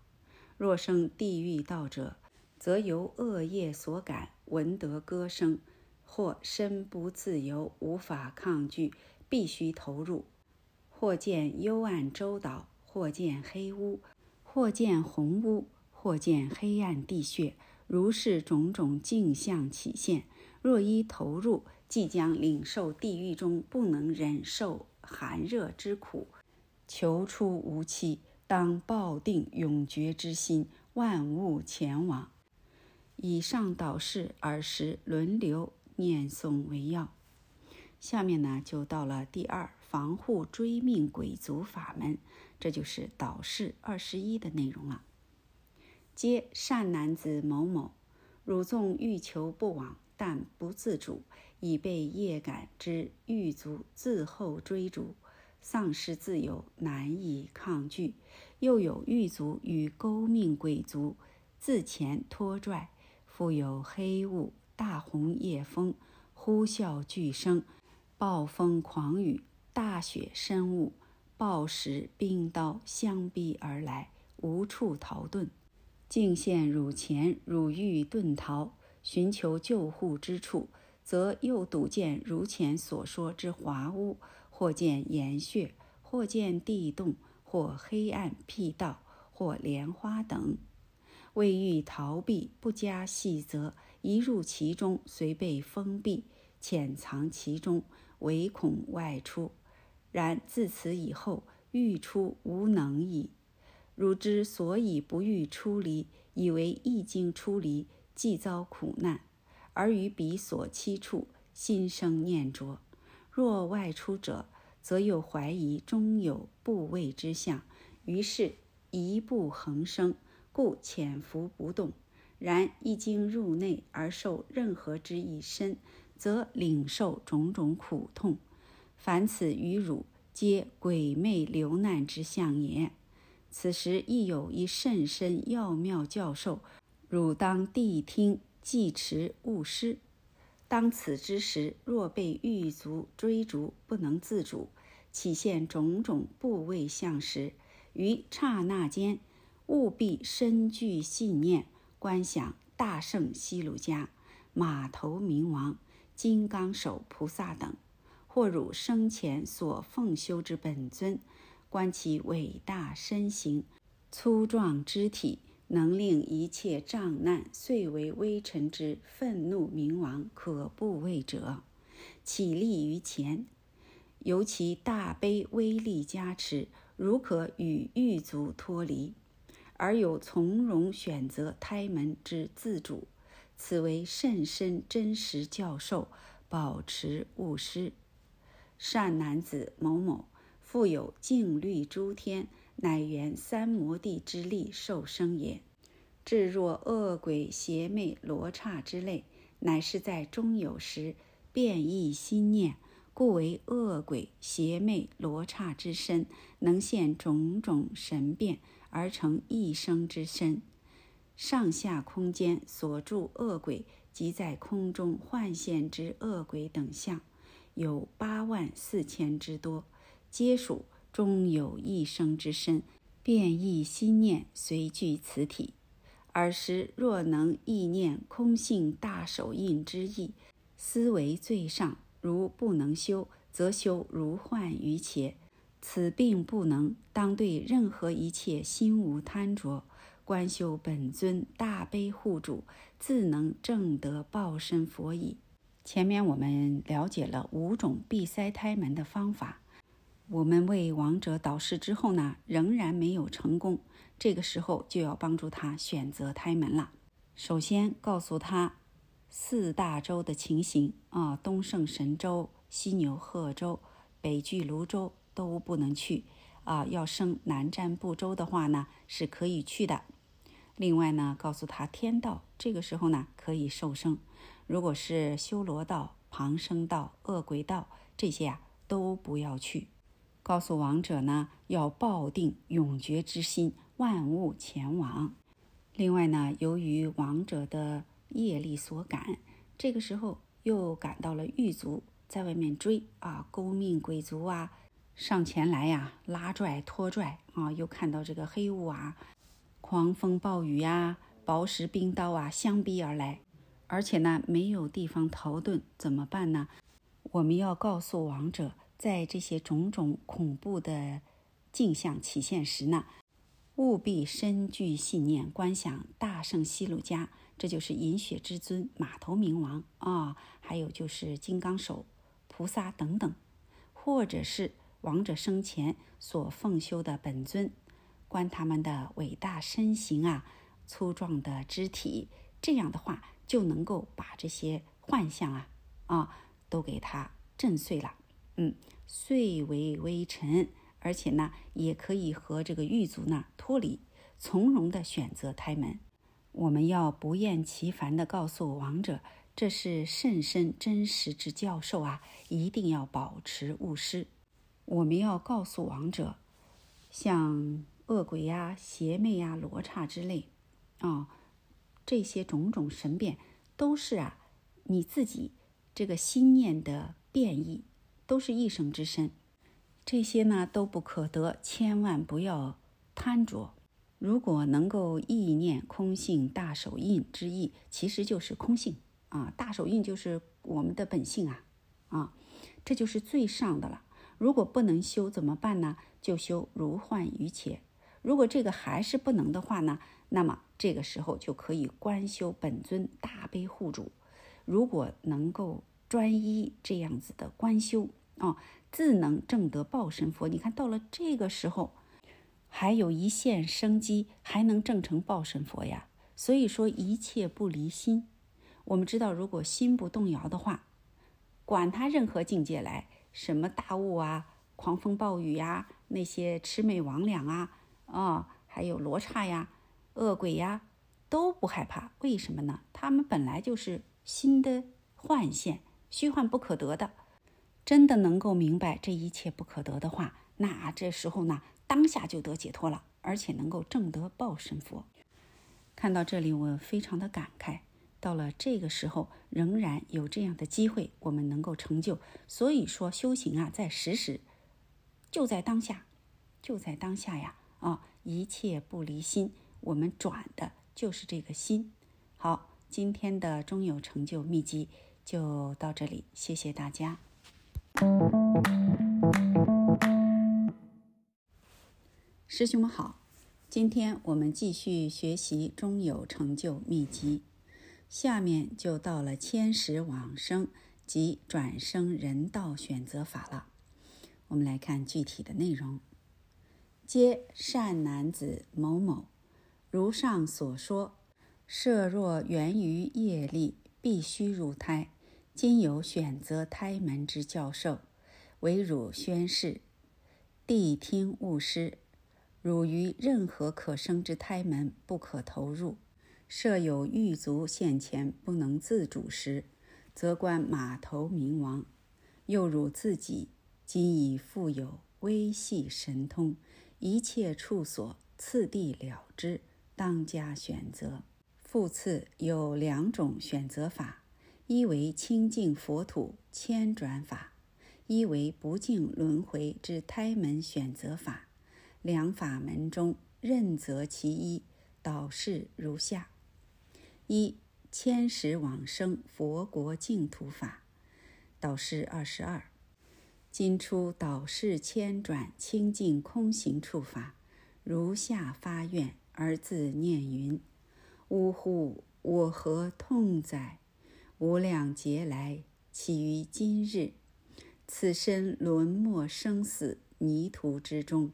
若生地狱道者，则由恶业所感，闻得歌声，或身不自由，无法抗拒，必须投入。或见幽暗周岛，或见黑屋，或见红屋，或见黑暗地穴，如是种种镜像起现。若依投入，即将领受地狱中不能忍受寒热之苦，求出无期，当抱定永绝之心，万物前往。以上导示耳时轮流念诵为要。下面呢，就到了第二防护追命鬼族法门，这就是导示二十一的内容了。皆善男子某某，汝纵欲求不往。但不自主，已被业感之狱卒自后追逐，丧失自由，难以抗拒。又有狱卒与勾命鬼卒自前拖拽，复有黑雾、大红夜风、呼啸巨声、暴风狂雨、大雪深雾、暴石冰刀相逼而来，无处逃遁，竟现汝前，汝欲遁逃。寻求救护之处，则又睹见如前所说之华屋，或见岩穴，或见地洞，或黑暗僻道，或莲花等。为欲逃避，不加细则，一入其中，遂被封闭，潜藏其中，唯恐外出。然自此以后，欲出无能矣。汝之所以不欲出离，以为一经出离。即遭苦难，而于彼所栖处心生念着。若外出者，则又怀疑终有不畏之相，于是一步横生，故潜伏不动。然一经入内而受任何之一身，则领受种种苦痛。凡此于汝，皆鬼魅流难之相也。此时亦有一甚深要妙教授。汝当谛听，记持勿失。当此之时，若被狱卒追逐，不能自主，起现种种部位相时，于刹那间，务必深具信念，观想大圣西鲁迦、马头明王、金刚手菩萨等，或汝生前所奉修之本尊，观其伟大身形、粗壮肢体。能令一切障难遂为微尘之愤怒冥王可怖畏者，起立于前，由其大悲威力加持，如可与狱卒脱离，而有从容选择胎门之自主，此为甚深真实教授，保持勿失。善男子某某，复有净律诸天，乃缘三摩地之力受生也。至若恶鬼邪魅罗刹之类，乃是在中有时变异心念。故为恶鬼邪魅罗刹之身，能现种种神变，而成一生之身。上下空间所住恶鬼，即在空中幻现之恶鬼等相，有八万四千之多，皆属终有一生之身，变异心念随具此体。尔时若能意念空性大手印之意，思为最上。如不能修，则修如幻于且。此病不能，当对任何一切心无贪着，观修本尊大悲护主，自能正得报身佛矣。前面我们了解了五种闭塞胎门的方法，我们为亡者导师之后呢，仍然没有成功，这个时候就要帮助他选择胎门了。首先告诉他。四大洲的情形啊，东胜神州、西牛贺州、北俱泸州都不能去啊。要升南瞻部洲的话呢，是可以去的。另外呢，告诉他天道这个时候呢可以受生。如果是修罗道、旁生道、恶鬼道这些啊，都不要去。告诉亡者呢，要抱定永绝之心，万物前往。另外呢，由于亡者的业力所感，这个时候又赶到了狱卒在外面追啊，勾命鬼卒啊上前来呀，拉拽拖拽啊，又看到这个黑雾啊，狂风暴雨呀，薄石冰刀啊相逼而来，而且呢没有地方逃遁，怎么办呢？我们要告诉亡者，在这些种种恐怖的镜像起现时呢，务必深具信念，观想大圣西鲁迦。这就是银血之尊、马头明王啊，还有就是金刚手菩萨等等，或者是王者生前所奉修的本尊，观他们的伟大身形啊、粗壮的肢体，这样的话就能够把这些幻象啊啊都给它震碎了，嗯，碎为微尘，而且呢也可以和这个狱卒呢脱离，从容的选择胎门。我们要不厌其烦地告诉王者，这是甚深真实之教授啊，一定要保持勿失。我们要告诉亡者，像恶鬼呀、邪魅呀、罗刹之类，啊，这些种种神变，都是啊你自己这个心念的变异，都是一生之身。这些呢都不可得，千万不要贪着。如果能够意念空性大手印之意，其实就是空性啊，大手印就是我们的本性啊，啊，这就是最上的了。如果不能修怎么办呢？就修如幻于且。如果这个还是不能的话呢，那么这个时候就可以观修本尊大悲护主。如果能够专一这样子的观修啊，自能正得报身佛。你看到了这个时候。还有一线生机，还能证成报身佛呀。所以说一切不离心。我们知道，如果心不动摇的话，管他任何境界来，什么大雾啊、狂风暴雨呀、那些魑魅魍魉啊、啊，还有罗刹呀、恶鬼呀，都不害怕。为什么呢？他们本来就是心的幻现，虚幻不可得的。真的能够明白这一切不可得的话，那这时候呢？当下就得解脱了，而且能够正得报身佛。看到这里，我非常的感慨。到了这个时候，仍然有这样的机会，我们能够成就。所以说，修行啊，在时时，就在当下，就在当下呀！啊，一切不离心，我们转的就是这个心。好，今天的中有成就秘籍就到这里，谢谢大家。师兄们好，今天我们继续学习中有成就秘籍，下面就到了千时往生及转生人道选择法了。我们来看具体的内容：皆善男子某某。如上所说，设若源于业力，必须入胎。今有选择胎门之教授，唯汝宣示，谛听勿失。汝于任何可生之胎门不可投入。设有狱卒现前不能自主时，则观马头冥王。又汝自己今已富有微细神通，一切处所次第了之，当加选择。复次有两种选择法：一为清净佛土迁转法，一为不净轮回之胎门选择法。两法门中任择其一，导示如下。一千时往生佛国净土法，导师二十二。今出导师千转清净空行处法，如下发愿而自念云：呜呼！我何痛哉！无量劫来，起于今日，此身沦没生死泥土之中，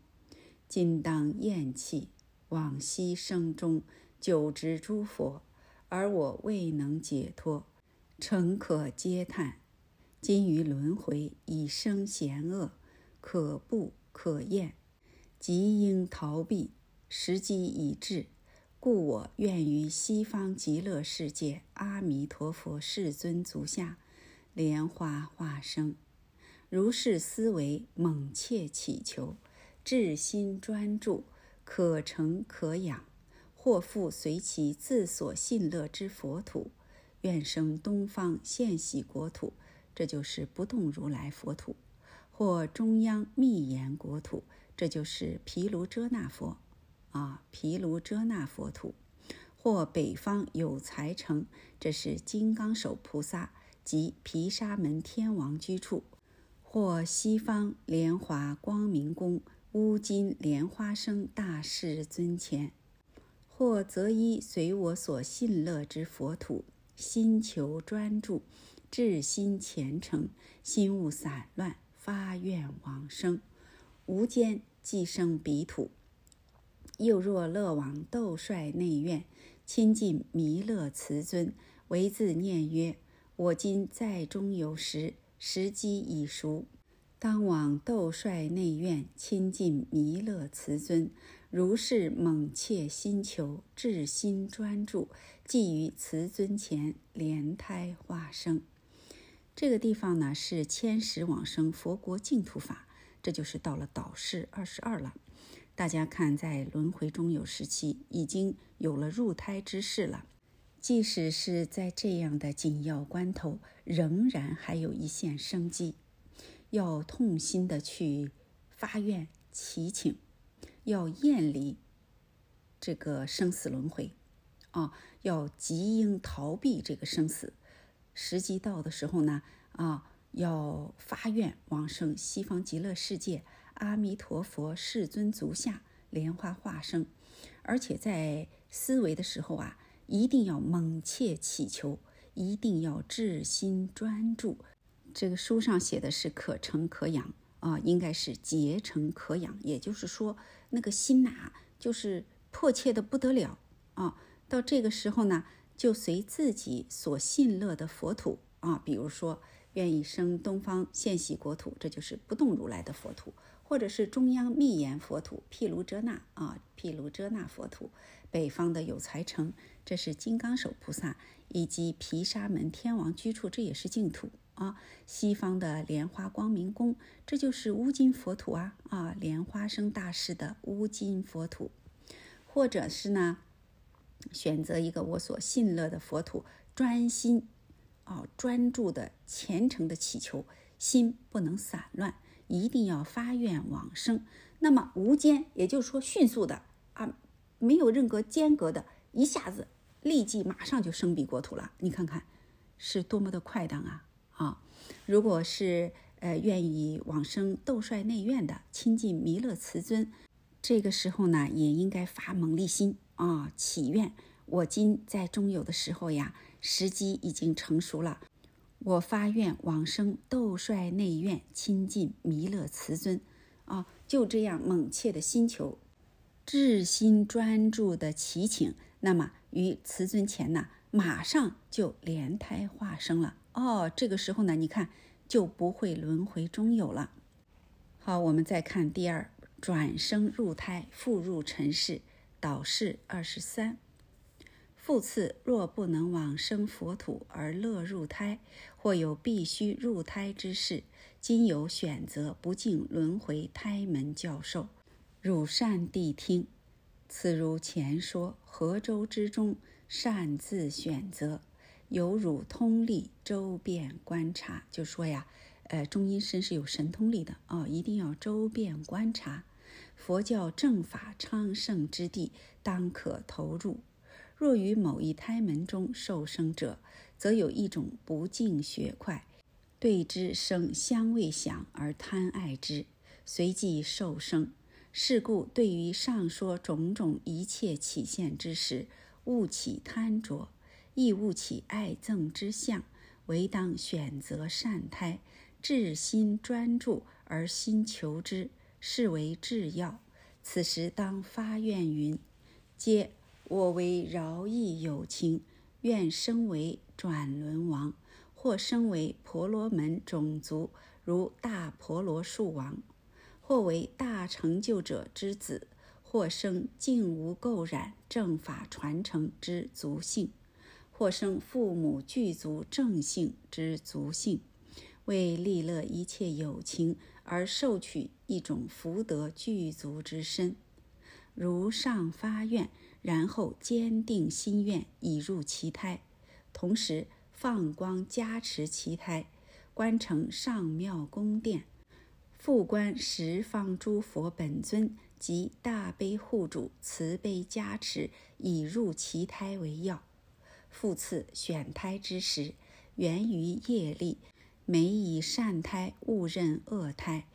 今当厌弃往昔生中久执诸佛。而我未能解脱，诚可嗟叹。今于轮回已生嫌恶，可怖可厌，即应逃避。时机已至，故我愿于西方极乐世界阿弥陀佛世尊足下莲花化生。如是思维，猛切祈求，至心专注，可成可养。或复随其自所信乐之佛土，愿生东方现喜国土，这就是不动如来佛土；或中央密严国土，这就是毗卢遮那佛，啊，毗卢遮那佛土；或北方有才城，这是金刚手菩萨及毗沙门天王居处；或西方莲华光明宫乌金莲花生大士尊前。或择一随我所信乐之佛土，心求专注，至心虔诚，心勿散乱，发愿往生，无间即生彼土。又若乐王斗率内院，亲近弥勒慈尊，唯自念曰：“我今在中有时，时机已熟，当往斗率内院，亲近弥勒慈尊。”如是猛切心求，至心专注，即于慈尊前莲胎化生。这个地方呢是千时往生佛国净土法，这就是到了导师二十二了。大家看，在轮回中有时期，已经有了入胎之事了。即使是在这样的紧要关头，仍然还有一线生机，要痛心的去发愿祈请。要厌离这个生死轮回，啊，要极应逃避这个生死。时机到的时候呢，啊，要发愿往生西方极乐世界，阿弥陀佛世尊足下莲花化生。而且在思维的时候啊，一定要猛切祈求，一定要至心专注。这个书上写的是可成可养。啊，应该是结成可养，也就是说，那个心呐，就是迫切的不得了啊。到这个时候呢，就随自己所信乐的佛土啊，比如说愿意生东方现喜国土，这就是不动如来的佛土，或者是中央密严佛土毗卢遮那啊，毗卢遮那佛土，北方的有财城，这是金刚手菩萨以及毗沙门天王居处，这也是净土。啊，西方的莲花光明宫，这就是乌金佛土啊！啊，莲花生大师的乌金佛土，或者是呢，选择一个我所信乐的佛土，专心啊，专注的虔诚的祈求，心不能散乱，一定要发愿往生。那么无间，也就是说迅速的啊，没有任何间隔的，一下子立即马上就生彼国土了。你看看，是多么的快当啊！啊，如果是呃愿意往生斗率内院的亲近弥勒慈尊，这个时候呢，也应该发猛力心啊，祈愿我今在中有的时候呀，时机已经成熟了，我发愿往生斗率内院亲近弥勒慈尊，啊，就这样猛切的心求，至心专注的祈请，那么于慈尊前呢，马上就莲胎化生了。哦，这个时候呢，你看就不会轮回中有了。好，我们再看第二，转生入胎，复入尘世。导示二十三。复次，若不能往生佛土而乐入胎，或有必须入胎之事，今有选择不敬轮回胎门教授，汝善谛听。此如前说，河州之中擅自选择，有汝通力周遍观察。就说呀，呃，中阴身是有神通力的啊，一定要周遍观察。佛教正法昌盛之地，当可投入。若于某一胎门中受生者，则有一种不净血块，对之生香味想而贪爱之，随即受生。是故对于上说种种一切起现之时，勿起贪着，亦勿起爱憎之相，唯当选择善胎，至心专注而心求之。是为至要。此时当发愿云：皆我为饶益有情，愿生为转轮王，或生为婆罗门种族，如大婆罗树王；或为大成就者之子，或生净无垢染正法传承之族性，或生父母具足正性之足性。为利乐一切有情而受取一种福德具足之身，如上发愿，然后坚定心愿以入其胎，同时放光加持其胎，观成上妙宫殿，复观十方诸佛本尊及大悲护主慈悲加持以入其胎为要。复次选胎之时，源于业力。每以善胎误认恶胎，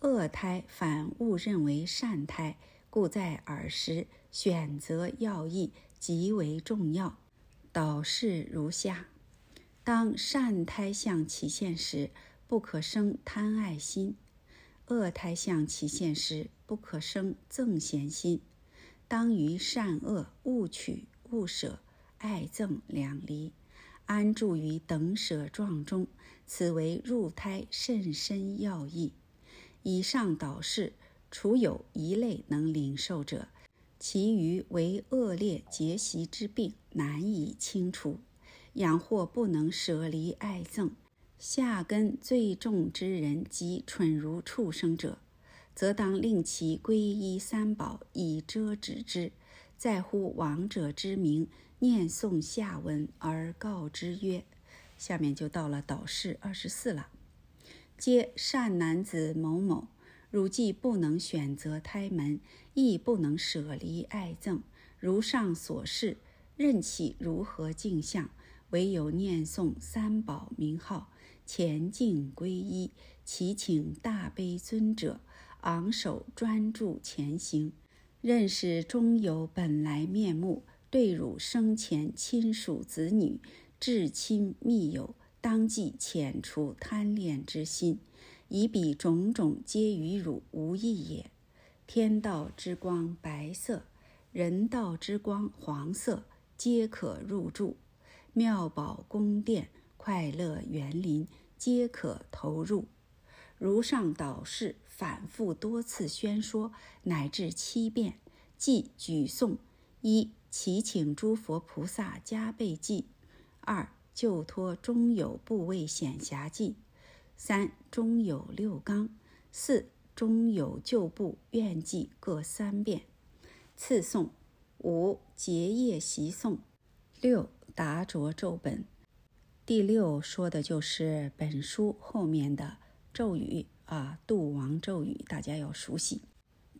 恶胎反误认为善胎，故在尔时选择要义极为重要。导示如下：当善胎相起现时，不可生贪爱心；恶胎相起现时，不可生憎嫌心。当于善恶勿取勿舍，爱憎两离。安住于等舍状中，此为入胎甚深要义。以上导示，除有一类能领受者，其余为恶劣结习之病，难以清除。养或不能舍离爱憎，下根最重之人及蠢如畜生者，则当令其皈依三宝以遮止之。在乎亡者之名。念诵下文而告之曰：“下面就到了导示二十四了。皆善男子某某，汝既不能选择胎门，亦不能舍离爱憎，如上所示，任其如何镜相，唯有念诵三宝名号，前进皈依，祈请大悲尊者，昂首专注前行，认识中有本来面目。”对汝生前亲属子女、至亲密友，当即遣除贪恋之心，以彼种种皆与汝无益也。天道之光白色，人道之光黄色，皆可入住。妙宝宫殿、快乐园林，皆可投入。如上导示，反复多次宣说，乃至七遍，即举诵一。祈请诸佛菩萨加倍记，二救脱中有部位显狭记，三中有六纲，四中有旧部愿记各三遍，次诵五结业习诵，六达着咒本。第六说的就是本书后面的咒语啊，度亡咒语，大家要熟悉。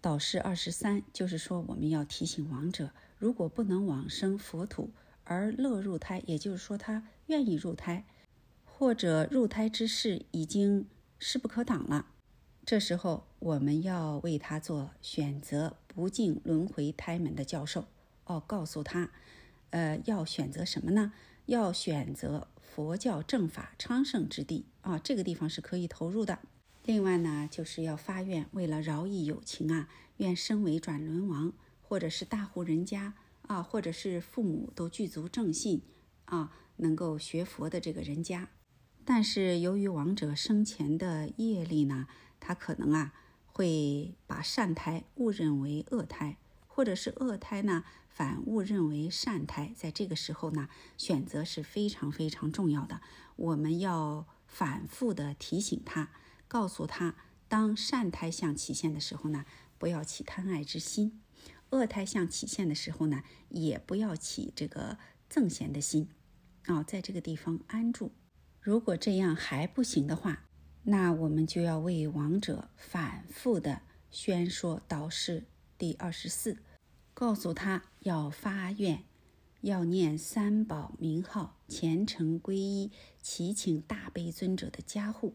导师二十三就是说我们要提醒亡者。如果不能往生佛土而乐入胎，也就是说他愿意入胎，或者入胎之事已经势不可挡了，这时候我们要为他做选择不进轮回胎门的教授哦，告诉他，呃，要选择什么呢？要选择佛教正法昌盛之地啊，这个地方是可以投入的。另外呢，就是要发愿，为了饶益有情啊，愿身为转轮王，或者是大户人家啊，或者是父母都具足正信啊，能够学佛的这个人家。但是由于亡者生前的业力呢，他可能啊会把善胎误认为恶胎，或者是恶胎呢反误认为善胎。在这个时候呢，选择是非常非常重要的，我们要反复的提醒他。告诉他，当善胎相起现的时候呢，不要起贪爱之心；恶胎相起现的时候呢，也不要起这个憎嫌的心。啊，在这个地方安住。如果这样还不行的话，那我们就要为亡者反复的宣说导师第二十四，告诉他要发愿，要念三宝名号，虔诚皈依，祈请大悲尊者的加护。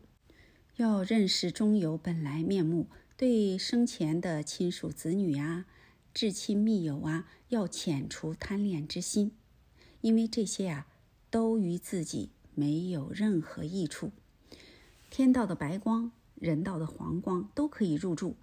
要认识中有本来面目，对生前的亲属子女啊、至亲密友啊，要遣除贪恋之心，因为这些啊，都与自己没有任何益处。天道的白光、人道的黄光都可以入住，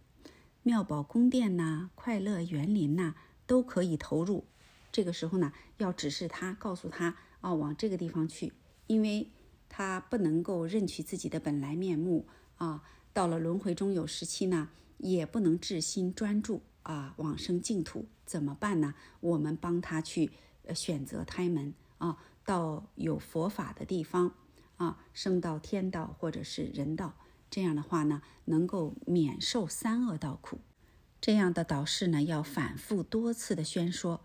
妙宝宫殿呐、快乐园林呐，都可以投入。这个时候呢，要指示他，告诉他啊，往这个地方去，因为。他不能够认取自己的本来面目啊！到了轮回中有时期呢，也不能至心专注啊，往生净土怎么办呢？我们帮他去选择胎门啊，到有佛法的地方啊，升到天道或者是人道，这样的话呢，能够免受三恶道苦。这样的导师呢，要反复多次的宣说，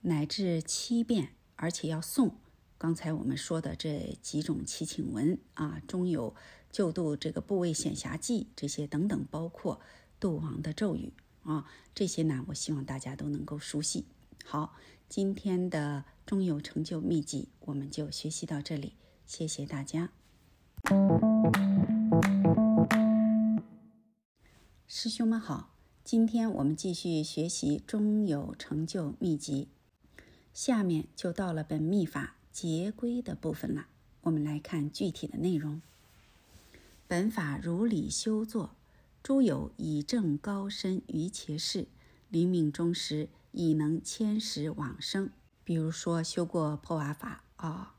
乃至七遍，而且要诵。刚才我们说的这几种祈请文啊，中有救度这个部位显侠记这些等等，包括度亡的咒语啊，这些呢，我希望大家都能够熟悉。好，今天的中有成就秘籍我们就学习到这里，谢谢大家。师兄们好，今天我们继续学习中有成就秘籍，下面就到了本秘法。结规的部分了，我们来看具体的内容。本法如理修作，诸有以正高深于前世，临命终时已能迁时往生。比如说修过破瓦法啊，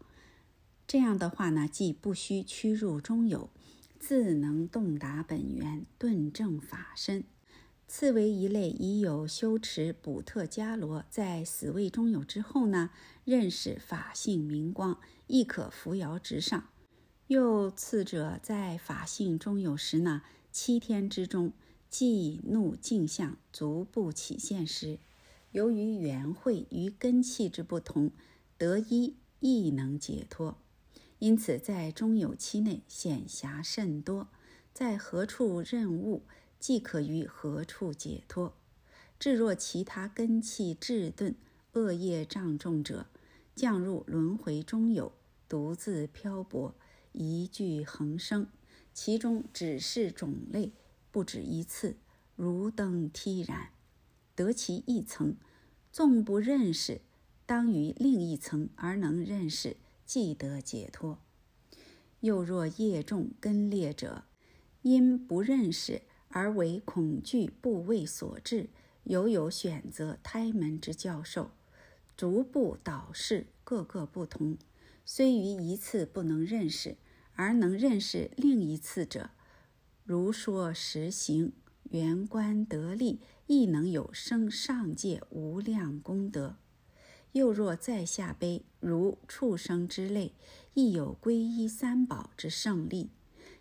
这样的话呢，既不需屈入中有，自能洞达本源，顿正法身。次为一类，已有修持补特伽罗，在死位中有之后呢，认识法性明光，亦可扶摇直上。又次者在法性中有时呢，七天之中，即怒镜相逐步起现时，由于缘会与根气之不同，得一亦能解脱。因此在中有期内显暇甚多，在何处任务？即可于何处解脱？至若其他根气滞顿、恶业障重者，降入轮回中有，独自漂泊，一具恒生，其中只是种类不止一次，如登梯然，得其一层，纵不认识，当于另一层而能认识，即得解脱。又若业重根裂者，因不认识。而为恐惧部位所致，犹有选择胎门之教授，逐步导示各个不同。虽于一次不能认识，而能认识另一次者，如说实行圆观得力，亦能有生上界无量功德。又若在下悲，如畜生之类，亦有皈依三宝之胜利，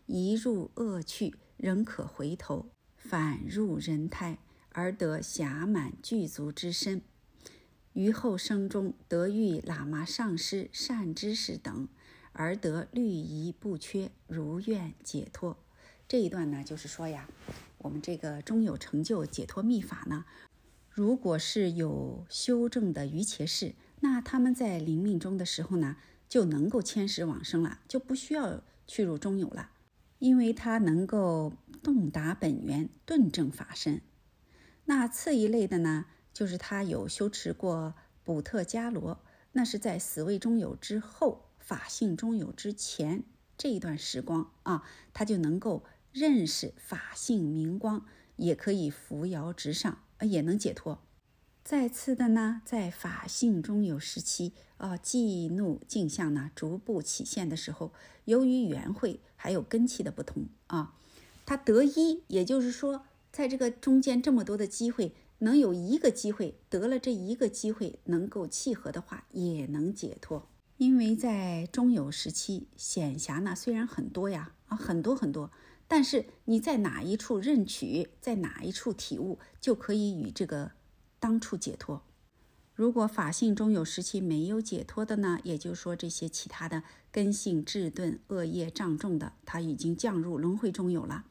一入恶趣。仍可回头反入人胎，而得暇满具足之身。于后生中得遇喇嘛上师、善知识等，而得律仪不缺，如愿解脱。这一段呢，就是说呀，我们这个终有成就解脱秘法呢，如果是有修正的于前世，那他们在临命中的时候呢，就能够迁识往生了，就不需要去入中有了。因为他能够洞达本源，顿证法身。那次一类的呢，就是他有修持过补特伽罗，那是在死位中有之后，法性中有之前这一段时光啊，他就能够认识法性明光，也可以扶摇直上，也能解脱。再次的呢，在法性中有时期啊，忌怒镜像呢逐步起现的时候，由于缘会还有根气的不同啊，他得一，也就是说，在这个中间这么多的机会，能有一个机会得了这一个机会能够契合的话，也能解脱。因为在中有时期显暇呢，虽然很多呀啊，很多很多，但是你在哪一处认取，在哪一处体悟，就可以与这个。当处解脱，如果法性中有时期没有解脱的呢？也就是说，这些其他的根性质钝、恶业障重的，他已经降入轮回中有了。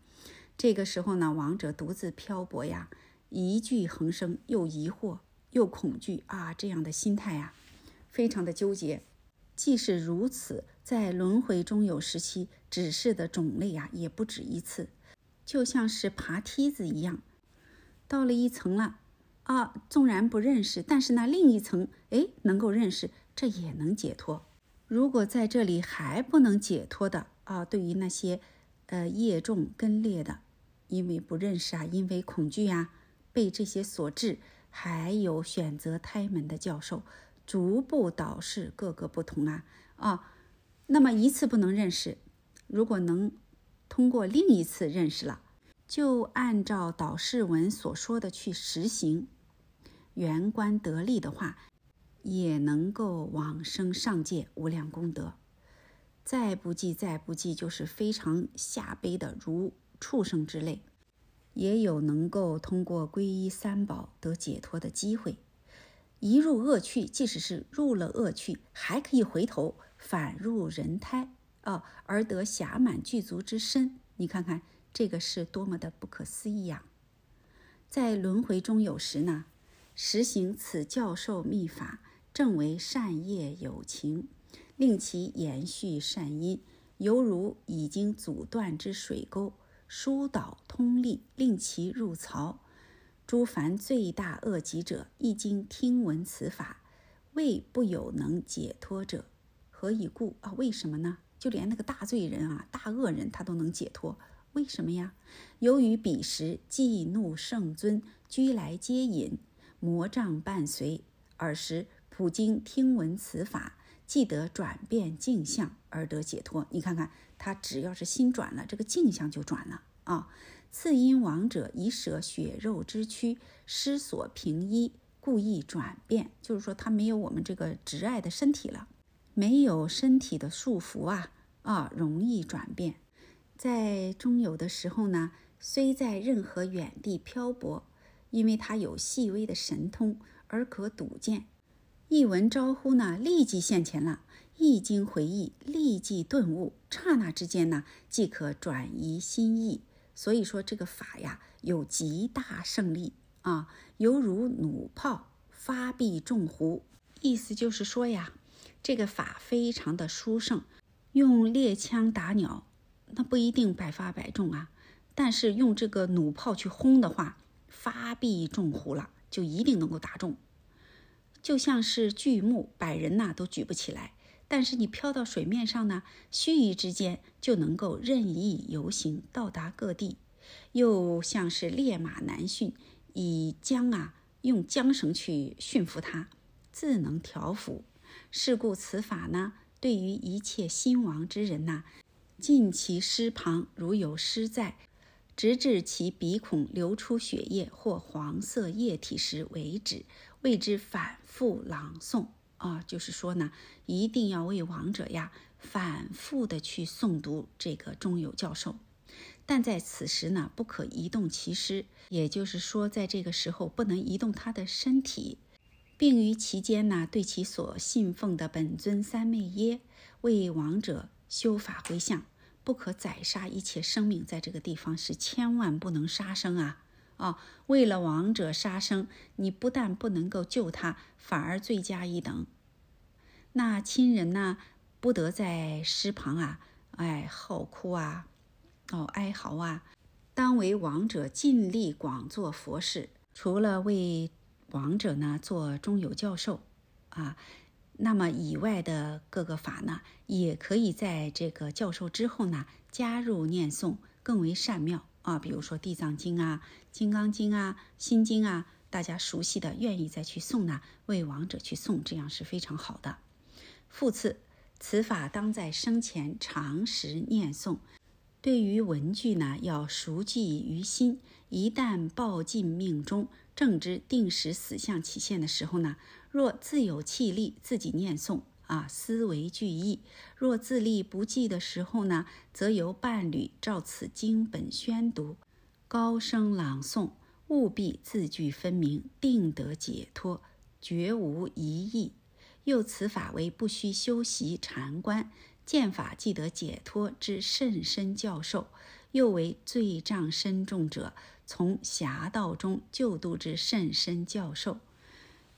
这个时候呢，亡者独自漂泊呀，疑惧横生，又疑惑又恐惧啊，这样的心态呀，非常的纠结。即使如此，在轮回中有时期，指示的种类呀，也不止一次，就像是爬梯子一样，到了一层了。啊，纵然不认识，但是呢，另一层哎能够认识，这也能解脱。如果在这里还不能解脱的啊，对于那些呃业重根劣的，因为不认识啊，因为恐惧呀，被这些所致，还有选择胎门的教授，逐步导示各个不同啊啊，那么一次不能认识，如果能通过另一次认识了。就按照导师文所说的去实行，圆观得力的话，也能够往生上界无量功德。再不济，再不济，就是非常下卑的，如畜生之类，也有能够通过皈依三宝得解脱的机会。一入恶趣，即使是入了恶趣，还可以回头反入人胎啊，而得暇满具足之身。你看看。这个是多么的不可思议呀！在轮回中有时呢，实行此教授秘法，正为善业有情，令其延续善因，犹如已经阻断之水沟，疏导通利，令其入槽。诸凡罪大恶极者，一经听闻此法，未不有能解脱者。何以故啊？为什么呢？就连那个大罪人啊、大恶人，他都能解脱。为什么呀？由于彼时忌怒圣尊居来接引，魔障伴随，尔时普经听闻此法，即得转变镜像而得解脱。你看看他只要是心转了，这个镜像就转了啊。次因亡者已舍血肉之躯，失所平依，故意转变，就是说他没有我们这个执爱的身体了，没有身体的束缚啊啊，容易转变。在中有的时候呢，虽在任何远地漂泊，因为他有细微的神通而可睹见，一闻招呼呢，立即现前了；一经回忆，立即顿悟，刹那之间呢，即可转移心意。所以说这个法呀，有极大胜利啊，犹如弩炮发必中胡。意思就是说呀，这个法非常的殊胜，用猎枪打鸟。那不一定百发百中啊，但是用这个弩炮去轰的话，发必中胡了，就一定能够打中。就像是巨木，百人呐都举不起来，但是你飘到水面上呢，须臾之间就能够任意游行，到达各地。又像是烈马难驯，以缰啊用缰绳去驯服它，自能调服。是故此法呢，对于一切心亡之人呐。尽其尸旁，如有尸在，直至其鼻孔流出血液或黄色液体时为止，为之反复朗诵啊。就是说呢，一定要为亡者呀反复的去诵读这个中有教授，但在此时呢，不可移动其尸，也就是说，在这个时候不能移动他的身体，并于其间呢，对其所信奉的本尊三昧耶为亡者修法回向。不可宰杀一切生命，在这个地方是千万不能杀生啊！啊，为了亡者杀生，你不但不能够救他，反而罪加一等。那亲人呢，不得在尸旁啊，哎，嚎哭啊，哦，哀嚎啊，当为亡者尽力广做佛事，除了为亡者呢做中有教授啊。那么以外的各个法呢，也可以在这个教授之后呢，加入念诵，更为善妙啊。比如说《地藏经》啊、《金刚经》啊、《心经》啊，大家熟悉的，愿意再去诵呢，为亡者去诵，这样是非常好的。复次，此法当在生前常时念诵。对于文具呢，要熟记于心。一旦报尽命中，正知定时死相起现的时候呢，若自有气力，自己念诵啊，思维俱意；若自力不济的时候呢，则由伴侣照此经本宣读，高声朗诵，务必字句分明，定得解脱，绝无疑义。又此法为不需修习禅观。见法即得解脱之甚深教授，又为罪障深重者从侠道中救度之甚深教授。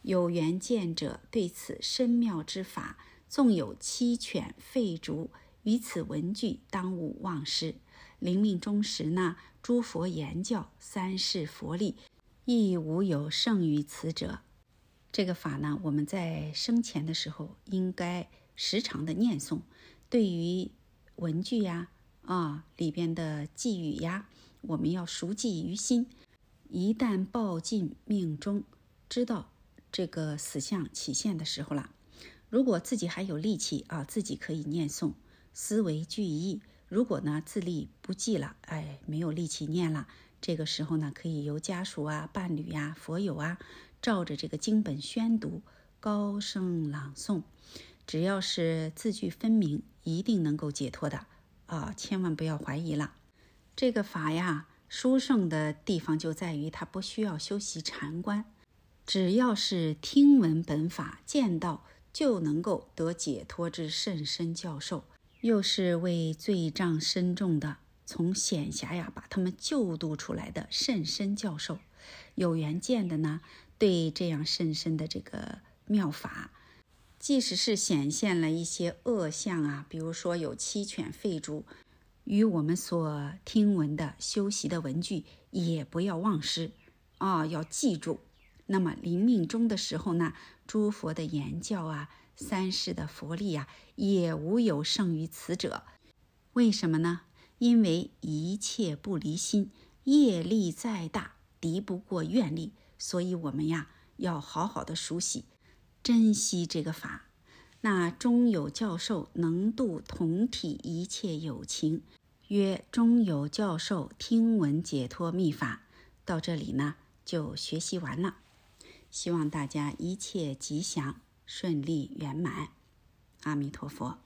有缘见者对此深妙之法，纵有七犬吠逐，于此文句当勿忘失。临命终时呢，诸佛言教三世佛力，亦无有胜于此者。这个法呢，我们在生前的时候应该时常的念诵。对于文具呀，啊里边的寄语呀，我们要熟记于心。一旦报尽命中，知道这个死相起现的时候了。如果自己还有力气啊，自己可以念诵，思维具意。如果呢自力不济了，哎，没有力气念了，这个时候呢，可以由家属啊、伴侣呀、佛友啊，照着这个经本宣读，高声朗诵。只要是字句分明，一定能够解脱的啊！千万不要怀疑了。这个法呀，殊胜的地方就在于它不需要修习禅观，只要是听闻本法，见到就能够得解脱之甚深教授，又是为罪障深重的从险狭呀把他们救度出来的甚深教授。有缘见的呢，对这样甚深的这个妙法。即使是显现了一些恶相啊，比如说有七犬吠逐，与我们所听闻的修习的文具，也不要忘失啊，要记住。那么临命终的时候呢，诸佛的言教啊，三世的佛力啊，也无有胜于此者。为什么呢？因为一切不离心，业力再大，敌不过愿力，所以我们呀，要好好的熟悉。珍惜这个法，那中有教授能度同体一切有情，曰中有教授听闻解脱秘法。到这里呢，就学习完了。希望大家一切吉祥、顺利、圆满。阿弥陀佛。